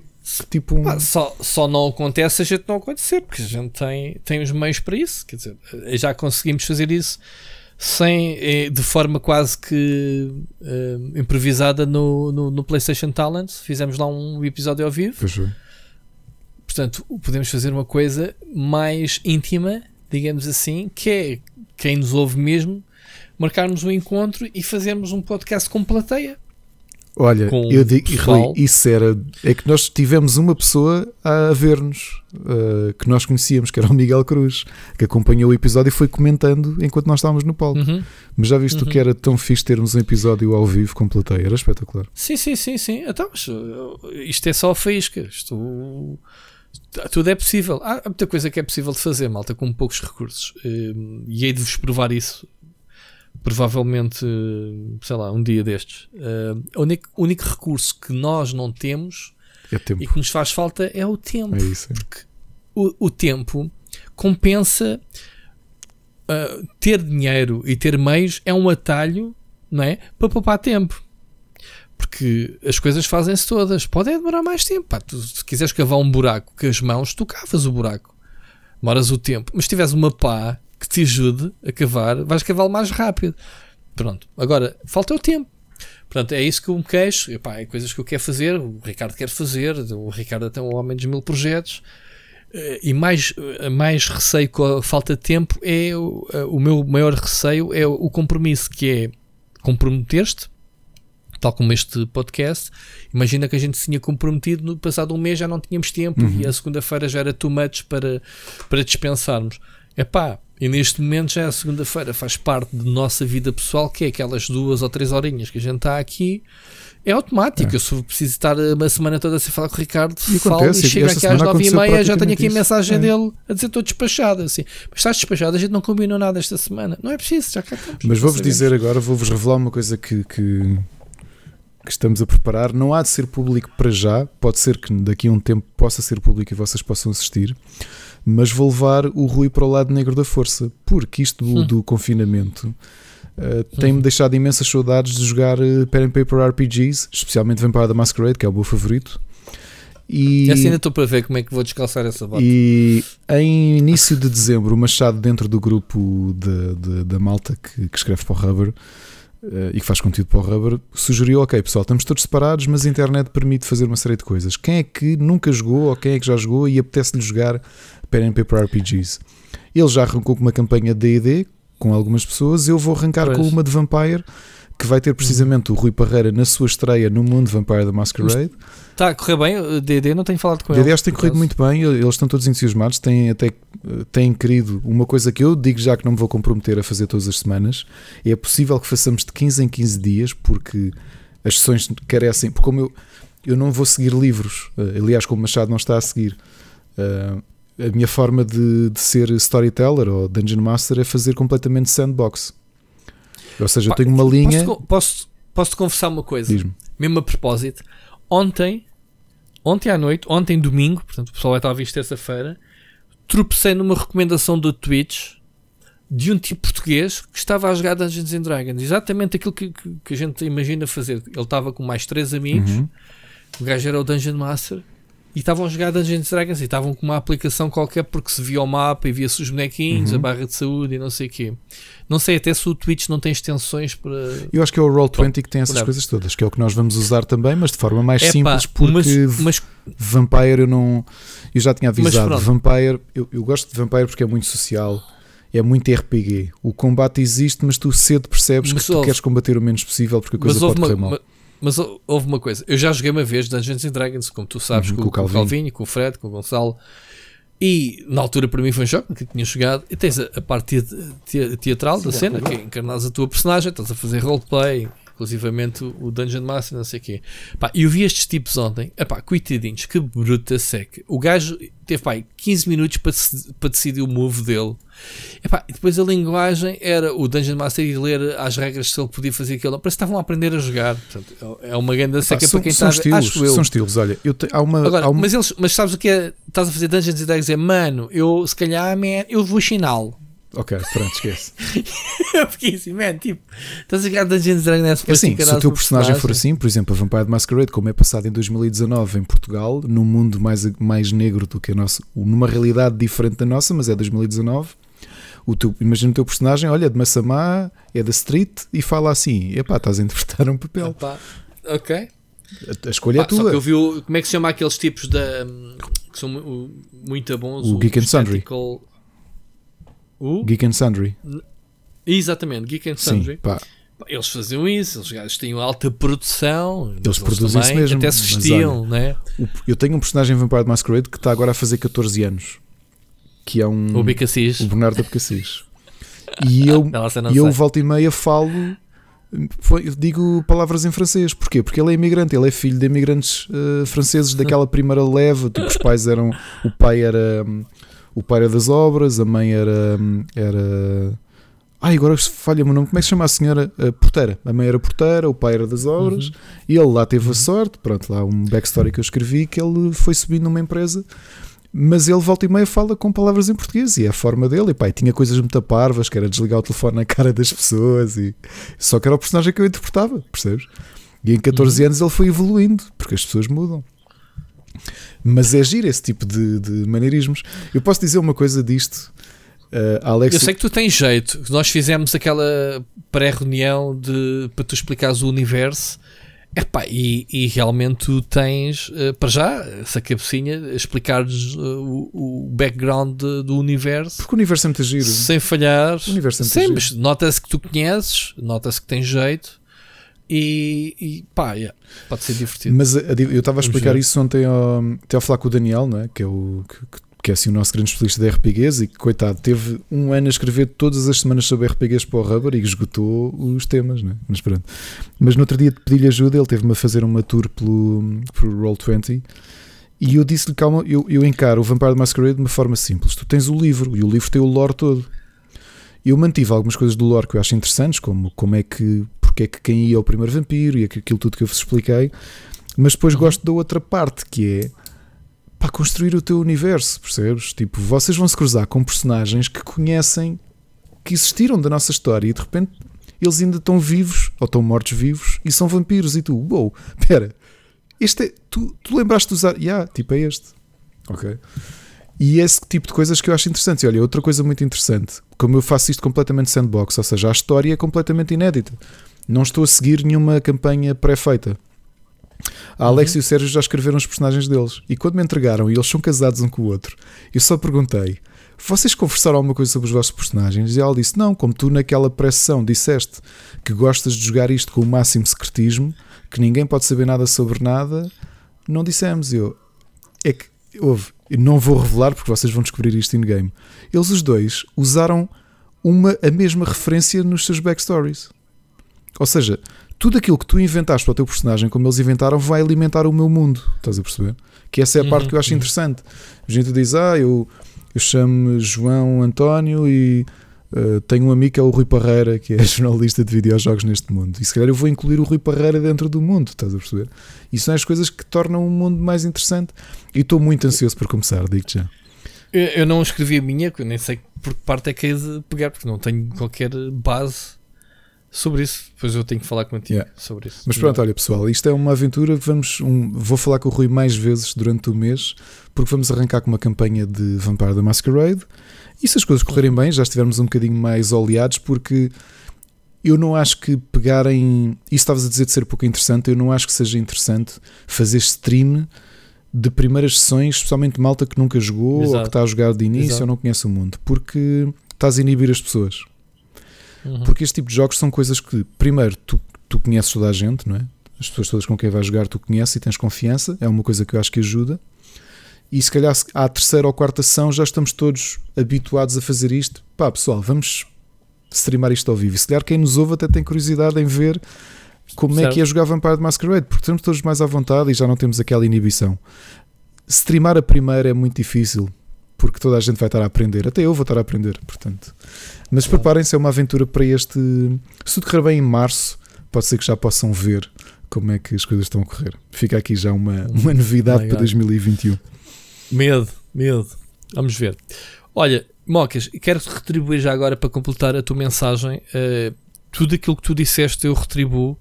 tipo um... ah, só, só não acontece a gente não acontecer, porque a gente tem, tem os meios para isso, quer dizer, já conseguimos fazer isso sem, eh, de forma quase que uh, improvisada no, no, no, PlayStation Talent. Fizemos lá um episódio ao vivo. Portanto, podemos fazer uma coisa mais íntima, digamos assim, que é quem nos ouve mesmo, marcarmos um encontro e fazermos um podcast com plateia. Olha, eu digo, Rui, isso era. É que nós tivemos uma pessoa a ver-nos uh, que nós conhecíamos, que era o Miguel Cruz, que acompanhou o episódio e foi comentando enquanto nós estávamos no palco. Uhum. Mas já viste uhum. que era tão fixe termos um episódio ao vivo com plateia? Era espetacular. Sim, sim, sim, sim. Então, isto é só a faísca. Isto, tudo é possível. Há muita coisa que é possível de fazer, malta, com poucos recursos. Ehm, e hei de vos provar isso provavelmente, sei lá, um dia destes. Uh, o único, único recurso que nós não temos é e que nos faz falta é o tempo. É isso. É. Porque o, o tempo compensa uh, ter dinheiro e ter meios é um atalho, não é? Para poupar tempo. Porque as coisas fazem-se todas. Podem demorar mais tempo. Pá, tu, se quiseres cavar um buraco com as mãos, tu cavas o buraco. Demoras o tempo. Mas se tiveres uma pá que te ajude a cavar, vais cavar mais rápido. Pronto. Agora, falta o tempo. Portanto, é isso que eu me queixo. Epá, é coisas que eu quero fazer, o Ricardo quer fazer, o Ricardo tem um homem dos mil projetos. Eh, e mais, eh, mais receio com a falta de tempo é o, eh, o meu maior receio é o compromisso, que é comprometer-te, tal como este podcast. Imagina que a gente se tinha comprometido, no passado um mês já não tínhamos tempo uhum. e a segunda-feira já era too much para, para dispensarmos. Epá, e neste momento já é a segunda-feira, faz parte da nossa vida pessoal, que é aquelas duas ou três horinhas que a gente está aqui. É automático. É. Eu só preciso estar uma semana toda a falar com o Ricardo, e falo acontece, e chego aqui às nove e meia, já tenho aqui a mensagem é. dele a dizer estou despachado. Assim. Mas estás despachado, a gente não combinou nada esta semana. Não é preciso, já cá estamos. Mas vou-vos dizer agora, vou-vos revelar uma coisa que, que, que, estamos a preparar. Não há de ser público para já, pode ser que daqui a um tempo possa ser público e vocês possam assistir mas vou levar o Rui para o lado negro da força, porque isto do, hum. do confinamento uh, tem-me hum. deixado imensas saudades de jogar uh, pen and paper RPGs, especialmente Vampire the Masquerade, que é o meu favorito. E assim ainda estou para ver como é que vou descalçar essa bota. E em início de dezembro, o Machado, dentro do grupo de, de, da malta que, que escreve para o Rubber, e que faz conteúdo para o Rubber, sugeriu: Ok, pessoal, estamos todos separados, mas a internet permite fazer uma série de coisas. Quem é que nunca jogou ou quem é que já jogou e apetece-lhe jogar Pen and Paper RPGs? Ele já arrancou com uma campanha de DD com algumas pessoas. Eu vou arrancar pois. com uma de Vampire que vai ter precisamente o Rui Parreira na sua estreia no mundo Vampire da Masquerade. Está a correr bem? O DD não tenho falado com ele. DD tem corrido muito bem, eles estão todos entusiasmados, têm até têm querido uma coisa que eu digo já que não me vou comprometer a fazer todas as semanas. É possível que façamos de 15 em 15 dias, porque as sessões carecem, porque como eu, eu não vou seguir livros, eh, aliás, como o Machado não está a seguir. Uh, a minha forma de, de ser storyteller ou dungeon master é fazer completamente sandbox. Ou seja, eu tenho uma linha. Posso, posso, posso te confessar uma coisa? Mesmo a propósito. Ontem, ontem à noite, ontem domingo, portanto o pessoal vai estar a ouvir terça-feira, tropecei numa recomendação do Twitch de um tipo português que estava a jogar Dungeons and Dragons. Exatamente aquilo que, que, que a gente imagina fazer. Ele estava com mais três amigos. Uhum. O gajo era o Dungeon Master e estavam a jogar Dungeons Dragons e estavam com uma aplicação qualquer porque se via o mapa e via-se os bonequinhos, uhum. a barra de saúde e não sei o quê. Não sei até se o Twitch não tem extensões para. Eu acho que é o Roll20 que tem essas coisas todas, que é o que nós vamos usar também, mas de forma mais simples, porque mas, mas, Vampire eu não. Eu já tinha avisado. Vampire, eu, eu gosto de Vampire porque é muito social é muito RPG. O combate existe, mas tu cedo percebes mas que tu queres combater o menos possível porque a coisa pode correr mal. Mas houve uma coisa, eu já joguei uma vez Dungeons and Dragons, como tu sabes, uhum, com, com, o Calvinho, com o Fred, com o Gonçalo. E na altura para mim foi um choque, que tinha jogado. E tens a, a parte teatral Sim, da cena, que é encarnas a tua personagem, estás a fazer roleplay, inclusivamente o Dungeon Master, não sei o quê. Pá, eu vi estes tipos ontem, epá, coitadinhos, que bruta seca. O gajo teve pá, 15 minutos para, para decidir o move dele. Epá, e depois a linguagem era o Dungeon Master ir ler as regras se ele podia fazer aquilo. Parece que estavam a aprender a jogar. Portanto, é uma grande seca Epá, para quem são está estilos, acho eu. São estilos, olha, eu te, há uma, Agora, há uma... Mas, eles, mas sabes o que é? Estás a fazer Dungeons Dragons? É mano, eu se calhar, man, eu vou chiná-lo. Ok, pronto, esquece. eu fiquei assim, man, tipo, estás a jogar Dungeons Dragons é assim, se o teu personagem for assim, por exemplo, a Vampire Masquerade, como é passado em 2019 em Portugal, num mundo mais, mais negro do que a nossa, numa realidade diferente da nossa, mas é 2019, o teu, imagina o teu personagem, olha, é de Massamá, é da Street e fala assim: epá, estás a interpretar um papel. Epá, ok. A, escolha é só tua. que eu vi o, como é que se chama aqueles tipos da que são mu- muito bons O Geek and Sundry. Tactical- O? Geek and Sundry. Exatamente, Geek and Sim, Sundry. pá. Pá, Eles faziam isso, eles gajos tinham alta produção, Eles produzem isso mesmo, até se vestiam, né? O- Eu tenho um personagem em Vampire the Masquerade que está agora a fazer 14 anos. Que é um. O Bicassis. o Bernardo Abcacis. E eu, e eu sei. volta e meia falo. digo palavras em francês. Porquê? Porque ele é imigrante, ele é filho de imigrantes eh, franceses daquela primeira leva. Tipo, os pais eram. O pai era. hum, O pai era das obras, a mãe era. era Ai, agora falha-me o nome. Como é que se chama a senhora? A porteira. A mãe era porteira, o pai era das obras. E ele lá teve a sorte. Pronto, lá um backstory que eu escrevi que ele foi subindo numa empresa. Mas ele volta e meia fala com palavras em português e é a forma dele. E pá, e tinha coisas muito parvas, que era desligar o telefone na cara das pessoas. E... Só que era o personagem que eu interpretava, percebes? E em 14 anos ele foi evoluindo, porque as pessoas mudam. Mas é giro esse tipo de, de maneirismos. Eu posso dizer uma coisa disto. Uh, Alex, Eu sei que tu tens jeito. Nós fizemos aquela pré-reunião de para tu explicares o universo. Epá, e, e realmente tu tens, eh, para já, essa cabecinha, explicares eh, o, o background de- do universo porque o universo é muito giro. sem falhar. O universo é muito Sim, giro. mas nota-se que tu conheces, nota-se que tens jeito e, e pá, yeah, pode ser divertido. Mas a- a- eu estava a explicar ver. isso ontem ao, até ao falar com o Daniel, não é? que é o que, que é assim o nosso grande especialista de RPGs e que, coitado, teve um ano a escrever todas as semanas sobre RPGs para o Rubber e esgotou os temas, não é? Mas pronto. Mas no outro dia pedi-lhe ajuda, ele teve-me a fazer uma tour pelo, pelo Roll20 e eu disse-lhe, calma, eu, eu encaro o Vampire Masquerade de uma forma simples. Tu tens o livro e o livro tem o lore todo. Eu mantive algumas coisas do lore que eu acho interessantes, como como é que, porque é que quem ia ao primeiro vampiro e aquilo tudo que eu vos expliquei, mas depois gosto da outra parte que é para construir o teu universo, percebes? Tipo, vocês vão se cruzar com personagens que conhecem, que existiram da nossa história e de repente eles ainda estão vivos ou estão mortos vivos e são vampiros e tu, uou, espera, este é, tu, tu lembraste de usar, yeah, tipo é este, ok? E esse tipo de coisas que eu acho interessantes. E olha, outra coisa muito interessante, como eu faço isto completamente sandbox, ou seja, a história é completamente inédita. Não estou a seguir nenhuma campanha pré-feita. A Alex e o Sérgio já escreveram os personagens deles. E quando me entregaram, e eles são casados um com o outro, eu só perguntei: vocês conversaram alguma coisa sobre os vossos personagens? E ela disse: não, como tu naquela pressão disseste que gostas de jogar isto com o máximo secretismo, que ninguém pode saber nada sobre nada, não dissemos. Eu, é que, houve, eu não vou revelar porque vocês vão descobrir isto in-game. Eles os dois usaram uma, a mesma referência nos seus backstories. Ou seja, tudo aquilo que tu inventaste para o teu personagem, como eles inventaram, vai alimentar o meu mundo. Estás a perceber? Que essa é a Uhum, parte que eu acho uhum. interessante. A gente diz, ah, eu, eu chamo João António e uh, tenho um amigo que é o Rui Parreira, que é jornalista de videojogos neste mundo. E se calhar eu vou incluir o Rui Parreira dentro do mundo, estás a perceber? Isso são as coisas que tornam o mundo mais interessante. E estou muito ansioso por começar, digo-te já. Eu, eu não escrevi a minha, nem sei por que parte é que é de pegar, porque não tenho qualquer base sobre isso. Depois eu tenho que falar contigo Yeah. sobre isso. Mas pronto, olha pessoal, isto é uma aventura. Vamos, um- vou falar com o Rui mais vezes durante o mês, porque vamos arrancar com uma campanha de Vampire da Masquerade. E se as coisas correrem bem, já estivermos um bocadinho mais oleados, porque eu não acho que pegarem. Isso estavas a dizer de ser pouco interessante, eu não acho que seja interessante fazer stream de primeiras sessões, especialmente malta que nunca jogou ou Exato. que está a jogar de início Exato. ou não conhece o mundo, porque estás a inibir as pessoas. Uhum. Porque este tipo de jogos são coisas que, primeiro, tu, tu conheces toda a gente, não é? As pessoas todas com quem vais jogar tu conheces e tens confiança, é uma coisa que eu acho que ajuda. E se calhar à terceira ou quarta sessão já estamos todos habituados a fazer isto. Pá, pessoal, vamos streamar isto ao vivo. E se calhar quem nos ouve até tem curiosidade em ver como é Certo. que é jogar Vampire the Masquerade, porque estamos todos mais à vontade e já não temos aquela inibição. Streamar a primeira é muito difícil, porque toda a gente vai estar a aprender. Até eu vou estar a aprender, portanto. Mas Claro. preparem-se, é uma aventura para este. Se tudo correr bem em março, pode ser que já possam ver como é que as coisas estão a correr. Fica aqui já uma, uma novidade para God. 2021. Medo, medo. Vamos ver. Olha, Mocas, quero-te retribuir já agora para completar a tua mensagem. eh, tudo aquilo que tu disseste eu retribuo.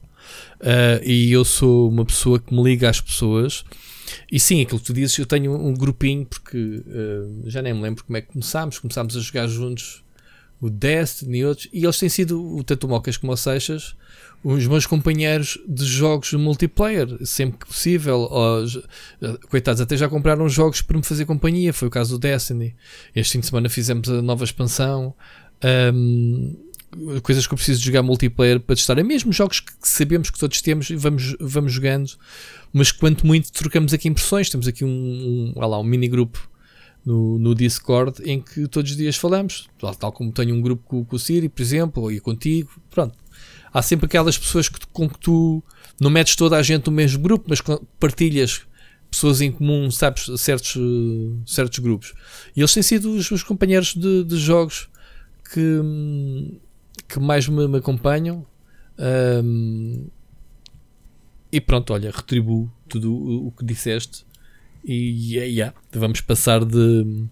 eh, e eu sou uma pessoa que me liga às pessoas. E sim, aquilo que tu dizes, eu tenho um grupinho, porque eh, já nem me lembro como é que começámos. Começámos a jogar juntos o Destiny e outros, e eles têm sido, tanto o Mocas como o Seixas, os meus companheiros de jogos multiplayer, sempre que possível. Ou, coitados, até já compraram jogos para me fazer companhia. Foi o caso do Destiny. Este fim de semana fizemos a nova expansão. Um, coisas que eu preciso jogar multiplayer para testar. É mesmo jogos que sabemos que todos temos e vamos, vamos jogando, mas quanto muito trocamos aqui impressões. Temos aqui um, um, lá, um mini grupo no, no Discord em que todos os dias falamos, tal, tal como tenho um grupo com, com o Siri, por exemplo, ou contigo. Pronto, há sempre aquelas pessoas que, com que tu não metes toda a gente no mesmo grupo, mas partilhas pessoas em comum, sabes, certos, certos grupos. E eles têm sido os meus companheiros de, de jogos que, que mais me, me acompanham. Um, e pronto, olha, retribuo tudo o, o que disseste. E yeah, yeah, vamos passar de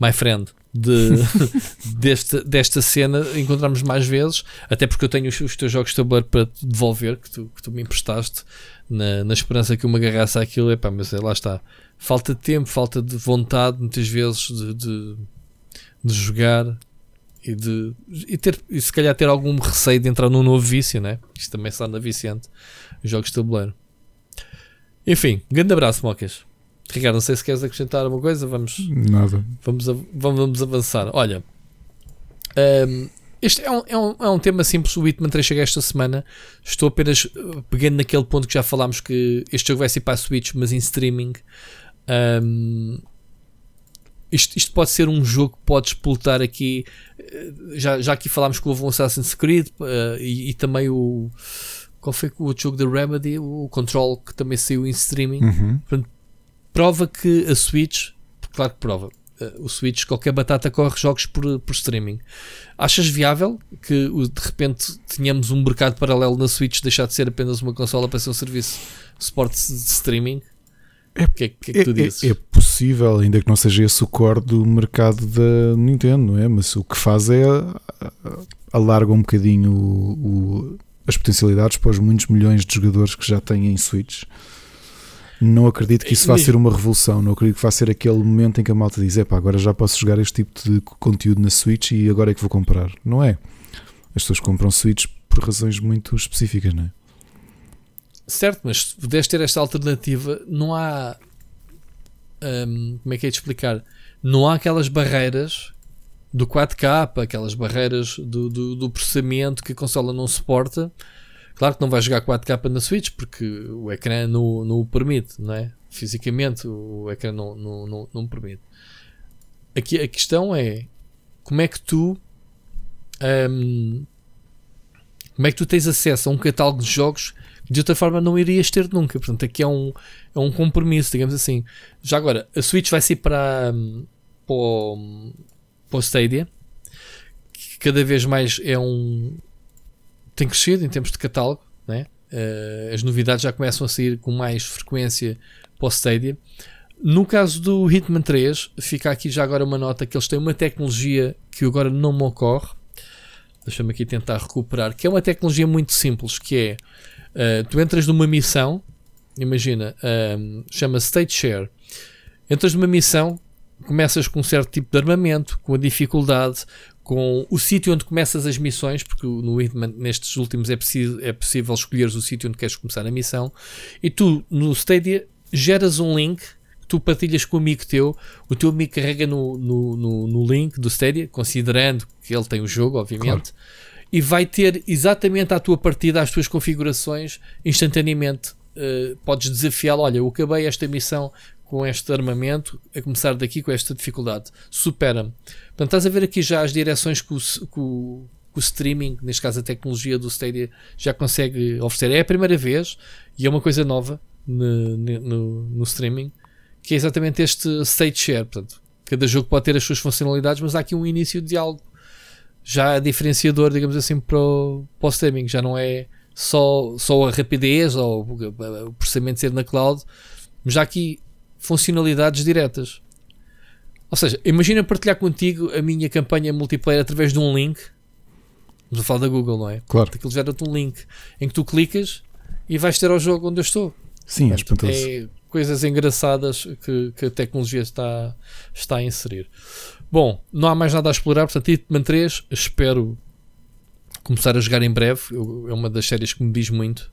my friend de, desta, desta cena encontramos mais vezes, até porque eu tenho os, os teus jogos de tabuleiro para te devolver, que tu, que tu me emprestaste, na, na esperança que eu me agarrasse àquilo, epá, mas é, lá está. Falta de tempo, falta de vontade, muitas vezes, de, de, de jogar e de e ter e se calhar ter algum receio de entrar num novo vício, né? Isto também está na viciante, os jogos de tabuleiro. Enfim, grande abraço, Mocas. Ricardo, não sei se queres acrescentar alguma coisa. Vamos, Nada. Vamos, vamos avançar. Olha, um, este é um, é, um, é um tema simples. O Hitman 3 chega esta semana. Estou apenas uh, pegando naquele ponto que já falámos que este jogo vai ser para a Switch, mas em streaming. Um, isto, isto, pode ser um jogo que pode explotar aqui. Uh, já, já aqui falámos que houve um Assassin's Creed uh, e, e, também o. Qual foi o jogo da Remedy? O Control, que também saiu em streaming. Uhum. Portanto, prova que a Switch, claro que prova, eh, o Switch, qualquer batata corre jogos por, por streaming. Achas viável que de repente tenhamos um mercado paralelo na Switch deixar de ser apenas uma consola para ser um serviço de suporte de streaming? É, que, é, que, é que tu é, dizes? É, é, possível, ainda que não seja esse o core do mercado da Nintendo, não é? Mas o que faz é alarga um bocadinho o, o, as potencialidades para os muitos milhões de jogadores que já têm em Switch. Não acredito que isso vá ser uma revolução. Não acredito que vá ser aquele momento em que a malta diz: Epá, agora já posso jogar este tipo de conteúdo na Switch e agora é que vou comprar. Não é. As pessoas compram Switch por razões muito específicas, não é? Certo, mas se puderes ter esta alternativa, não há. Hum, como é que é de explicar? Não há aquelas barreiras do 4K, aquelas barreiras do, do, do processamento que a consola não suporta Claro que não vai jogar 4K na Switch porque o ecrã não, não o permite, não é? Fisicamente o ecrã não, não, não, não permite. Aqui a questão é como é que tu um, como é que tu tens acesso a um catálogo de jogos que de outra forma não irias ter nunca. Portanto, aqui é um, é um compromisso, digamos assim. Já agora, a Switch vai ser para, um, para, o, para o Stadia, que cada vez mais é um, tem crescido em termos de catálogo, né? Uh, as novidades já começam a sair com mais frequência para o Stadia. No caso do Hitman 3, fica aqui já agora uma nota que eles têm uma tecnologia que agora não me ocorre. Deixa-me aqui tentar recuperar, que é uma tecnologia muito simples, que é uh, tu entras numa missão, imagina, um, chama State Share. Entras numa missão, começas com um certo tipo de armamento, com a dificuldade, com o sítio onde começas as missões, porque no Hitman, nestes últimos é, preciso, é possível escolheres o sítio onde queres começar a missão, e tu no Stadia geras um link que tu partilhas com o amigo teu, o teu amigo carrega no, no, no, no link do Stadia, considerando que ele tem o jogo, obviamente, claro. e vai ter exatamente a tua partida, as tuas configurações instantaneamente. Uh, podes desafiá-lo, olha, eu acabei esta missão com este armamento, a começar daqui com esta dificuldade. Supera-me. Portanto, estás a ver aqui já as direções que o, que o, que o streaming, neste caso a tecnologia do Stadia, já consegue oferecer. É a primeira vez e é uma coisa nova no, no, no streaming, que é exatamente este state share. Portanto, cada jogo pode ter as suas funcionalidades, mas há aqui um início de algo já diferenciador, digamos assim, para o, para o streaming. Já não é só, só a rapidez ou o processamento ser na cloud, mas já aqui funcionalidades diretas. Ou seja, imagina partilhar contigo a minha campanha multiplayer através de um link. Vamos a falar da Google, não é? Claro. Aquilo gera-te um link em que tu clicas e vais ter ao jogo onde eu estou. Sim, é espantoso. É, coisas engraçadas que, que a tecnologia está, está a inserir. Bom, não há mais nada a explorar, portanto, Hitman 3, espero começar a jogar em breve. Eu, é uma das séries que me diz muito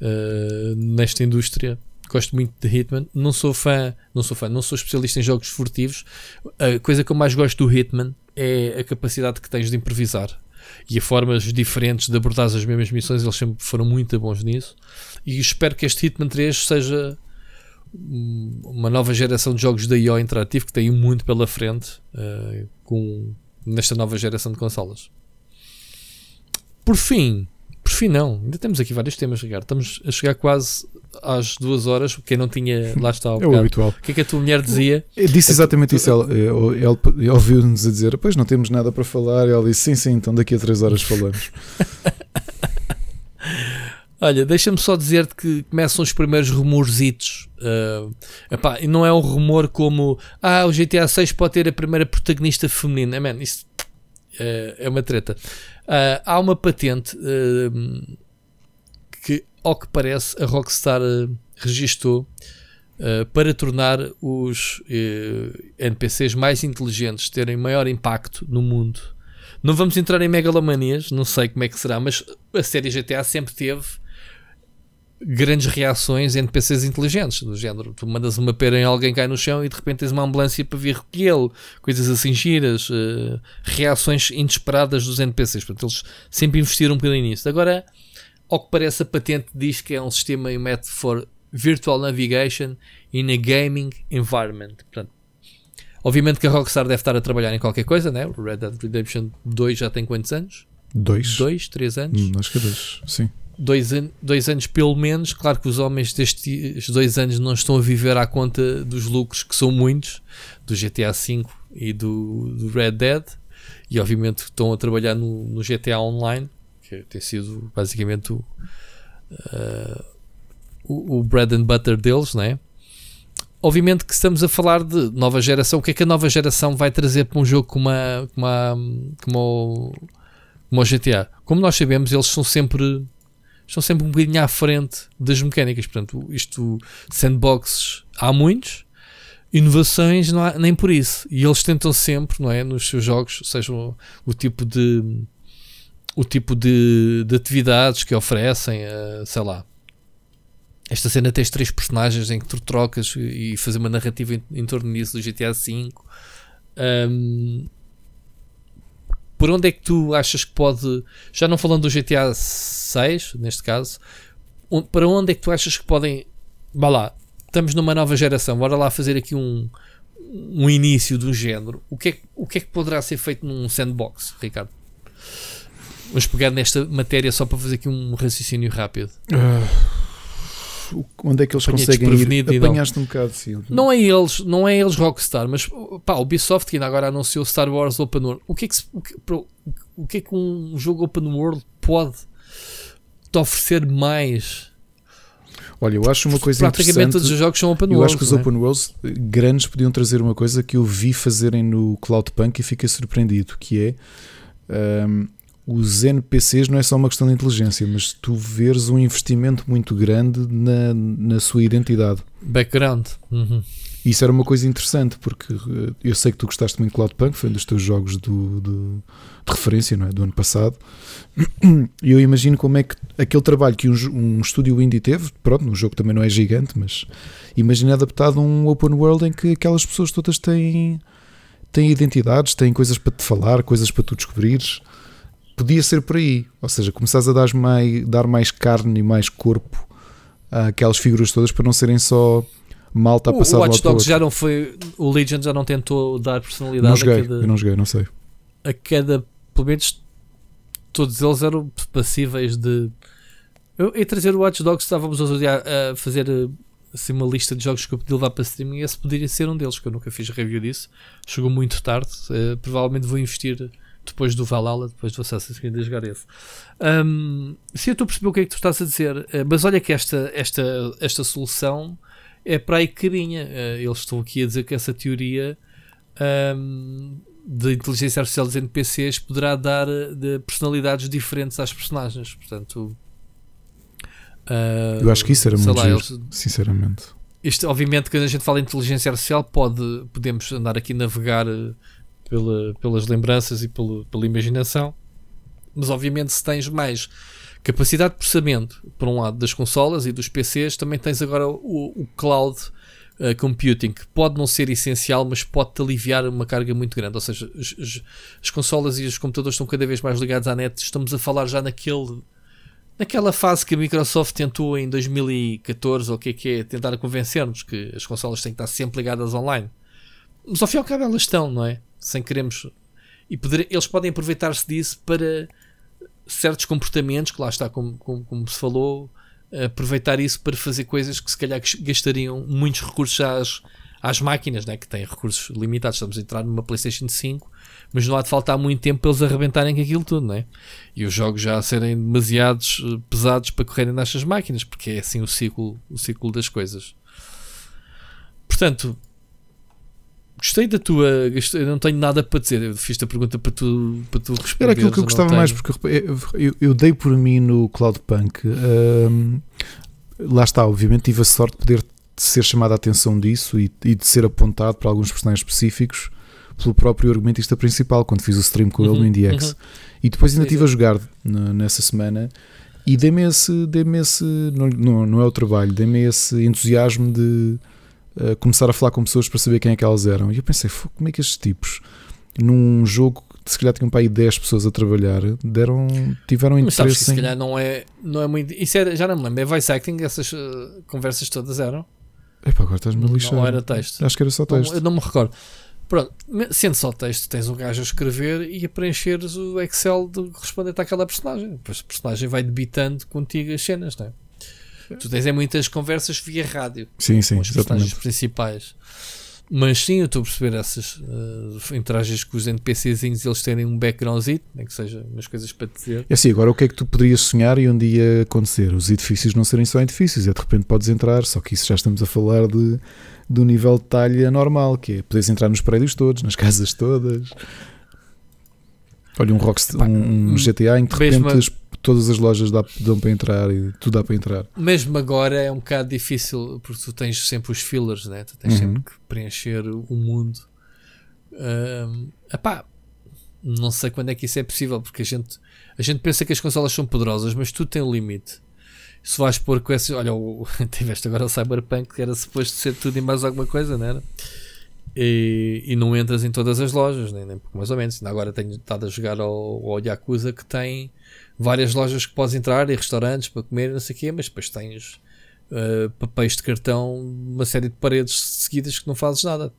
uh, nesta indústria. Gosto muito de Hitman. Não sou fã, não sou fã, não sou especialista em jogos furtivos. A coisa que eu mais gosto do Hitman é a capacidade que tens de improvisar e a formas diferentes de abordar as mesmas missões. Eles sempre foram muito bons nisso. E espero que este Hitman 3 seja uma nova geração de jogos da IO Interativo que tem muito pela frente uh, com, nesta nova geração de consolas. Por fim, não, ainda temos aqui vários temas, Ricardo. Estamos a chegar quase às duas horas. Quem não tinha, lá está. É o habitual. O que é que a tua mulher dizia? Eu disse exatamente isso. Ela, ela ouviu-nos a dizer: Pois não temos nada para falar. Ela disse: Sim, sim, então daqui a três horas falamos. Olha, deixa-me só dizer-te que começam os primeiros rumorzitos. Uh, epá, e não é um rumor como ah, o GTA 6 pode ter a primeira protagonista feminina. Man, isso é uma treta. Uh, há uma patente uh, que, ao que parece, a Rockstar registou para tornar os NPCs mais inteligentes, terem maior impacto no mundo. Não vamos entrar em megalomanias, não sei como é que será, mas a série GTA sempre teve grandes reações em NPCs inteligentes, do género, tu mandas uma pera em alguém cai no chão e de repente tens uma ambulância para vir recolhê-lo, coisas assim giras, uh, reações inesperadas dos NPCs, portanto eles sempre investiram um bocadinho nisso. Agora, ao que parece a patente diz que é um sistema e um método for Virtual Navigation in a Gaming Environment, portanto Obviamente que a Rockstar deve estar a trabalhar em qualquer coisa, né? O Red Dead Redemption 2 já tem quantos anos? Dois. Dois, três anos? Hum, acho que é dois, sim dois, an dois anos pelo menos. Claro que os homens destes dois anos não estão a viver à conta dos lucros, que são muitos, do GTA V e do, do Red Dead, e obviamente estão a trabalhar no, no GTA Online, que tem sido basicamente o, uh, o, o bread and butter deles, não é? Obviamente que estamos a falar de nova geração. O que é que a nova geração vai trazer para um jogo como, a, como, a, como, o, como o GTA? Como nós sabemos, eles são sempre estão sempre um bocadinho à frente das mecânicas. Portanto, isto, sandboxes, há muitos, inovações não há nem por isso. E eles tentam sempre, não é, nos seus jogos, seja o, tipo de o tipo de, de atividades que oferecem, uh, sei lá. Esta cena tens três personagens em que tu trocas e fazer uma narrativa em, em torno disso do GTA V. Um, por onde é que tu achas que pode, já não falando do GTA 6, neste caso, para onde é que tu achas que podem, vá lá, estamos numa nova geração, bora lá fazer aqui um, um início um género. O que, é, o que é que poderá ser feito num sandbox, Ricardo? Vamos pegar nesta matéria só para fazer aqui um raciocínio rápido. Uh onde é que eles conseguem ir? Apanhaste um bocado, sim. Não é eles, não é eles Rockstar, mas pá, o Ubisoft que ainda agora anunciou Star Wars Open World. O que é que, o que, o que, é que um jogo Open World pode te oferecer mais? Olha, eu acho uma coisa Praticamente todos os jogos são open world. Eu acho que os é? open worlds grandes podiam trazer uma coisa que eu vi fazerem no Cloudpunk e fiquei surpreendido, que é um, os NPCs não é só uma questão de inteligência, mas tu veres um investimento muito grande na, na sua identidade. Background. Uhum. Isso era uma coisa interessante, porque eh, eu sei que tu gostaste muito de Cloudpunk, foi um dos teus jogos do, do, de referência não é? do ano passado. E eu imagino como é que aquele trabalho que um, um estúdio indie teve, pronto, no jogo também não é gigante, mas imagina adaptado a um open world em que aquelas pessoas todas têm, têm identidades, têm coisas para te falar, coisas para tu descobrires podia ser por aí. Ou seja, começares a dar mais, dar mais carne e mais corpo àquelas figuras todas para não serem só malta a passar o Watch Dogs já não foi. O Legion já não tentou dar personalidade não joguei, a cada. Eu não joguei, não sei. A cada. Pelo menos todos eles eram passíveis de. Eu ia trazer o Watch Dogs, estávamos a, a fazer assim, uma lista de jogos que eu podia levar para streaming e esse poderia ser um deles, que eu nunca fiz review disso. Chegou muito tarde. Uh, provavelmente vou investir depois do Valhalla, depois do Assassin's Creed a jogar esse. Um, se eu estou a perceber o que é que tu estás a dizer, eh, mas olha que esta, esta, esta solução é para aí que cabinha. Uh, eles estão aqui a dizer que essa teoria um, de inteligência artificial dos NPCs poderá dar eh, de personalidades diferentes às personagens. Portanto, uh, eu acho que isso era muito lá, eles... sinceramente. isto, obviamente, quando a gente fala em inteligência artificial, pode, podemos andar aqui a navegar eh, pela, pelas lembranças e pela, pela imaginação, mas obviamente, se tens mais capacidade de processamento, por um lado, das consolas e dos PCs, também tens agora o, o cloud uh, computing, que pode não ser essencial, mas pode-te aliviar uma carga muito grande. Ou seja, as, as, as, consolas e os computadores estão cada vez mais ligados à net. Estamos a falar já naquele. Naquela fase que a Microsoft tentou em 2014, ou o que é que é, tentar convencer-nos que as consolas têm que estar sempre ligadas online. Mas ao fim e ao cabo elas estão, não é? Sem queremos. E poder, eles podem aproveitar-se disso para certos comportamentos, que lá está, como, como, como se falou, aproveitar isso para fazer coisas que se calhar gastariam muitos recursos às, às máquinas, né? que têm recursos limitados. Estamos a entrar numa PlayStation 5, mas não há de faltar muito tempo para eles arrebentarem com aquilo tudo, né? e os jogos já serem demasiados eh, pesados para correrem nestas máquinas, porque é assim o ciclo, o ciclo das coisas. Portanto, Gostei da tua. Gostei, não tenho nada para dizer. Eu fiz a pergunta para tu, para tu responder. Era aquilo que eu gostava mais, porque eu, eu, eu, dei por mim no Cloudpunk. Um, lá está, obviamente, tive a sorte de poder ser chamado a atenção disso e, e, de ser apontado para alguns personagens específicos pelo próprio argumentista principal, quando fiz o stream com ele no IndieX. Uhum. E depois ainda estive a jogar nessa semana e dei-me esse. Dei esse não, não, não é o trabalho, dei-me esse entusiasmo de começar a falar com pessoas para saber quem é que elas eram. E eu pensei, como é que estes tipos, num jogo se calhar tinham para aí 10 pessoas a trabalhar, deram, tiveram Mas interesse. que se calhar não é, não é muito. Isso era, já não me lembro, é voice acting, essas uh, conversas todas eram. Epá, agora estás-me a lixar. Não era texto. Acho que era só texto. Não, eu não me recordo. Pronto, sendo só texto, tens um gajo a escrever e a preencheres o Excel de responder àquela personagem. Depois a personagem vai debitando contigo as cenas, não é? Tu tens é muitas conversas via rádio sim, sim, com os personagens principais. Mas sim, eu estou a perceber essas uh, interagens com os NPCzinhos eles terem um backgroundzito, nem que seja umas coisas para dizer. É assim, agora o que é que tu poderias sonhar e um dia acontecer? Os edifícios não serem só edifícios, é de repente podes entrar, só que isso já estamos a falar de, do nível de talha normal, que é poderes entrar nos prédios todos, nas casas todas. Olha, um, Rockstar, um, um GTA em que de repente todas as lojas dá, dão para entrar e tudo dá para entrar. Mesmo agora é um bocado difícil porque tu tens sempre os fillers, né? tu tens uhum. sempre que preencher o mundo. Um, epá, não sei quando é que isso é possível porque a gente, a gente pensa que as consolas são poderosas, mas tudo tem um limite. Se vais pôr com esses, olha, o, tiveste agora o Cyberpunk que era suposto ser tudo e mais alguma coisa, não era? E, e, não entras em todas as lojas, nem, nem mais ou menos. Agora tenho estado a jogar ao, ao Yakuza que tem várias lojas que podes entrar e restaurantes para comer, não sei o quê, mas depois tens uh, papéis de cartão, uma série de paredes seguidas que não fazes nada.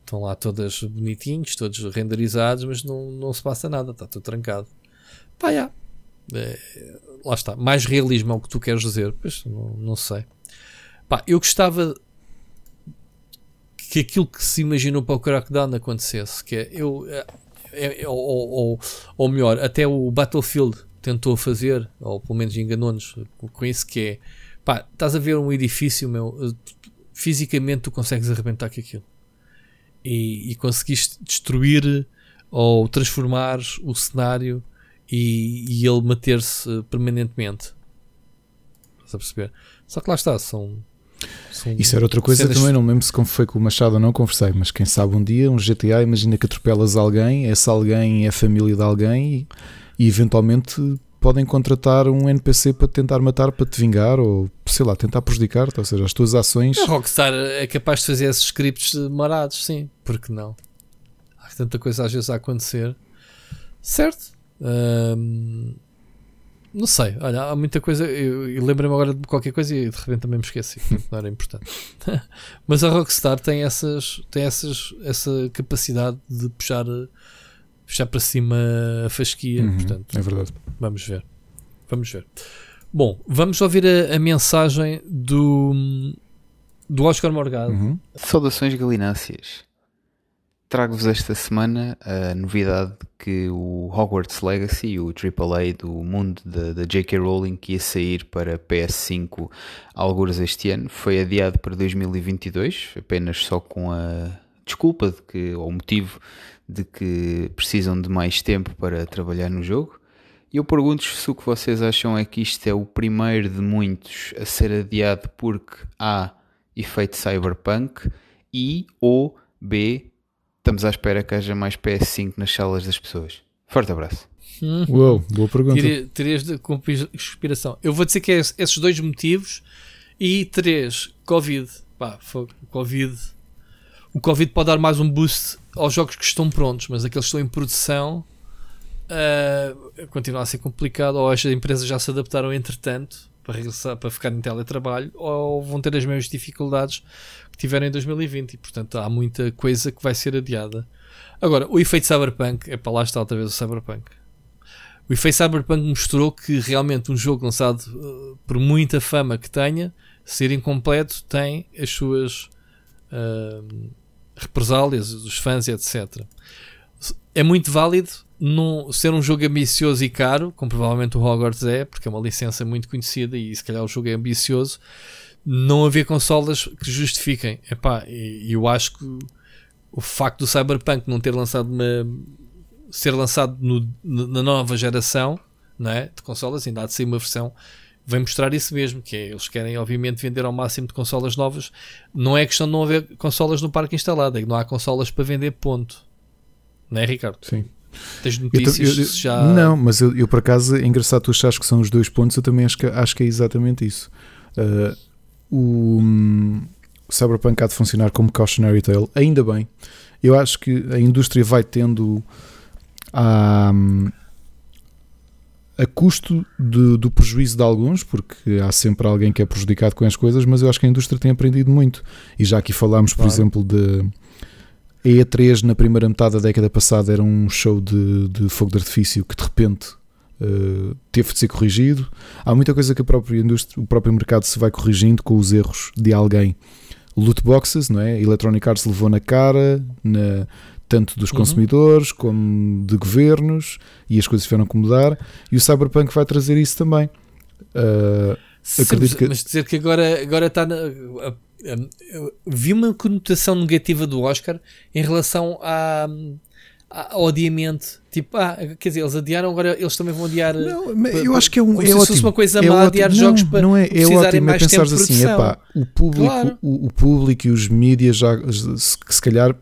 Estão lá todas bonitinhos, todos renderizados, mas não, não se passa nada, está tudo trancado. Pá, já. É, lá está. Mais realismo é o que tu queres dizer, pois não, não sei. Pá, eu gostava que aquilo que se imaginou para o Crackdown acontecesse, que é eu. É, é, ou, ou, ou melhor, até o Battlefield tentou fazer, ou pelo menos enganou-nos com isso, que é pá, estás a ver um edifício, meu, fisicamente tu consegues arrebentar com aquilo e, e conseguiste destruir ou transformar o cenário e, e ele manter-se permanentemente. Estás a perceber? Só que lá está, são. são Isso era outra coisa cenas... também, não lembro se foi com o Machado ou não conversei, mas quem sabe um dia, um GTA, imagina que atropelas alguém, esse alguém é a família de alguém e e eventualmente podem contratar um NPC para tentar matar, para te vingar ou sei lá, tentar prejudicar-te. Ou seja, as tuas ações. A Rockstar é capaz de fazer esses scripts marados, sim, porque não? Há tanta coisa às vezes a acontecer, certo? não sei, olha, há muita coisa. Eu, eu lembro-me agora de qualquer coisa e de repente também me esqueci, não era importante. Mas a Rockstar tem, essas, tem essas, essa capacidade de puxar puxar para cima a fasquia. Uhum, portanto, é verdade. Vamos ver. Vamos ver. Bom, vamos ouvir a, a mensagem do, do Oscar Morgado. Uhum. Saudações galináceas. Trago-vos esta semana a novidade que o Hogwarts Legacy, o AAA do mundo da J.K. Rowling, que ia sair para PS5 alguns este ano, foi adiado para 2022, apenas só com a desculpa de que, ou motivo de que precisam de mais tempo para trabalhar no jogo. E eu pergunto-vos se o que vocês acham é que isto é o primeiro de muitos a ser adiado porque A. efeito cyberpunk e ou B, estamos à espera que haja mais PS5 nas salas das pessoas. Forte abraço. Hum. Uou, boa pergunta. Três de conspiração. Eu vou dizer que é esses dois motivos e três, Covid. Pá, Covid. O Covid pode dar mais um boost aos jogos que estão prontos, mas aqueles que estão em produção uh, continua a ser complicado. Ou as empresas já se adaptaram entretanto para regressar, para ficar em teletrabalho, ou vão ter as mesmas dificuldades que tiveram em 2020 e portanto há muita coisa que vai ser adiada. Agora, o efeito Cyberpunk, é para lá está outra vez o Cyberpunk. O efeito Cyberpunk mostrou que realmente um jogo lançado uh, por muita fama que tenha, ser incompleto, tem as suas uh, represálias dos fãs, etc. É muito válido num, ser um jogo ambicioso e caro, como provavelmente o Hogwarts é, porque é uma licença muito conhecida e se calhar o jogo é ambicioso, não haver consolas que justifiquem. E eu acho que o facto do Cyberpunk não ter lançado uma, ser lançado no, na nova geração não é, de consolas, ainda há de ser uma versão vem mostrar isso mesmo, que é, eles querem obviamente vender ao máximo de consolas novas. Não é questão de não haver consolas no parque instalado, é que não há consolas para vender, ponto. Não é, Ricardo? Sim. Tens notícias eu, eu, já. Não, mas eu, eu, por acaso é engraçado tu achas que são os dois pontos, eu também acho que, acho que é exatamente isso. Uh, o, um, o Cyberpunk há de funcionar como cautionary tale, ainda bem. Eu acho que a indústria vai tendo a, a custo de, do prejuízo de alguns, porque há sempre alguém que é prejudicado com as coisas, mas eu acho que a indústria tem aprendido muito. E já aqui falámos, por claro. exemplo, de a E3 na primeira metade da década passada era um show de, de fogo de artifício que de repente uh, teve de ser corrigido. Há muita coisa que a própria indústria, o próprio mercado se vai corrigindo com os erros de alguém. Loot boxes, não é? Electronic Arts levou na cara, na, tanto dos uhum. consumidores como de governos, e as coisas tiveram que mudar. E o Cyberpunk vai trazer isso também. Uh, Sim, mas, que... mas dizer que agora, agora está na, vi uma conotação negativa do Oscar em relação à, ao adiamento. Tipo, ah, quer dizer, eles adiaram, agora eles também vão adiar. Não, eu acho que é um. É se fosse uma coisa é má adiar jogos para não é, é precisarem mais é tempo de assim, epá, o público, claro. o, o, público e os mídias já, se, se calhar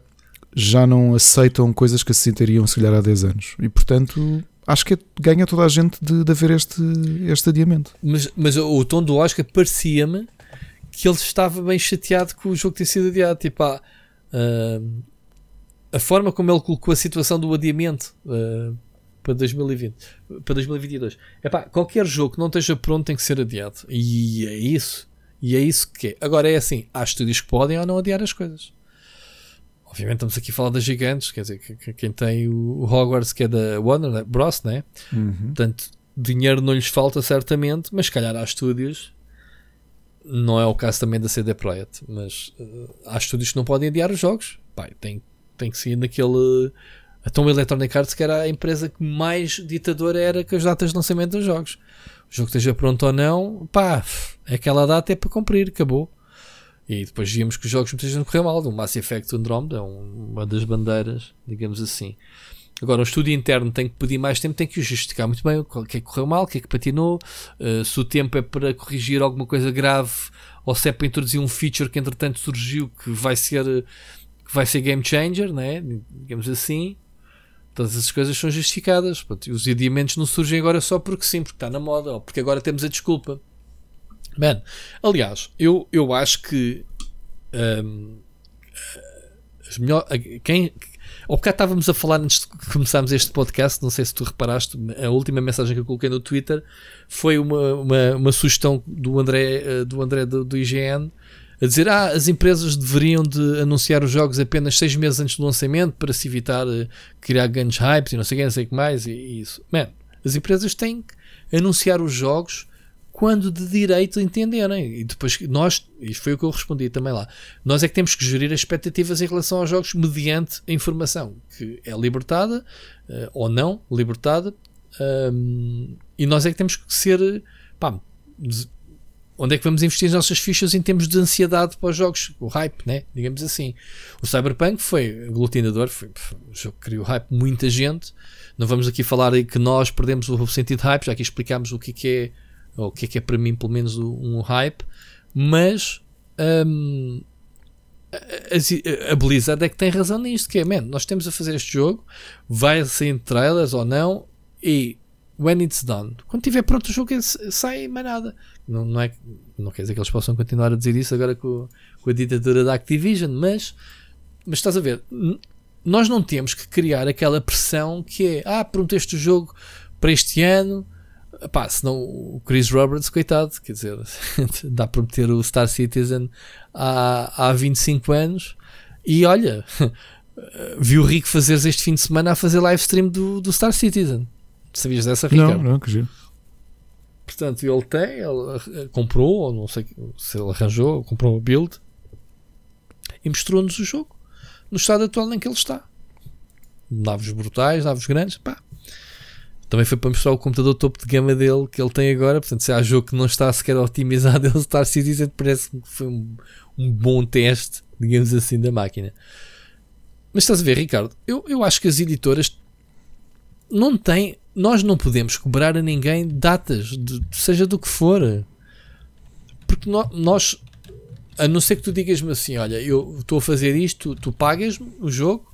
já não aceitam coisas que se sentiriam se calhar há 10 anos. E portanto acho que ganha toda a gente de, de haver este, este adiamento. Mas, mas o tom do Oscar parecia-me que ele estava bem chateado com o jogo ter sido adiado. Tipo, ah, uh, a forma como ele colocou a situação do adiamento uh, para 2020, para 2022. Epá, qualquer jogo que não esteja pronto tem que ser adiado. E é isso. E é isso que é. Agora é assim: há estúdios que podem ou não adiar as coisas. Obviamente estamos aqui a falar das gigantes, quer dizer, quem tem o Hogwarts que é da Warner né? Bros, né? Uhum. Portanto, dinheiro não lhes falta certamente, mas se calhar há estúdios não é o caso também da CD Projekt, mas uh, há estúdios que não podem adiar os jogos. Pai, tem, tem que ser naquele. A Tom Electronic Arts, que era a empresa que mais ditadora era com as datas de lançamento dos jogos. O jogo esteja pronto ou não, pá, aquela data é para cumprir, acabou. E depois víamos que os jogos muitas vezes não correram mal. O Mass Effect Andromeda é uma das bandeiras, digamos assim. Agora, o estúdio interno tem que pedir mais tempo, tem que justificar muito bem o que é que correu mal, o que é que patinou, uh, se o tempo é para corrigir alguma coisa grave ou se é para introduzir um feature que entretanto surgiu que vai ser, que vai ser game changer, né? digamos assim. Todas essas coisas são justificadas. Os adiamentos não surgem agora só porque sim, porque está na moda ou porque agora temos a desculpa. Man, aliás, eu, eu acho que um, as melhor, quem, ao bocado estávamos a falar antes de começarmos este podcast, não sei se tu reparaste, a última mensagem que eu coloquei no Twitter foi uma, uma, uma sugestão do André, eh, do, André do, do, IGN a dizer ah, as empresas deveriam de anunciar os jogos apenas seis meses antes do lançamento para se evitar uh, criar grandes hypes e não sei o que, sei que mais e, e isso. Man, as empresas têm que anunciar os jogos quando de direito entenderem. E depois nós, isto foi o que eu respondi também lá, nós é que temos que gerir as expectativas em relação aos jogos mediante a informação que é libertada uh, ou não libertada. Um, e nós é que temos que ser. Pá, onde é que vamos investir as nossas fichas em termos de ansiedade para os jogos? O hype, né? digamos assim. O Cyberpunk foi aglutinador, foi, um jogo que criou hype muita gente. Não vamos aqui falar que nós perdemos o sentido de hype, já que explicámos o que é, é ou o que é que é para mim, pelo menos, um hype, mas hum, a, Blizzard é que tem razão nisto, que é, man, nós temos a fazer este jogo, vai sair trailers ou não, e when it's done, quando estiver pronto o jogo sai mais nada. Não, não, é, não quer dizer que eles possam continuar a dizer isso agora com, com a ditadura da Activision, mas, mas estás a ver, nós não temos que criar aquela pressão que é, ah, prometeste o jogo para este ano, pá, senão o Chris Roberts, coitado, quer dizer, dá para meter o Star Citizen há, há 25 anos e olha, viu o Rico fazeres este fim de semana a fazer live stream do, do Star Citizen. Sabias dessa, Ricardo? Não, não, que giro. Portanto, ele tem, ele comprou, ou não sei se ele arranjou, comprou o build e mostrou-nos o jogo no estado atual em que ele está. Naves brutais, naves grandes, pá, também foi para mostrar o computador topo de gama dele que ele tem agora. Portanto, se há jogo que não está sequer otimizado, ele Star Citizen parece que foi um, um bom teste, digamos assim, da máquina. Mas estás a ver, Ricardo? Eu, eu acho que as editoras não têm. Nós não podemos cobrar a ninguém datas, de, seja do que for. Porque no, nós, a não ser que tu digas-me assim: olha, eu estou a fazer isto, tu, tu pagas-me o jogo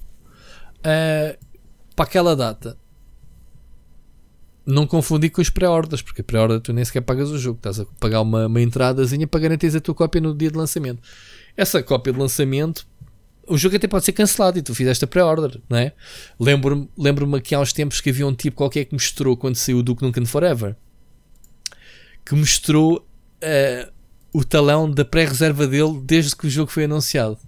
uh, para aquela data não confundir com os pré-orders, porque a pré-order tu nem sequer pagas o jogo, estás a pagar uma, uma entradazinha para garantir a tua cópia no dia de lançamento. Essa cópia de lançamento, o jogo até pode ser cancelado e tu fizeste a pré-order, não é? Lembro-me lembro que há uns tempos que havia um tipo qualquer que mostrou quando saiu o Duke Nukem Forever que mostrou uh, o talão da pré-reserva dele desde que o jogo foi anunciado.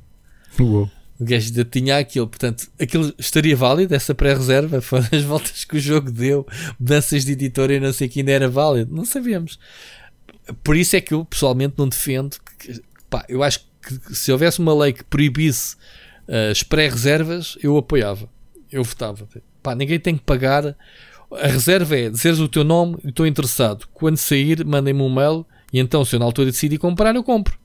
Uou. O gajo ainda tinha aquilo, portanto, aquilo estaria válido, essa pré-reserva, foram as voltas que o jogo deu, mudanças de editor e não sei que ainda era válido, não sabíamos. Por isso é que eu pessoalmente não defendo. Que, pá, eu acho que se houvesse uma lei que proibisse uh, as pré-reservas, eu apoiava, eu votava. Pá, ninguém tem que pagar. A reserva é dizeres o teu nome e estou interessado. Quando sair, mandem-me um mail e então, se eu na altura decidir comprar, eu compro.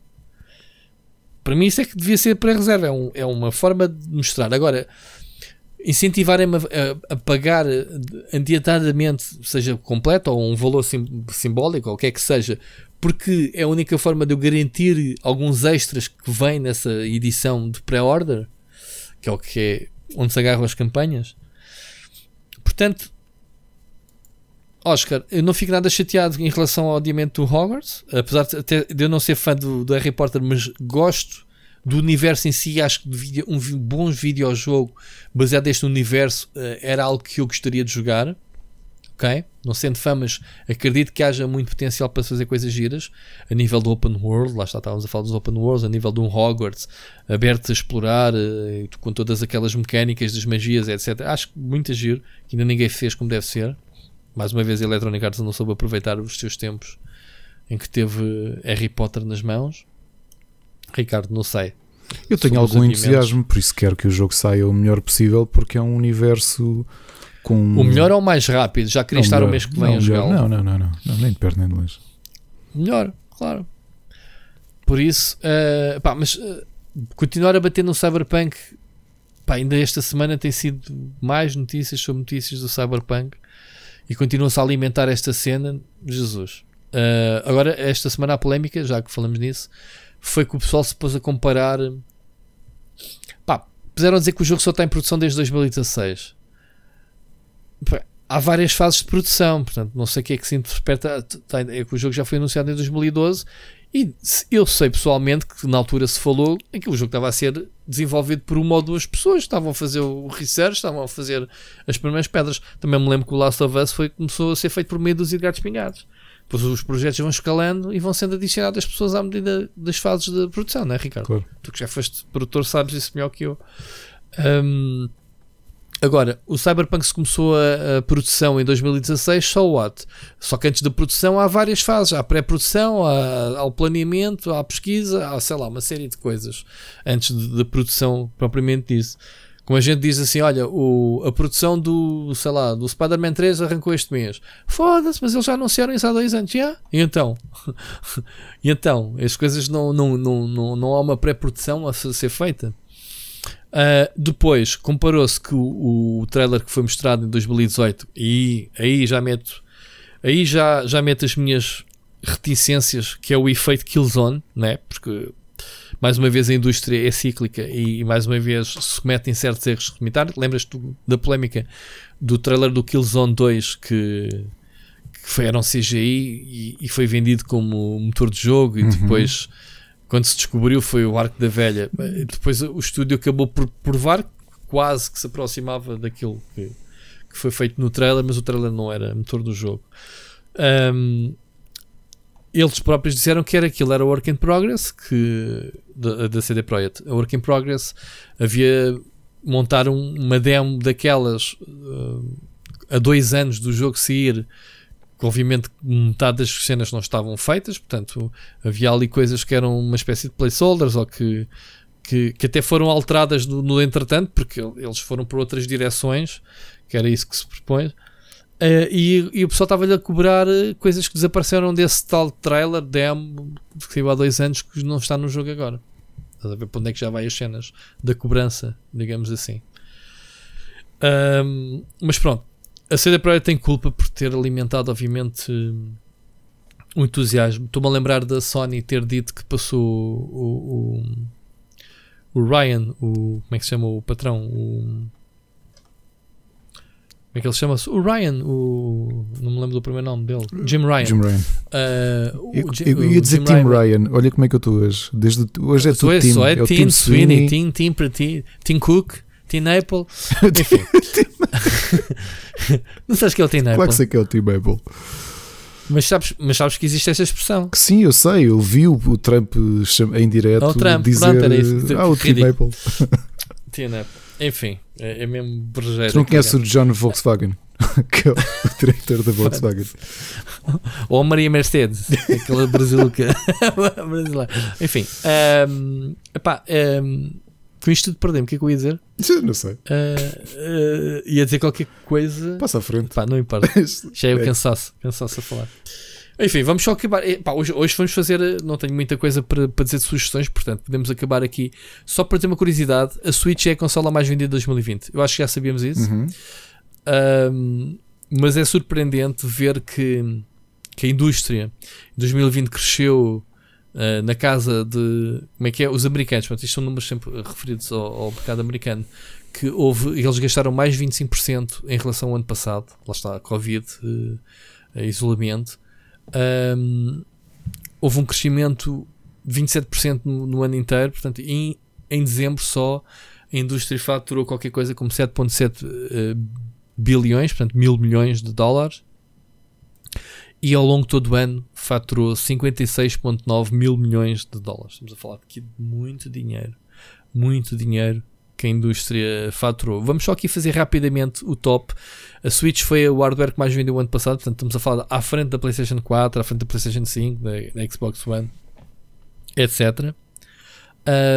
Para mim, isso é que devia ser pré-reserva. É, um, é uma forma de mostrar. Agora, incentivarem-me a, a, pagar adiantadamente, seja completo ou um valor sim, simbólico, ou o que é que seja, porque é a única forma de eu garantir alguns extras que vêm nessa edição de pré-order, que é o que é onde se agarram as campanhas. Portanto, Oscar, eu não fico nada chateado em relação ao adiamento do Hogwarts, apesar de, eu não ser fã do, do, Harry Potter, mas gosto do universo em si. Acho que um bom videojogo baseado neste universo uh, era algo que eu gostaria de jogar. Ok? Não sendo fã, mas acredito que haja muito potencial para fazer coisas giras a nível do open world. Lá está, estávamos a falar dos open worlds, a nível de um Hogwarts aberto a explorar, uh, com todas aquelas mecânicas das magias, etc. Acho que muito giro, que ainda ninguém fez como deve ser mais uma vez a Electronic Arts não soube aproveitar os seus tempos em que teve Harry Potter nas mãos. Ricardo, não sei. Eu tenho algum entusiasmo, por isso quero que o jogo saia o melhor possível, porque é um universo com. O melhor ou o mais rápido? Já queria estar o mês que vem não, a jogar. Não, não, não, não, não, nem de perto nem de longe. Melhor, claro. Por isso, uh, pá, mas uh, continuar a bater no Cyberpunk, pá, ainda esta semana tem sido mais notícias sobre notícias do Cyberpunk e continua-se a alimentar esta cena. Jesus. Uh, agora, esta semana a polémica, já que falamos nisso, foi que o pessoal se pôs a comparar. Pá, puseram a dizer que o jogo só está em produção desde 2016. Pá, há várias fases de produção, portanto, não sei o que é que se interpreta. Tá, é que o jogo já foi anunciado em 2012 e eu sei pessoalmente que na altura se falou em que o jogo estava a ser desenvolvido por uma ou duas pessoas, estavam a fazer o research, estavam a fazer as primeiras pedras. Também me lembro que o Last of Us foi, começou a ser feito por meio dos gatos pingados. Depois os projetos vão escalando e vão sendo adicionadas pessoas à medida das fases de produção, não é, Ricardo? Claro. Tu que já foste produtor sabes isso melhor que eu. Um, Agora, o Cyberpunk se começou a, a, produção em 2016, so what? Só que antes da produção há várias fases. Há pré-produção, há, há, o planeamento, a pesquisa, há, sei lá, uma série de coisas antes da produção propriamente disso. Como a gente diz assim, olha, o, a produção do, sei lá, do Spider-Man 3 arrancou este mês. Foda-se, mas eles já anunciaram isso há dois anos. Já? E então? e então? As coisas não, não, não, não, não há uma pré-produção a ser feita. Uh, depois comparou-se que o, o trailer que foi mostrado em 2018 e aí já meto aí já, já meto as minhas reticências que é o efeito Killzone, né? porque mais uma vez a indústria é cíclica e, e mais uma vez se cometem certos erros comunitários. Lembras-te da polémica do trailer do Killzone 2 que, que foi, era um CGI e, e, foi vendido como motor de jogo e uhum. depois quando se descobriu foi o arco da velha. Depois o estúdio acabou por provar quase que se aproximava daquilo que, que foi feito no trailer, mas o trailer não era motor do jogo. Um, eles próprios disseram que era aquilo, era work in progress, que, da, da CD Projekt. A work in progress havia montar um, uma demo daquelas uh, a dois anos do jogo sair, obviamente metade das cenas não estavam feitas, portanto havia ali coisas que eram uma espécie de placeholders ou que, que, que até foram alteradas no, no entretanto, porque eles foram por outras direções, que era isso que se propõe. Uh, e, e, o pessoal estava-lhe a cobrar uh, coisas que desapareceram desse tal trailer, demo, que saiu há dois anos, que não está no jogo agora. Estás a ver para onde é que já vai as cenas da cobrança, digamos assim. Um, mas pronto, a CD Projekt tem culpa por ter alimentado, obviamente, o entusiasmo. Estou-me a lembrar da Sony ter dito que passou o, o, o Ryan, o, como é que se chama o patrão? O, como é que ele chama-se? O Ryan, o. Não me lembro do primeiro nome dele. Jim Ryan. Jim Ryan. Uh, eu, Jim, eu ia dizer Jim Tim Ryan. Ryan. Olha como é que eu estou hoje. Desde, hoje é tudo Tim. Só é, é Tim, Sweeney, Tim, Tim para ti, Tim Cook, Tim Apple. Enfim. não sabes que é o Tim Apple? Claro que sei que é o Tim Apple. Mas sabes, mas sabes que existe essa expressão? Que sim, eu sei. Eu vi o, o Trump em direto oh, Trump, dizer. Pronto, isso. Ah, o Tim Apple. Tim Apple. Enfim, é, é mesmo brejeiro. Tu não conheces o John Volkswagen? que é o diretor da Volkswagen. Ou a Maria Mercedes, aquela brasileira. Enfim, um, epá, um, com isto tudo perdemos. O que é que eu ia dizer? Não sei. Uh, uh, ia dizer qualquer coisa. Passa à frente. Pá, não importa. Já é o cansaço, cansaço a falar. Enfim, vamos só acabar. Pá, hoje, hoje vamos fazer. Não tenho muita coisa para, para dizer de sugestões, portanto, podemos acabar aqui. Só para ter uma curiosidade: a Switch é a consola mais vendida de 2020. Eu acho que já sabíamos isso. Uhum. Um, mas é surpreendente ver que, que a indústria em 2020 cresceu uh, na casa de. Como é que é? Os americanos. Portanto, isto são números sempre referidos ao, ao mercado americano. Que houve, eles gastaram mais 25% em relação ao ano passado. Lá está, Covid, uh, isolamento um, houve um crescimento de 27% no, no, ano inteiro, portanto, em, em dezembro só a indústria faturou qualquer coisa como 7,7 uh, bilhões, portanto, mil milhões de dólares. E ao longo de todo o ano faturou 56,9 mil milhões de dólares. Estamos a falar aqui de muito dinheiro. Muito dinheiro que a indústria faturou. Vamos só aqui fazer rapidamente o top. A Switch foi o hardware que mais vendeu o ano passado, portanto estamos a falar à frente da PlayStation 4, à frente da PlayStation 5, da, da Xbox One, etc.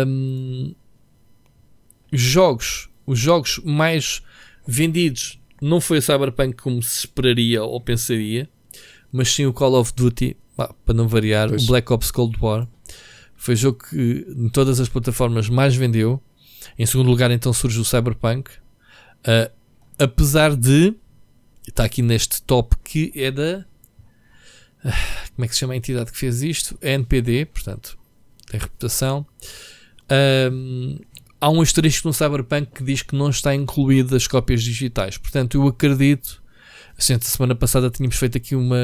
Um, jogos, os jogos mais vendidos não foi o Cyberpunk como se esperaria ou pensaria, mas sim o Call of Duty, para não variar, pois. o Black Ops Cold War. Foi o jogo que em todas as plataformas mais vendeu. Em segundo lugar, então surge o Cyberpunk. Uh, apesar de. Está aqui neste top que é da. Uh, como é que se chama a entidade que fez isto? A NPD, portanto, tem reputação. Um, há um asterisco no Cyberpunk que diz que não está incluído as cópias digitais. Portanto, eu acredito. Assim, a semana passada tínhamos feito aqui uma,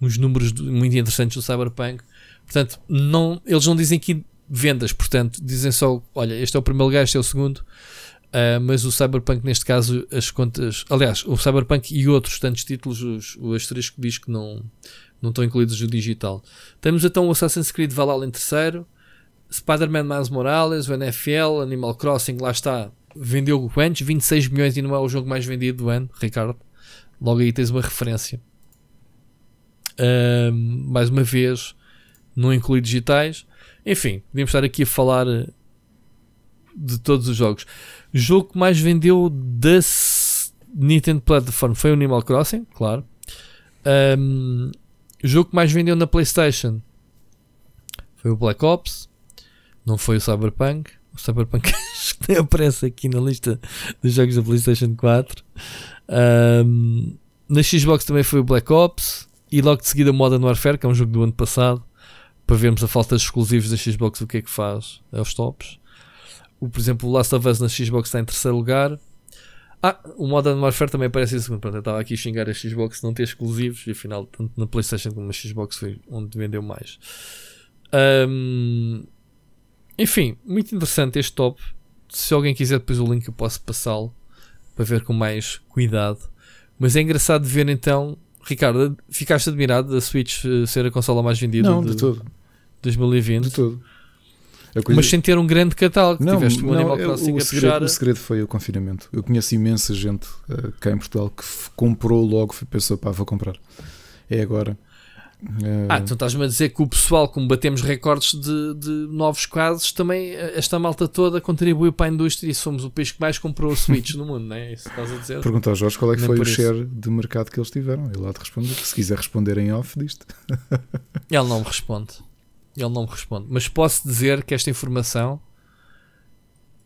uns números muito interessantes do Cyberpunk. Portanto, não, eles não dizem que vendas, portanto, dizem só: olha, este é o primeiro lugar, este é o segundo. Uh, mas o Cyberpunk, neste caso, as contas. Aliás, o Cyberpunk e outros tantos títulos, os, o asterisco diz que não, não estão incluídos no digital. Temos então o Assassin's Creed Valhalla em terceiro, Spider-Man Miles Morales, o NFL, Animal Crossing, lá está. Vendeu quantos? 26 milhões e não é o jogo mais vendido do ano, Ricardo. Logo aí tens uma referência. Mais uma vez, não inclui digitais. Enfim, podíamos estar aqui a falar eh, de todos os jogos. O jogo que mais vendeu da Nintendo Platform foi o Animal Crossing, claro. Um, o jogo que mais vendeu na PlayStation foi o Black Ops, não foi o Cyberpunk. O Cyberpunk nem aparece aqui na lista dos jogos da PlayStation 4. Um, na Xbox também foi o Black Ops e logo de seguida Modern Warfare, que é um jogo do ano passado para vermos a falta de exclusivos da Xbox, o que é que faz aos tops. O, por exemplo, o Last of Us na Xbox está em terceiro lugar. Ah, o Modern Warfare também aparece em segundo. Pronto, eu estava aqui a xingar a Xbox não ter exclusivos e afinal, tanto na PlayStation como na Xbox foi onde vendeu mais. Um, enfim, muito interessante este top. Se alguém quiser depois o link, eu posso passá-lo para ver com mais cuidado. Mas é engraçado ver então, Ricardo, ficaste admirado da Switch eh, ser a consola mais vendida Não, de, de todo. 2020, De todo. Coisa- mas sem ter um grande catálogo. Não, Tiveste o não, Animal Crossing o, a segredo, puxar. o segredo foi o confinamento. Eu conheço imensa gente eh, cá em Portugal que comprou logo, foi- pensou, pá, vou comprar. É agora. Eh, Ah, então estás-me a dizer que o pessoal, como batemos recordes de, de novos casos, também eh, esta malta toda contribuiu para a indústria e somos o país que mais comprou o Switch no mundo, não é? Isso estás a dizer? Pergunta ao Jorge qual é que Nem foi o isso. share de mercado que eles tiveram. Ele lá de responder. Se quiser responder em off disto. Ele não me responde. Ele não me responde. Mas posso dizer que esta informação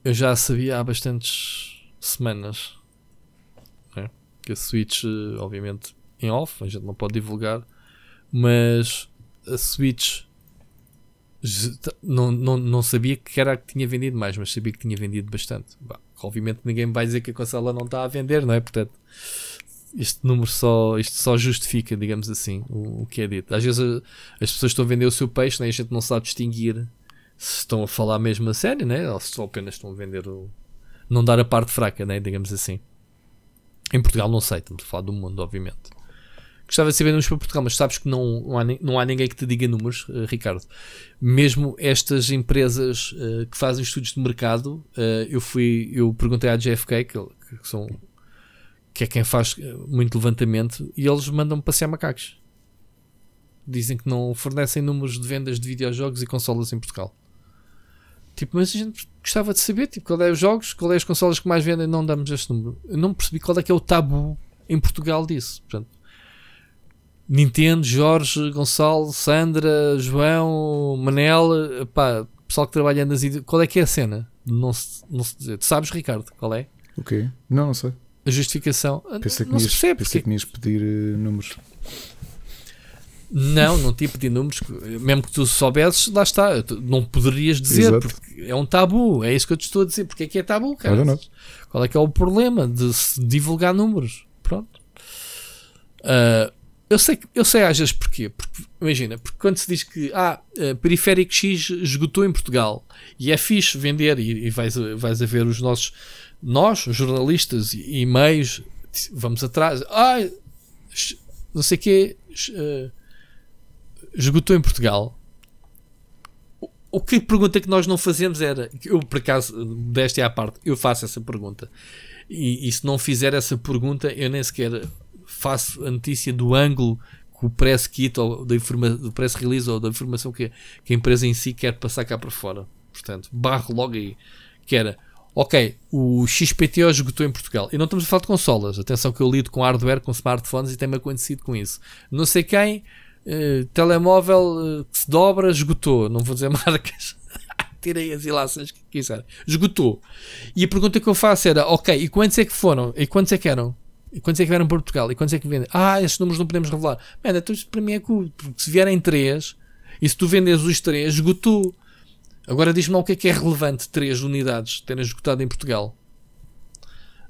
eu já sabia há bastantes semanas. né? Que a Switch, eh, obviamente, em off, a gente não pode divulgar, mas a Switch não, não, não sabia que era a que tinha vendido mais, mas sabia que tinha vendido bastante. Bah, obviamente ninguém vai dizer que a consola não está a vender, não é? Portanto, este número só, isto só justifica, digamos assim, o, o que é dito. Às vezes a- as pessoas estão a vender o seu peixe, né? e a gente não sabe distinguir se estão a falar mesmo a sério, né? ou se só apenas estão a vender o. não dar a parte fraca, né? digamos assim. Em Portugal não sei, estamos a falar do mundo, obviamente. Gostava de saber números para Portugal, mas sabes que não, não, há, não há ninguém que te diga números, eh, Ricardo. Mesmo estas empresas eh, que fazem estudos de mercado, eh, eu fui, eu perguntei à GFK, que, que são que é quem faz muito levantamento, e eles mandam-me passear macacos. Dizem que não fornecem números de vendas de videojogos e consolas em Portugal. Tipo, mas a gente gostava de saber tipo, qual é os jogos, qual é as consolas que mais vendem, não damos este número. Eu não percebi qual é que é o tabu em Portugal disso. Portanto, Nintendo, Jorge, Gonçalo, Sandra, João, Manel, pá, pessoal que trabalha nas id- qual é que é a cena? Não se, não se dizer. Tu sabes, Ricardo, qual é? O quê? Não, não sei. A justificação. Ah, Pensei que, não se ias, percebe pensei que me ias pedir eh, números. Não, não te pedi números. Mesmo que tu soubesses, lá está. Não poderias dizer, Exato. porque é um tabu. É isso que eu te estou a dizer. Porque é que é tabu, cara? Qual é que é o problema de se divulgar números? Pronto. Ah, eu, sei, eu sei às vezes porquê. Porque, imagina, porque quando se diz que ah, eh, Periférico X esgotou em Portugal e é fixe vender, e, e vais, vais a ver os nossos, nós, jornalistas e, meios, vamos atrás. Ah, não sei o quê. eh, esgotou em Portugal. O- que pergunta que nós não fazemos era, eu por acaso, desta é à parte, eu faço essa pergunta. E, e se não fizer essa pergunta, eu nem sequer faço a notícia do ângulo que o press kit ou da do press release ou da informação que, que a empresa em si quer passar cá para fora. Portanto, barro logo aí. Que era, ok, o XPTO esgotou em Portugal. E não estamos a falar de consolas. Atenção que eu lido com hardware, com smartphones e tem-me acontecido com isso. Não sei quem, eh, telemóvel eh, que se dobra, esgotou. Não vou dizer marcas. Tirei as ilações que quiser. Esgotou. E a pergunta que eu faço era, ok, e quantos é que foram? E quantos é que eram? E quantos é que vieram para Portugal? E quantos é que vendem? Ah, esses números não podemos revelar. Mano, então isto para mim é cool, porque se vierem três, e se tu vendes os três, esgotou. Agora diz-me lá o que é que é relevante três unidades terem esgotado em Portugal.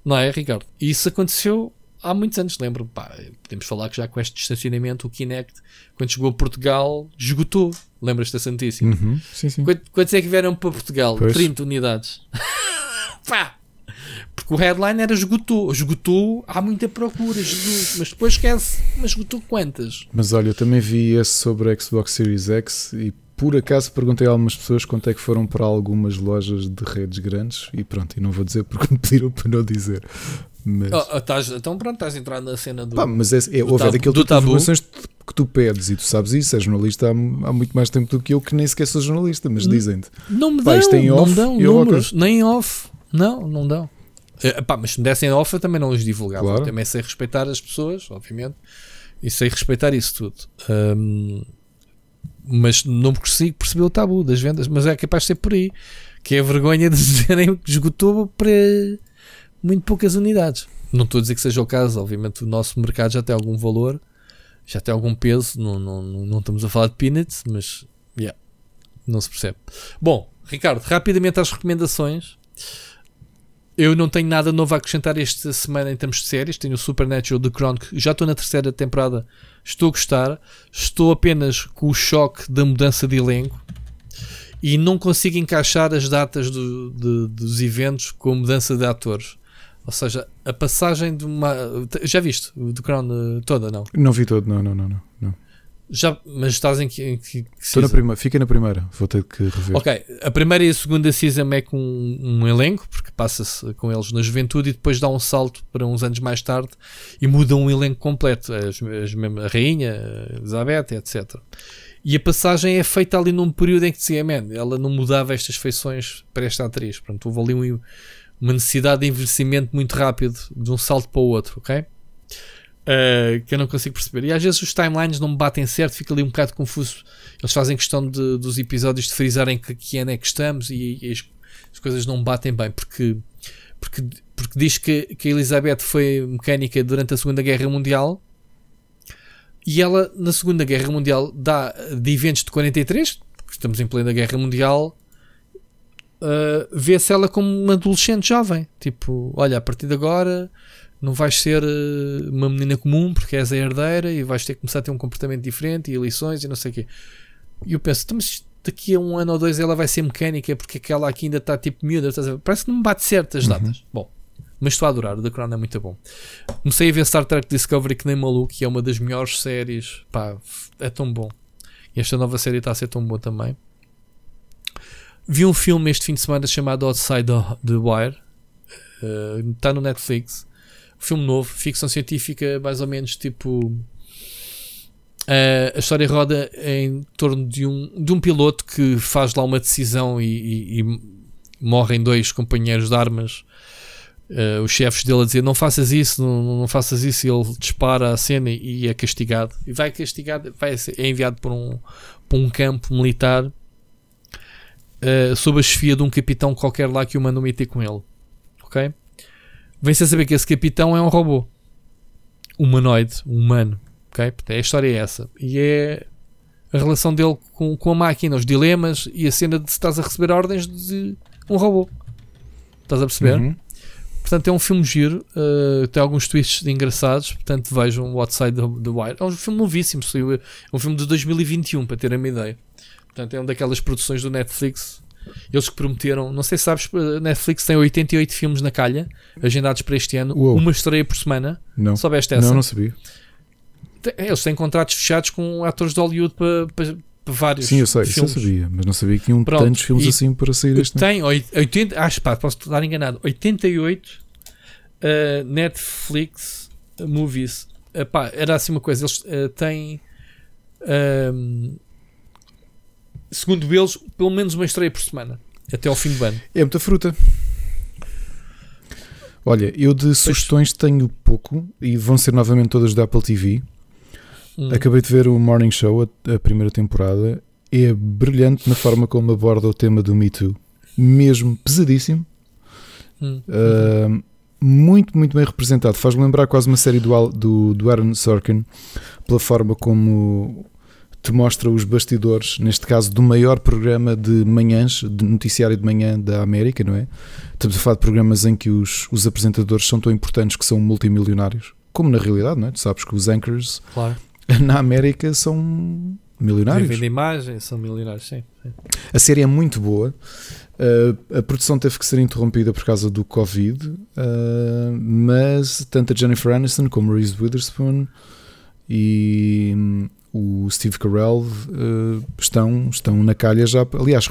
Não é, Ricardo? E isso aconteceu há muitos anos, lembro. Pá, podemos falar que já com este distanciamento, o Kinect, quando chegou a Portugal, esgotou. Lembras-te dessa notícia? Uhum. Sim, sim. Quant- Quantos é que vieram para Portugal? Pois. 30 unidades. Pá! Porque o headline era esgotou. Esgotou, há muita procura, Jesus. Mas depois esquece. Mas esgotou quantas? Mas olha, eu também vi esse sobre a Xbox Series X e por acaso perguntei a algumas pessoas quanto é que foram para algumas lojas de redes grandes e pronto, e não vou dizer porque me pediram para não dizer. Mas, Oh, estás- então pronto, estás a entrar na cena do. pá, mas é, é, do houve tabu- daquele tipo de tabu. informações que tu pedes e tu sabes isso, és jornalista há, há muito mais tempo do que eu que nem sequer sou jornalista, mas dizem-te. Não me Pá, dão, isto é em não off, me dão eu, números, nem off. Não, não dão. Eh, pá, mas se me dessem off, eu também não os divulgava. Claro. Também sei respeitar as pessoas, obviamente, e sei respeitar isso tudo. Ahm, mas não consigo perceber o tabu das vendas, mas é capaz de ser por aí. Que é a vergonha de dizerem que esgotou para muito poucas unidades. Não estou a dizer que seja o caso, obviamente o nosso mercado já tem algum valor, já tem algum peso, não, não, não, não estamos a falar de peanuts, mas Yeah. Não se percebe. Bom, Ricardo, rapidamente às recomendações. Eu não tenho nada novo a acrescentar esta semana em termos de séries. Tenho o Supernatural The Crown, que já estou na terceira temporada. Estou a gostar. Estou apenas com o choque da mudança de elenco e não consigo encaixar as datas do, de, dos eventos com a mudança de atores. Ou seja, a passagem de uma. Já viste o The Crown eh, toda, não? Não vi todo, não, não, não. não, não. Já, mas estás em que, em que Estou na primeira, fica na primeira, vou ter que rever. Ok, a primeira e a segunda season é com um, um elenco, porque passa-se com eles na juventude e depois dá um salto para uns anos mais tarde e muda um elenco completo, as, as, a rainha, a Elizabeth, etc. E a passagem é feita ali num período em que dizia, man, ela não mudava estas feições para esta atriz. Pronto, houve ali um, uma necessidade de envelhecimento muito rápido de um salto para o outro, ok? Uh, que eu não consigo perceber. E às vezes os timelines não me batem certo, fica ali um bocado confuso. Eles fazem questão de, dos episódios de frisarem que, que ano é que estamos e, e as, as, coisas não me batem bem, porque, porque, porque diz que, que a Elizabeth foi mecânica durante a Segunda Guerra Mundial e ela na Segunda Guerra Mundial dá de eventos de 43, estamos em plena Guerra Mundial. Uh, vê-se ela como uma adolescente jovem, tipo, olha, a partir de agora não vais ser uh, uma menina comum porque és a herdeira e vais ter que começar a ter um comportamento diferente e lições e não sei o quê. E eu penso, então, mas daqui a um ano ou dois ela vai ser mecânica porque aquela aqui ainda está tipo miúda. Parece que não me bate certo as uhum. datas. Bom, mas estou a adorar. O The Crown é muito bom. Comecei a ver Star Trek Discovery que nem maluco, que é uma das melhores séries. Pá, é tão bom. E esta nova série está a ser tão boa também. Vi um filme este fim de semana chamado Outside the Wire. Uh, está no Netflix filme novo, ficção científica, mais ou menos tipo. Uh, a história roda em torno de um, de um piloto que faz lá uma decisão e, e, e morrem dois companheiros de armas. Uh, os chefes dele a dizer não faças isso, não, não faças isso, e ele dispara a cena e, é castigado. E vai castigado, vai ser, é enviado para um, para um campo militar uh, sob a chefia de um capitão qualquer lá que o mandam meter com ele. Ok? Vem-se a saber que esse capitão é um robô humanoide, humano. Okay? A história é essa. E é a relação dele com, com a máquina, os dilemas e a cena de se estás a receber ordens de um robô. Estás a perceber? Uhum. Portanto, é um filme giro, uh, tem alguns twists engraçados. Portanto, vejam o Outside the, the Wire. É um filme novíssimo, é um filme de 2021, para terem uma ideia. Portanto, é uma daquelas produções do Netflix eles que prometeram, não sei se sabes, Netflix tem 88 filmes na calha, agendados para este ano, Uou. uma estreia por semana. Não. Soubeste essa? Não, não sabia. Eles têm contratos fechados com atores de Hollywood para, para, para vários Sim, eu sei, filmes. isso eu sabia, mas não sabia que tinham Pronto, tantos filmes assim para sair este Tem 80, acho pá, posso estar enganado, 88 uh, Netflix movies. Uh, pá, era assim uma coisa, eles uh, têm. Uh, segundo eles, pelo menos uma estreia por semana, até ao fim do ano. É muita fruta. Olha, eu de sugestões tenho pouco e vão ser novamente todas da Apple TV. Hum. Acabei de ver o Morning Show, a, a, primeira temporada. É brilhante na forma como aborda o tema do Me Too. Mesmo pesadíssimo. Hum. Uh, muito, muito bem representado. Faz-me lembrar quase uma série do, do, do Aaron Sorkin, pela forma como te mostra os bastidores, neste caso, do maior programa de manhãs, de noticiário de manhã da América, não é? Estamos a falar de programas em que os, os apresentadores são tão importantes que são multimilionários, como na realidade, não é? Tu sabes que os anchors claro. na América são milionários. Vivem de imagem, são milionários, sim, sim. A série é muito boa. Uh, a produção teve que ser interrompida por causa do Covid, uh, mas tanto a Jennifer Aniston como a Reese Witherspoon e o Steve Carell uh, estão, estão na calha já. Aliás,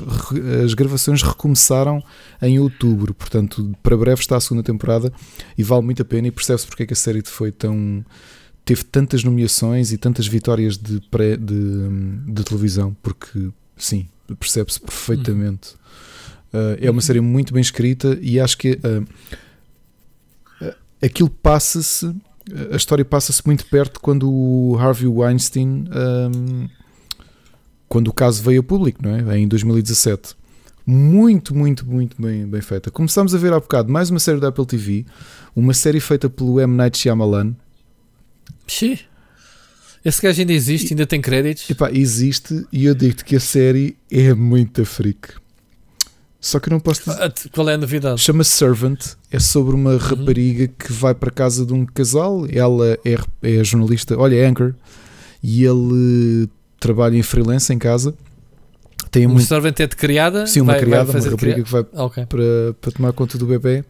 as gravações recomeçaram em outubro, portanto, para breve está a segunda temporada e vale muito a pena. E percebe-se porque é que a série foi tão. teve tantas nomeações e tantas vitórias de, pré, de, de televisão, porque sim, percebe-se perfeitamente. Uh, é uma série muito bem escrita e acho que uh, aquilo passa-se a história passa-se muito perto quando o Harvey Weinstein, um, quando o caso veio a público, não é? Em 2017. Muito, muito, muito bem, bem feita. Começámos a ver há bocado mais uma série da Apple TV, uma série feita pelo M. Night Shyamalan. Sim. Esse gajo ainda existe, ainda tem créditos. Epá, existe e eu digo-te que a série é muito freak. Só que eu não posso dizer. Ah, Qual é a novidade? Chama-se Servant, é sobre uma rapariga que vai para casa de um casal. Ela é, é jornalista, olha, é anchor, e ele trabalha em freelance em casa. Tem O muito, servant é de criada? sim, uma Vai- vai criada, uma fazer rapariga que vai Ah, Ok. para, para tomar conta do bebê.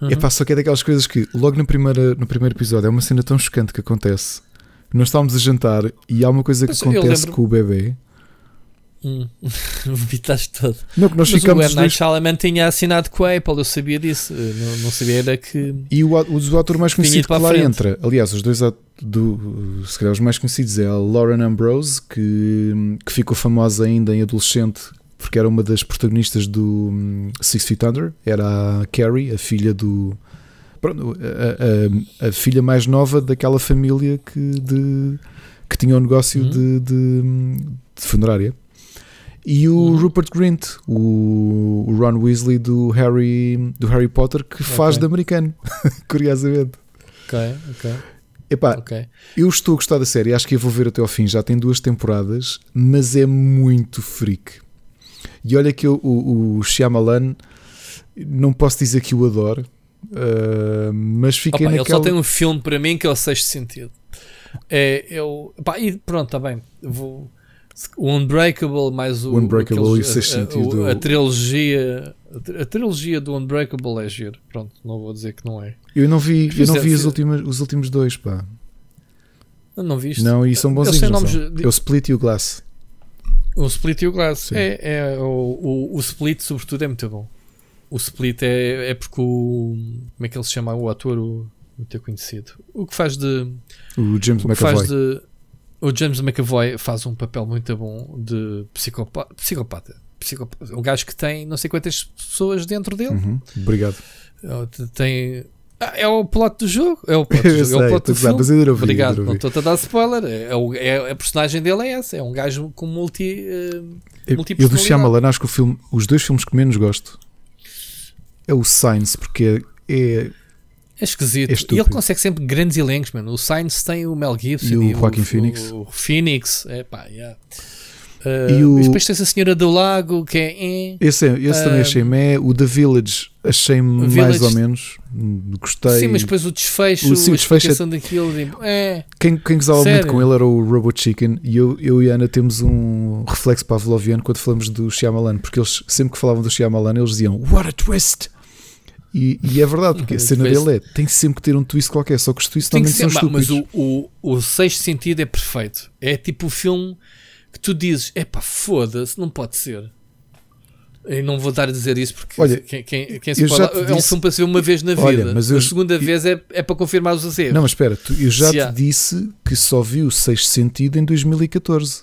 Uhum. Epá, só que é daquelas coisas que logo na primeira, no primeiro episódio é uma cena tão chocante que acontece. Nós estávamos a jantar e há uma coisa que Mas acontece com o bebê. Hum. Vomitaste todo. Não, que nós Mas o ficamos M. Night. Shyamalan tinha assinado com a Apple, eu sabia disso. Não, não sabia era que. E o, o ator mais conhecido que lá frente. entra, aliás, os dois do, se calhar os mais conhecidos é a Lauren Ambrose, que, que ficou famosa ainda em adolescente porque era uma das protagonistas do hum, Six Feet Under, era a Carrie, a filha do. pronto, a, a- a filha mais nova daquela família que, de, que tinha um negócio Uhum. de, de, de funerária. E o Uhum. Rupert Grint, o, o Ron Weasley do Harry, do Harry Potter, que faz de americano, curiosamente. Ok, ok, Epá, ok. eu estou a gostar da série, acho que eu vou ver até ao fim. Já tem duas temporadas, mas é muito freak. E olha que eu, o, o Shyamalan, não posso dizer que o adoro, ah, mas fiquei Opa, ele naquela. só tem um filme para mim que é o Sexto Sentido. É, eu, pá, e pronto, está bem. Vou, o Unbreakable, mais o. O Unbreakable aqueles- e o Sexto a- a- Sentido. A, trilogia. a tri- A trilogia do Unbreakable é giro. Pronto, não vou dizer que não é. Eu não vi, eu não vi Fizer- as últimas, os últimos dois, pá. Não, viste? Não, e são bonzinhos. têm não nomes são? de- É o Split e o Glass. O Split e o Glass. Sim. É, é, o, o, o Split, sobretudo, é muito bom. O Split é, é porque o. Como é que ele se chama? O ator, o, muito conhecido. O que faz de. O James O que faz McAvoy. de. O James McAvoy faz um papel muito bom de psicopata. Psicopata. psicopata. Um gajo que tem não sei quantas pessoas dentro dele. Uhum, Obrigado. Tem. Ah, é o plot do jogo. É o plot do jogo. é o plot do filme. Obrigado, não estou a dar spoiler. É, o- é- a personagem dele é essa. É um gajo com multi. eh, Eu, eu do. Shyamalan acho que o filme, os dois filmes que menos gosto é o Science, porque é, é- É esquisito. É e ele consegue sempre grandes elencos, mano. O Sainz tem o Mel Gibson E o Joaquin Phoenix. O, Phoenix, é pá, yeah. Uh, E e, o- depois tens a Senhora do Lago, que é. eh, esse, é- esse também Ah, achei mé. O The Village achei-me mais Village- ou menos. Gostei. Sim, mas depois o desfecho, O- sim, o a desfecho é- daquilo. tipo, é, Quem, quem gozava muito com ele era o Robot Chicken e eu, eu e a Ana temos um reflexo pavloviano quando falamos do Shyamalan, porque eles sempre que falavam do Shyamalan eles diziam What a twist! E, e é verdade, porque a cena dele é tem sempre que ter um twist qualquer, só que os twists ser, são pá, mas estúpidos. o, o, o sexto sentido é perfeito. É tipo o filme que tu dizes: é pá, foda-se, não pode ser. Eu não vou dar a dizer isso porque Olha, quem, quem, quem se pode, é um disse- filme para ser uma vez na vida. Olha, mas eu- a segunda eu- vez é, é para confirmar os erros. Não, mas espera, tu- eu já Se te há- disse que só vi o sexto sentido em 2014.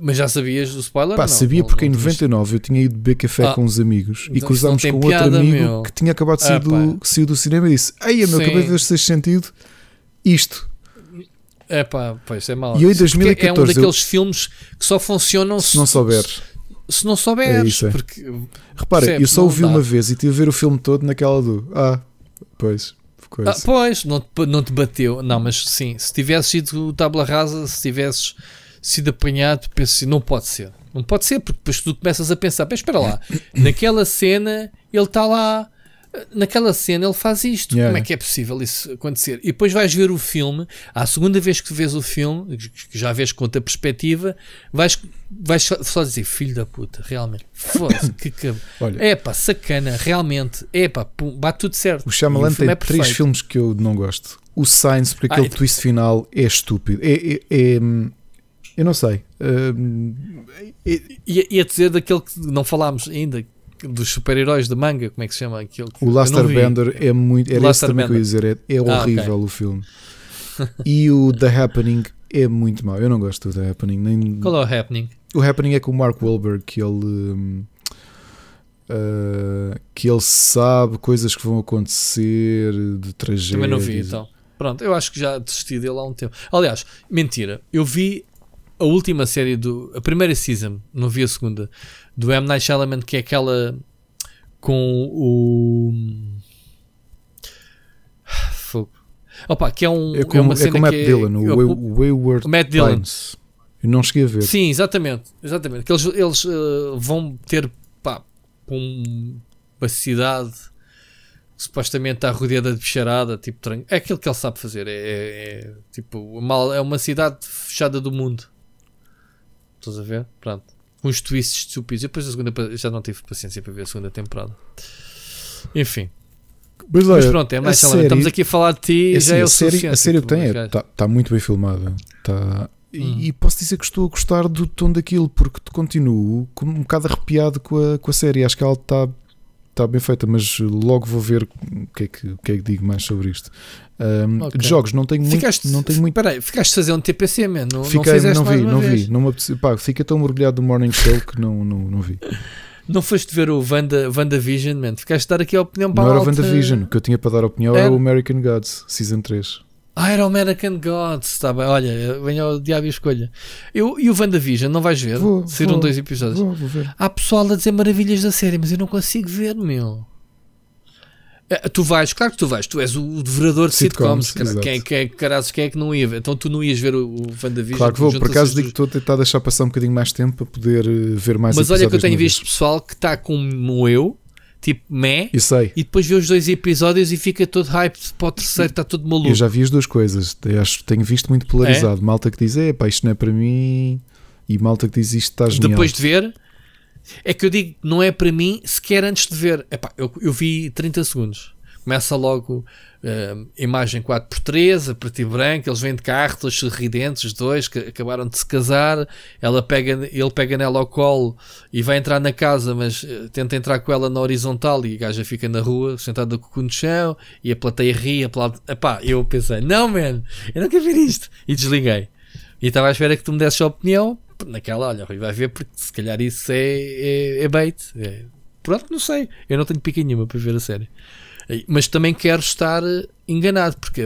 Mas já sabias do spoiler? Pá, não? sabia Não- porque não em te viste? 99 eu tinha ido beber café Ah, com uns amigos e então cruzámos isso com tem outro piada, amigo meu. que tinha acabado de sair, Ah, do, saiu do cinema e disse: Ei, meu, acabei de ver sexto sentido. Isto. É pá, pois é mau. E eu em Porque É um 2014 daqueles filmes que só funcionam Se não souberes. Se não souberes. É isso, é. Porque, Repara, Percebes? eu só o vi dá. uma vez e tive a ver o filme todo naquela do. Ah, pois. Ah, pois, não te, não te bateu. Não, mas sim, se tivesses sido tabla rasa, se tivesses sido apanhado, penso assim, não pode ser. Não pode ser, porque depois tu começas a pensar, mas espera lá, naquela cena ele está lá, naquela cena ele faz isto. Yeah, Como é que é possível isso acontecer? E depois vais ver o filme, à segunda vez que vês o filme, que já vês com outra perspectiva, vais, vais só- dizer, filho da puta, realmente, foda-se, que é pá, sacana, realmente, é pá, bate tudo certo. o Shyamalan tem é três perfeito. filmes que eu não gosto. O Science, porque Ah, aquele e- twist final é estúpido. É. é- é, hum, eu não sei. Hum, é- Ia, ia dizer daquele que não falámos ainda, dos super-heróis de manga, como é que se chama aquele? que o eu Last não vi. Airbender é muito. Era esse Last também que eu ia dizer. É, é Ah, horrível o filme. E o The Happening é muito mau. Eu não gosto do The Happening. Nem, Qual é o happening? O Happening é com o Mark Wahlberg que ele ah, que ele sabe coisas que vão acontecer de tragédias. Também não vi, então. Pronto, eu acho que já desisti dele há um tempo. Aliás, mentira, eu vi a última série do. a primeira season, não vi a segunda, do M. Night Shyamalan, que é aquela com o. Fogo. Opa, que é, um, É como, uma é cena com o Matt que é- Dillon, o eu- Way- Wayward o Matt Dillon. Pines. Eu não cheguei a ver. Sim, exatamente. exatamente. Que eles eles eh, vão ter pá, um- uma cidade supostamente está rodeada de bicharada, tipo. É aquilo que ele sabe fazer. É, é- é, tipo, mal, é uma cidade fechada do mundo. Estás a ver? Pronto. Os twists estúpidos. E depois a segunda já não tive paciência para ver a segunda temporada. Enfim. Mas, Mas olha, pronto, é mais série- Estamos aqui a falar de ti é já assim, é o a série, a série que Tipo, tem mas, gajo, está tá muito bem filmada. Tá, e, Hum. e posso dizer que estou a gostar do tom daquilo, porque te continuo com- um bocado arrepiado com a, com a série. Acho que ela está tá bem feita, mas logo vou ver o que é que, o que, é que digo mais sobre isto. Um, Ok. De jogos, não tenho muito. Ficaste, não tenho muito Peraí, ficaste a fazer um TPC, man. Não, não Fiquei, não mais vi, não vez. vi. Não me apetece- pá, fiquei tão mergulhado no Morning Show que não, não, não vi. Não foste ver o Wanda, WandaVision, man. Ficaste a dar aqui a opinião para Não a era o. WandaVision. O que eu tinha para dar opinião era Era? o American Gods, Season 3. Ah, era o American Gods. Está bem, olha, venha ao diabo e escolha. Eu, e o WandaVision, não vais ver? Vou, Saíram vou, dois episódios. Vou, vou ver. Há pessoal a dizer maravilhas da série, mas eu não consigo ver, meu. É, Tu vais, claro que tu vais, tu és o devorador de Sitcoms, sitcoms. Quem, é- quem, é que caras, quem é que não ia ver? Então tu não ias ver o, o WandaVision? Claro que vou, por acaso as digo que estou a tentar deixar passar um bocadinho mais tempo para poder eh, ver mais Mas olha que eu tenho visto vez. pessoal que está como eu, tipo meh, e depois vê os dois episódios e fica todo hyped para o terceiro, está todo maluco. eu já vi as duas coisas. Eu acho, tenho visto muito polarizado. Malta que diz, é pá, isto não é para mim. E malta que diz, isto está genial. Depois de ver, é que eu digo, não é para mim sequer antes de ver. Epá, eu, eu vi 30 segundos. Começa logo eh, imagem 4x3, a preto e branco, eles vêm de carro, todos sorridentes, os dois que acabaram de se casar. Ela pega, ele pega nela ao colo e vai entrar na casa, mas eh, tenta entrar com ela na horizontal e a gaja fica na rua, sentada com o cu no chão, e a plateia ri. Aplaude. Epá, eu pensei, não, man, eu não quero ver isto. E desliguei. E estava à espera que tu me desses a opinião. Naquela, olha, Rui, vai ver porque se calhar isso é, é, é bait. É- Pronto, não sei. Eu não tenho pica nenhuma para ver a série. Mas também quero estar eh, enganado, porque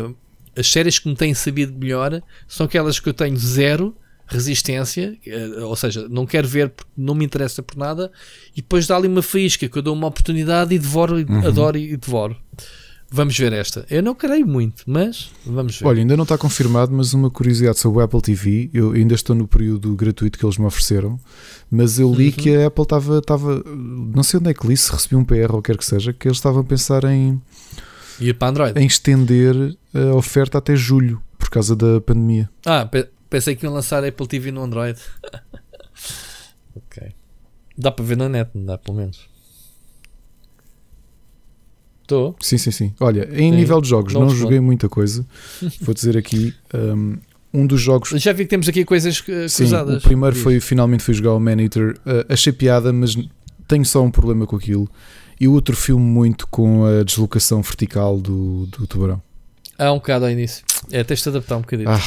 as séries que me têm sabido melhor são aquelas que eu tenho zero resistência, eh, ou seja, não quero ver porque não me interessa por nada, e depois dá ali uma faísca que eu dou uma oportunidade e devoro, e adoro e devoro. Vamos ver esta. Eu não creio muito, mas vamos ver. Olha, ainda não está confirmado, mas uma curiosidade sobre o Apple TV. Eu ainda estou no período gratuito que eles me ofereceram, mas eu li Uhum. que a Apple estava, estava. Não sei onde é que li, se recebi um PR ou quer que seja, que eles estavam a pensar em, Ir para Android. em estender a oferta até julho, por causa da pandemia. Ah, pe- pensei que iam lançar a Apple TV no Android. ok. Dá para ver na net, não dá, pelo menos. Estou. Sim, sim, sim. Olha, em Sim. nível de jogos, Não não, joguei muita coisa. Vou dizer aqui. Um, um dos jogos. Já vi que temos aqui coisas eh, Sim, cruzadas. o primeiro foi finalmente fui jogar o Man Eater. Uh, achei piada, mas tenho só um problema com aquilo. E o outro filme muito com a deslocação vertical do, do tubarão. Há um bocado ao início. É, tens de adaptar um bocadinho. Ah,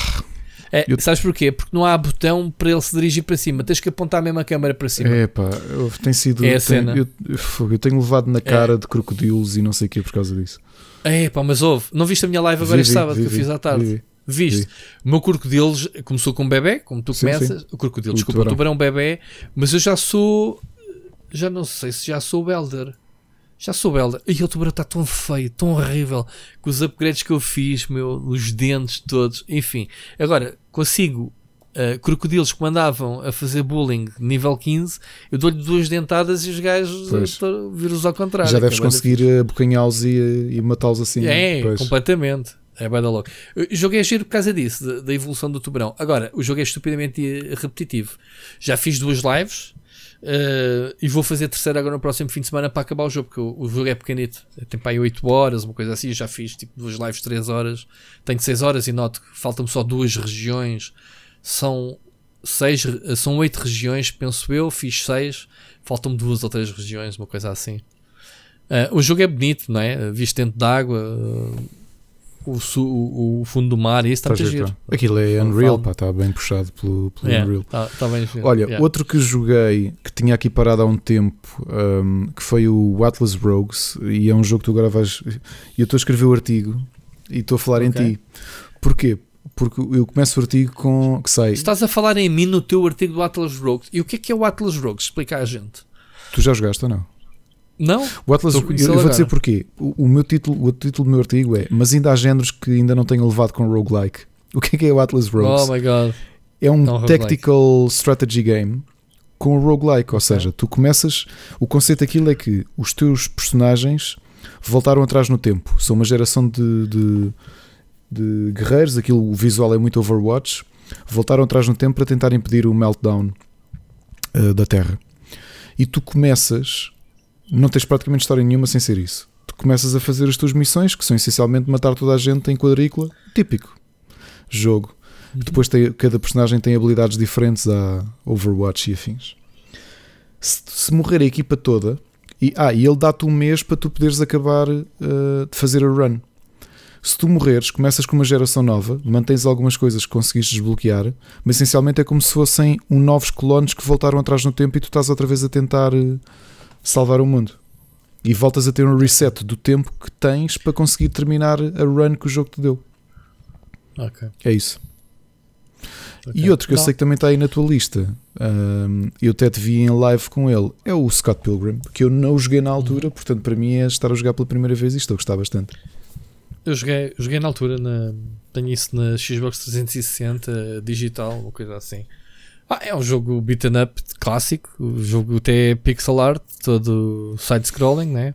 É, eu- Sabes porquê? Porque não há botão para ele se dirigir para cima. Tens que apontar mesmo a câmera para cima. é pá, eu- tem sido. É a cena. Eu, eu- eu tenho levado na cara de crocodilos e não sei o que por causa disso. É, pá, mas ouve. Não viste a minha live agora Vi, este sábado vi, que eu vi, fiz à tarde? vi, vi. Viste? O meu crocodilo começou com um bebê, como tu Sim, começas. O crocodilo, O desculpa, o tubarão. tubarão bebê. Mas eu já sou. Já não sei se já sou Belder. Já sou Belder. E o tubarão está tão feio, tão horrível. Com os upgrades que eu fiz, meu, os dentes todos. Enfim. Agora, consigo. uh, crocodilos que mandavam a fazer bullying nível 15, eu dou-lhe duas dentadas e os gajos uh, viram-os ao contrário. Já é deves da conseguir abocanhá-los e, e matá-los assim. é, pois. completamente. É bem da louco. O jogo é giro por causa disso, da, da evolução do tubarão. Agora, o jogo é estupidamente eh, repetitivo. Já fiz duas lives eh, e vou fazer terceira agora no próximo fim de semana para acabar o jogo, porque o, jogo é pequenito. Tem para aí 8 horas, uma coisa assim. Já fiz tipo duas lives de 3 horas. Tenho 6 horas e noto que faltam-me só duas regiões. São seis, re- são oito regiões, penso eu. Fiz seis. Faltam-me duas ou três regiões, uma coisa assim. Eh, o jogo é bonito, não é? Visto dentro d'água, eh, o, o, o fundo do mar, e isso está Está muito giro. Aquilo é Unreal, pá, está bem puxado pelo, pelo É, Unreal. tá, tá bem. Olha, Yeah. outro que joguei que tinha aqui parado há um tempo um, que foi o Atlas Rogues e é um jogo que tu agora vais. E eu estou a escrever o artigo e estou a falar Ok. em ti. Porquê? Porque eu começo o artigo com que sai. Estás a falar em mim no teu artigo do Atlas Rogues. E o que é que é o Atlas Rogues? Explica à gente. Tu já jogaste ou não? Não? O Atlas, eu, eu vou dizer porquê. O, o meu título, o título do meu artigo é Mas ainda há géneros que ainda não tenho levado com roguelike. O que é que é o Atlas Rogues? Oh my god. é um não, roguelike. tactical strategy game com roguelike. Ou seja, tu começas. O conceito daquilo é que os teus personagens voltaram atrás no tempo. São uma geração de, de, de guerreiros. Aquilo, o visual é muito Overwatch. Voltaram atrás no tempo para tentar impedir o meltdown eh, da Terra. E tu começas. Não tens praticamente história nenhuma sem ser isso. Tu começas a fazer as tuas missões, que são essencialmente matar toda a gente em quadrícula. Típico jogo. Depois tem, cada personagem tem habilidades diferentes a Overwatch e afins. Se, se morrer a equipa toda, e, ah, e ele dá-te um mês para tu poderes acabar eh, de fazer a run. Se tu morreres, começas com uma geração nova, mantens algumas coisas que conseguiste desbloquear, mas essencialmente é como se fossem um novos colonos que voltaram atrás no tempo e tu estás outra vez a tentar eh, salvar o mundo. E voltas a ter um reset do tempo que tens para conseguir terminar a run que o jogo te deu. Ok. É isso. ok. E outro que eu Não. sei que também está aí na tua lista, hum, eu até te vi em live com ele, é o Scott Pilgrim, que eu não joguei na altura, portanto para mim é estar a jogar pela primeira vez e estou a gostar bastante. Eu joguei, joguei na altura, na, tenho isso na Xbox 360 digital, uma coisa assim. Ah, é um jogo beaten up clássico, o jogo até é pixel art, todo side-scrolling, né?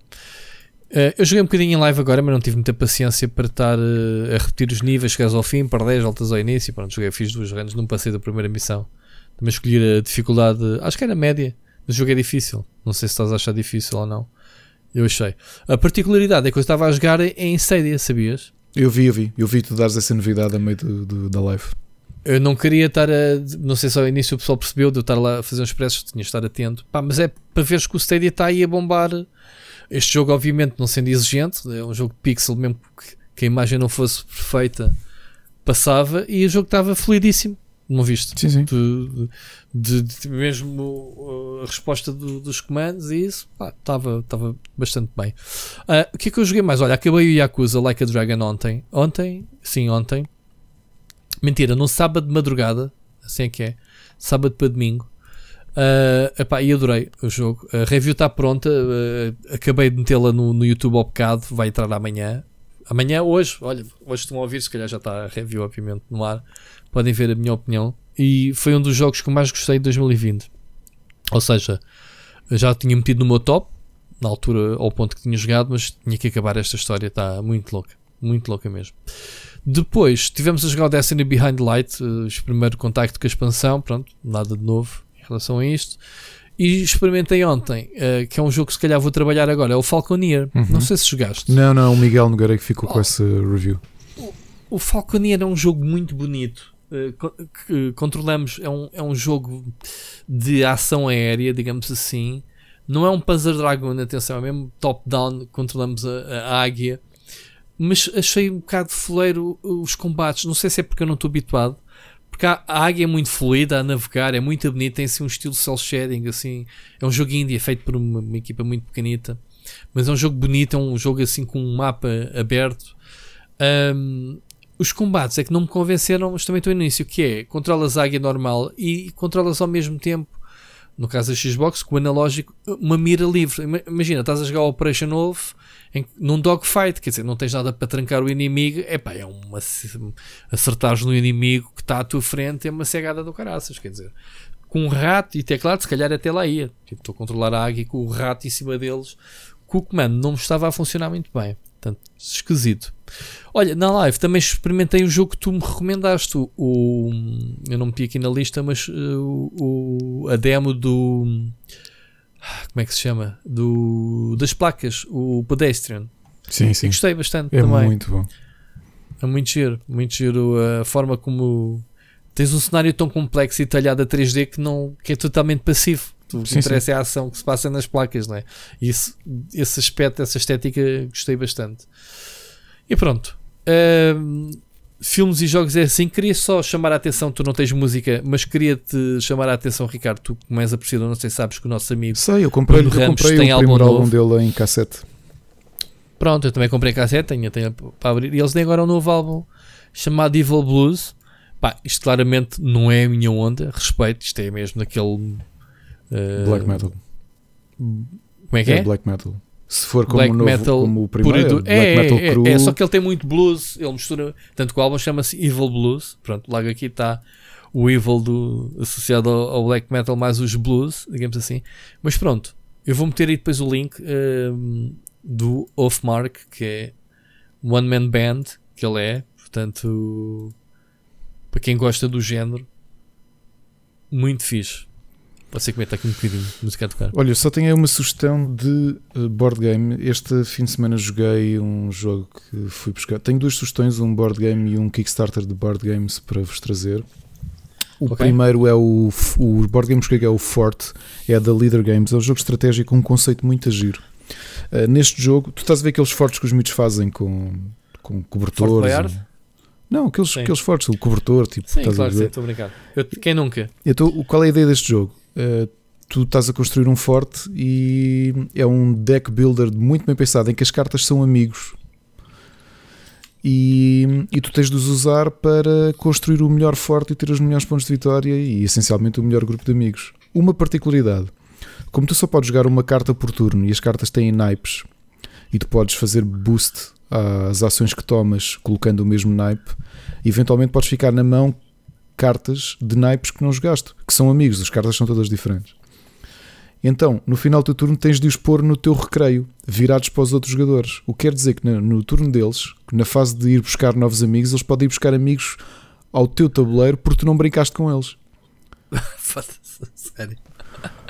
Eh, eu joguei um bocadinho em live agora, mas não tive muita paciência para estar eh, a repetir os níveis, chegares ao fim, perdes, voltas ao início. Pronto, joguei, fiz duas runs, não passei da primeira missão. Também escolhi a dificuldade, acho que era média, mas jogo é difícil. Não sei se estás a achar difícil ou não. Eu achei. A particularidade é que eu estava a jogar em Stadia, sabias? Eu vi, eu vi, eu vi tu dares essa novidade a meio do, do- da live. Eu não queria estar a. Não sei se ao início o pessoal percebeu de eu estar lá a fazer uns preços, tinha de estar atento. Pá, mas é para veres que o Stadia está aí a bombar. Este jogo, obviamente, não sendo exigente, é um jogo de pixel, mesmo que, a imagem não fosse perfeita, passava e o jogo estava fluidíssimo. Não viste? Sim, sim. de, de- de- mesmo uh, a resposta do- dos comandos e isso estava estava bastante bem. Ah, o que é que eu joguei mais? Olha, acabei o Yakuza Like a Dragon ontem. Ontem, sim, ontem. Mentira, num sábado de madrugada, assim é que é, sábado para domingo. Ah, epá, e adorei o jogo. A review está pronta. ah, acabei de metê-la no, no YouTube ao bocado. Vai entrar amanhã. Amanhã, hoje, olha, hoje estão a ouvir, se calhar já está a review, obviamente, no ar. Podem ver a minha opinião. E foi um dos jogos que mais gostei de 2020. Ou seja, já tinha metido no meu top, na altura, ao ponto que tinha jogado, mas tinha que acabar esta história. Está muito louca. Muito louca mesmo. Depois tivemos a jogar o Destiny Behind the Light, eh, o primeiro contacto com a expansão. Pronto, nada de novo em relação a isto. E experimentei ontem, eh, que é um jogo que se calhar vou trabalhar agora, é o Falconeer. Uhum. Não sei se jogaste. Não, não, o Miguel Nogueira que ficou com Oh. esse review. O Falconeer é um jogo muito bonito. eh, que controlamos, é um, é um jogo de ação aérea, digamos assim. Não é um Panzer Dragon, atenção, é mesmo top-down. Controlamos a, a águia, mas achei um bocado foleiro os combates. Não sei se é porque eu não estou habituado. Porque a, águia é muito fluida a navegar, é muito bonita, tem assim um estilo cel shading. Assim. É um jogo indie, é feito por uma, uma equipa muito pequenita, mas é um jogo bonito. É um jogo assim com um mapa aberto. Ahm, os combates é que não me convenceram, mas também estou no início, que é controlas a águia normal e controlas ao mesmo tempo, no caso da Xbox, com o analógico, uma mira livre. Ima- Imagina, estás a jogar o Operation Wolf em, num dogfight, quer dizer, não tens nada para trancar o inimigo, epá, é uma acertares no inimigo que está à tua frente é uma cegada do caraças, quer dizer. Com um rato e teclado, se calhar até lá ia. Tipo, estou a controlar a águia com o rato em cima deles, que o comando não me estava a funcionar muito bem. Portanto, esquisito. Olha, na live também experimentei o jogo que tu me recomendaste. O, o- eu não meti aqui na lista, mas uh, o, o- a demo do. Como é que se chama? Do, das placas, o Pedestrian. Sim, E sim. gostei bastante É também. muito bom. É muito giro, muito giro a forma como tens um cenário tão complexo e detalhado a 3D que, não, que é totalmente passivo. O que Sim, interessa é a ação que se passa nas placas, não é? E isso, esse aspecto, essa estética, gostei bastante. E pronto. Ahm, filmes e jogos é assim. Queria só chamar a atenção, tu não tens música, mas queria-te chamar a atenção, Ricardo, tu como és apreciador, não sei se sabes que o nosso amigo. Sei, eu comprei, eu Bruno Ramos comprei tem o álbum primeiro álbum dele em cassete. Pronto, eu também comprei cassete, tenho, tenho para abrir. E eles têm agora um novo álbum chamado Evil Blues. Pá, isto claramente não é a minha onda, respeito, isto é mesmo daquele. eh, Black metal. Como é que é? Black Metal. Se for como, Black o, novo, metal como o primeiro. Black É, Metal é, cru. é, só que ele tem muito blues, ele mistura, tanto que o álbum chama-se Evil Blues, pronto, logo aqui está o evil do, associado ao, ao black metal mais os blues, digamos assim. Mas pronto, eu vou meter aí depois o link um, do Offmark, que é One Man Band, que ele é, portanto, para quem gosta do género, muito fixe. Pode ser que meta aqui um bocadinho de música a tocar. Olha, eu só tenho aí uma sugestão de uh, board game. Este fim de semana joguei um jogo que fui buscar. Tenho duas sugestões, um board game e um Kickstarter de board games para vos trazer. O Ok. primeiro é o, o board game que é o Fort, é da Leader Games, é um jogo estratégico com um conceito muito a giro. Uh, neste jogo, tu estás a ver aqueles fortes que os miúdos fazem com, com cobertores. Não, aqueles, Sim. aqueles fortes, o cobertor, tipo, Sim, estás claro a ver? estou a brincar. Eu- quem nunca? O- qual é a ideia deste jogo? Uh, tu estás a construir um forte e é um deck builder muito bem pensado em que as cartas são amigos e, e tu tens de os usar para construir o melhor forte e ter os melhores pontos de vitória e essencialmente o melhor grupo de amigos. Uma particularidade: como tu só podes jogar uma carta por turno e as cartas têm naipes e tu podes fazer boost às ações que tomas colocando o mesmo naipe, eventualmente podes ficar na mão cartas de naipes que não jogaste, que são amigos, as cartas são todas diferentes. Então, no final do teu turno, tens de os pôr no teu recreio, virados para os outros jogadores. O que quer dizer que no, no turno deles, na fase de ir buscar novos amigos, eles podem ir buscar amigos ao teu tabuleiro porque tu não brincaste com eles. Sério.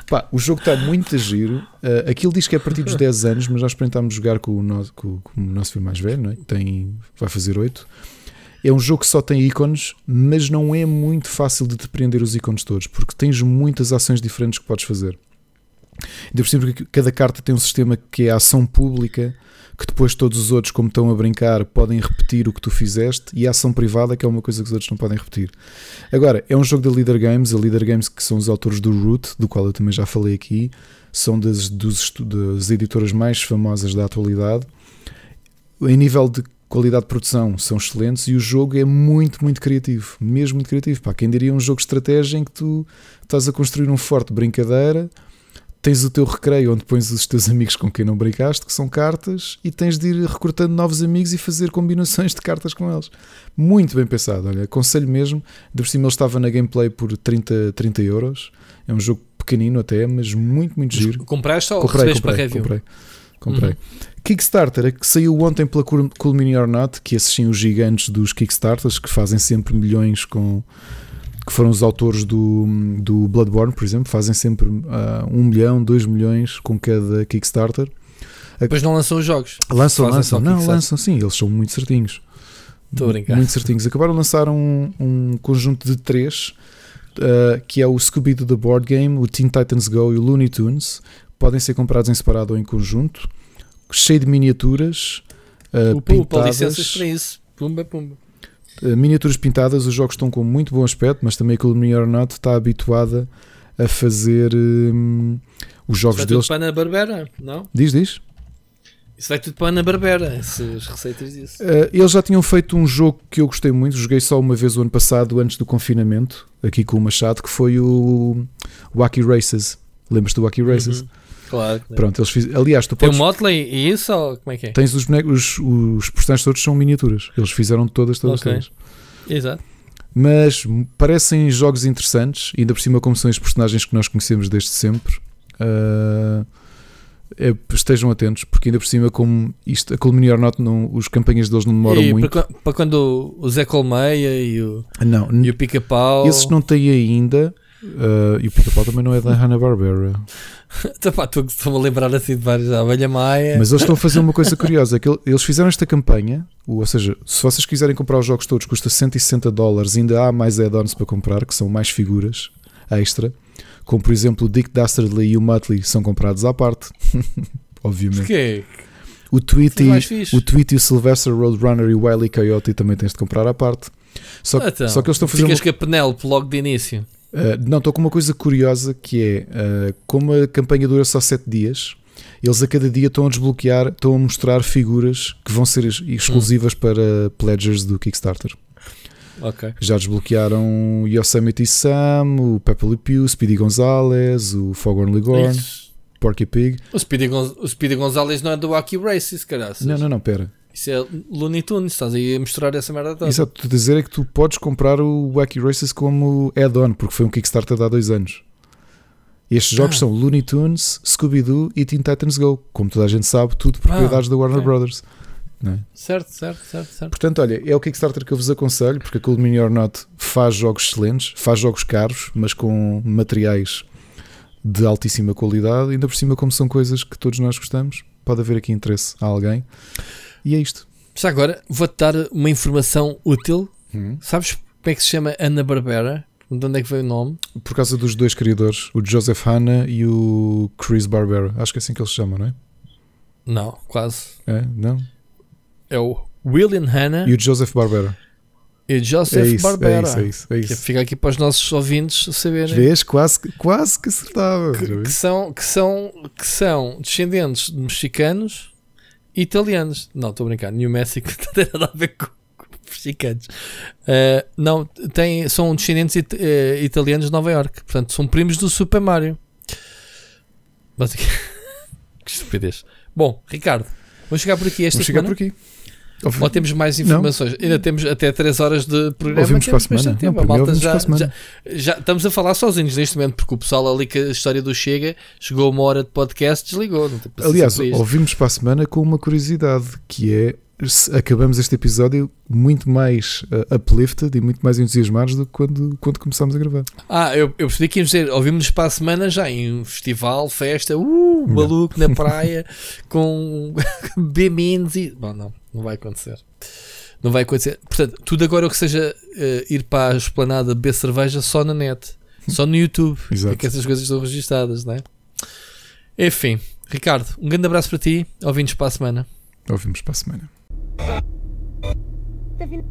Pá, o jogo está muito a giro. Uh, aquilo diz que é a partir dos 10 anos, mas nós experimentámos jogar com o nosso, com, com o nosso filho mais velho, é? Tem, vai fazer 8. É um jogo que só tem ícones, mas não é muito fácil de depreender os ícones todos, porque tens muitas ações diferentes que podes fazer. Por cima, porque cada carta tem um sistema que é a ação pública, que depois todos os outros, como estão a brincar, podem repetir o que tu fizeste, e a ação privada, que é uma coisa que os outros não podem repetir. Agora, é um jogo da Leader Games, a Leader Games que são os autores do Root, do qual eu também já falei aqui, são das, dos, das editoras mais famosas da atualidade. Em nível de qualidade de produção, são excelentes e o jogo é muito, muito criativo, mesmo muito criativo. Pá, quem diria um jogo de estratégia em que tu estás a construir um forte brincadeira, tens o teu recreio onde pões os teus amigos com quem não brincaste, que são cartas, e tens de ir recrutando novos amigos e fazer combinações de cartas com eles. Muito bem pensado, olha, aconselho mesmo. De por cima ele estava na gameplay por 30, 30 euros. É um jogo pequenino até, mas muito, muito giro. Compraste ou Comprei, recebeste para comprei, review? comprei. comprei. Uhum. Kickstarter, que saiu ontem pela Cool Cool Mini or Not, que esses sim os gigantes dos Kickstarters, que fazem sempre milhões com. que foram os autores do, do Bloodborne, por exemplo, fazem sempre ah, um milhão, dois milhões com cada Kickstarter. Depois não lançam os jogos. Lançam, lançam, não, lançam sim, eles são muito certinhos. Estou a brincar. Muito certinhos. Acabaram de lançar um, um conjunto de três, uh, que é o Scooby-Doo The Board Game, o Teen Titans Go e o Looney Tunes. Podem ser comprados em separado ou em conjunto. Cheio de miniaturas uh, pintadas. licenças para isso. Pumba, pumba. Uh, miniaturas pintadas, os jogos estão com muito bom aspecto, mas também a Cool or Not está habituada a fazer os jogos Isso vai tudo deles. para a Ana Barbera, não? Diz, diz. Isso vai tudo para a Ana Barbera, essas receitas disso. Uh, eles já tinham feito um jogo que eu gostei muito, joguei só uma vez o ano passado, antes do confinamento, aqui com o Machado, que foi o Wacky Races. Lembras-te do Wacky Races? Uhum. Claro. Pronto, eles fiz... aliás, tu Tem o podes... Motley e isso ou como é que é? tens os bonecos, os, os personagens todos são miniaturas. Eles fizeram todas, todas, Ok. todas. Exato. Mas parecem jogos interessantes, ainda por cima, como são os personagens que nós conhecemos desde sempre. uh, é- estejam atentos, porque ainda por cima, como isto, a Culmini or Not, não, os campanhas deles não demoram e muito. Para quando o Zé Colmeia e o, Não, e o Pica-Pau. Esses não têm ainda. Uh, e o Pica-Pau também não é da Hanna-Barbera. Estou-me a lembrar assim de vários. A Abelha Maia. Mas eles estão a fazer uma coisa curiosa: que ele- eles fizeram esta campanha. Ou seja, se vocês quiserem comprar os jogos todos, custa 160 dólares. Ainda há mais add-ons para comprar, que são mais figuras extra. Como por exemplo o Dick Dastardly e o Muttley são comprados à parte. Obviamente. Porquê? O Tweety, o Tweety, o Sylvester Roadrunner e o Wiley Coyote também tens de comprar à parte. Só, que- Então, só que eles estão a fazer uma Ficas com a Penélope logo de início. Uh, não, estou com uma coisa curiosa que é uh, como a campanha dura só 7 dias, eles a cada dia estão a desbloquear, estão a mostrar figuras que vão ser ex- exclusivas para pledgers do Kickstarter. Ok. Já desbloquearam o Yosemite Sam, o Pepe Le Pew, o Speedy Gonzalez, o Foghorn Leghorn. Porky Pig. O Speedy, Gonz o Speedy Gonzalez não é do Wacky Races, caralho. Não, não, não, pera. Isso é Looney Tunes, estás aí a misturar essa merda toda. Exato, tu dizer é que tu podes comprar o Wacky Races como add-on, porque foi um Kickstarter de há dois anos. Estes jogos Ah. são Looney Tunes, Scooby-Doo e Teen Titans Go. Como toda a gente sabe, tudo propriedades da Warner ok. Brothers. é? Certo, certo, certo, certo. Portanto, olha, é o Kickstarter que eu vos aconselho, porque a Cool Mini or Not faz jogos excelentes, faz jogos caros, mas com materiais de altíssima qualidade, ainda por cima, como são coisas que todos nós gostamos, pode haver aqui interesse a alguém. E é isto. Já agora, vou-te dar uma informação útil. Sabes como é que se chama Ana Barbera? De onde é que veio o nome? Por causa dos dois criadores, o Joseph Hanna e o Chris Barbera. Acho que é assim que eles se chamam, não é? Não, quase. É? Não? É o William Hanna E o Joseph Barbera. e o É Joseph isso, Barbera. é isso, é isso. É Que isso. fica aqui para os nossos ouvintes saberem. Vês? Quase, que- quase que acertava. Que, que são, que, são, que são descendentes de mexicanos italianos. Não, estou a brincar. New México não tem nada a ver com, com mexicanos. Uh, não, tem, são descendentes it- eh, italianos de Nova York. Portanto, são primos do Super Mario. Basicamente. que estupidez. Bom, Ricardo, vamos chegar por aqui esta Vamos chegar semana. por aqui. Ou temos mais informações? Ainda temos até 3 horas de programa. Ouvimos para a semana. Não, A malta já, semana. já, já estamos a falar sozinhos neste momento, porque o pessoal ali que a história do Chega chegou uma hora de podcast desligou. Não Aliás, ouvimos para a semana com uma curiosidade que é acabamos este episódio muito mais uh, uplifted e muito mais entusiasmados do que quando, quando começámos a gravar. Ah, eu, eu percebi que íamos dizer, ouvimos-nos para a semana já em um festival, festa, uh, maluco na praia, com B-Mins e. Bom, não, não vai acontecer. Não vai acontecer. Portanto, tudo agora o que seja eh, ir para a esplanada beber cerveja só na net, só no YouTube, Exato. é que essas coisas estão registadas, não é? Enfim, Ricardo, um grande abraço para ti, ouvimos para a semana. Ouvimos para a semana. The fin-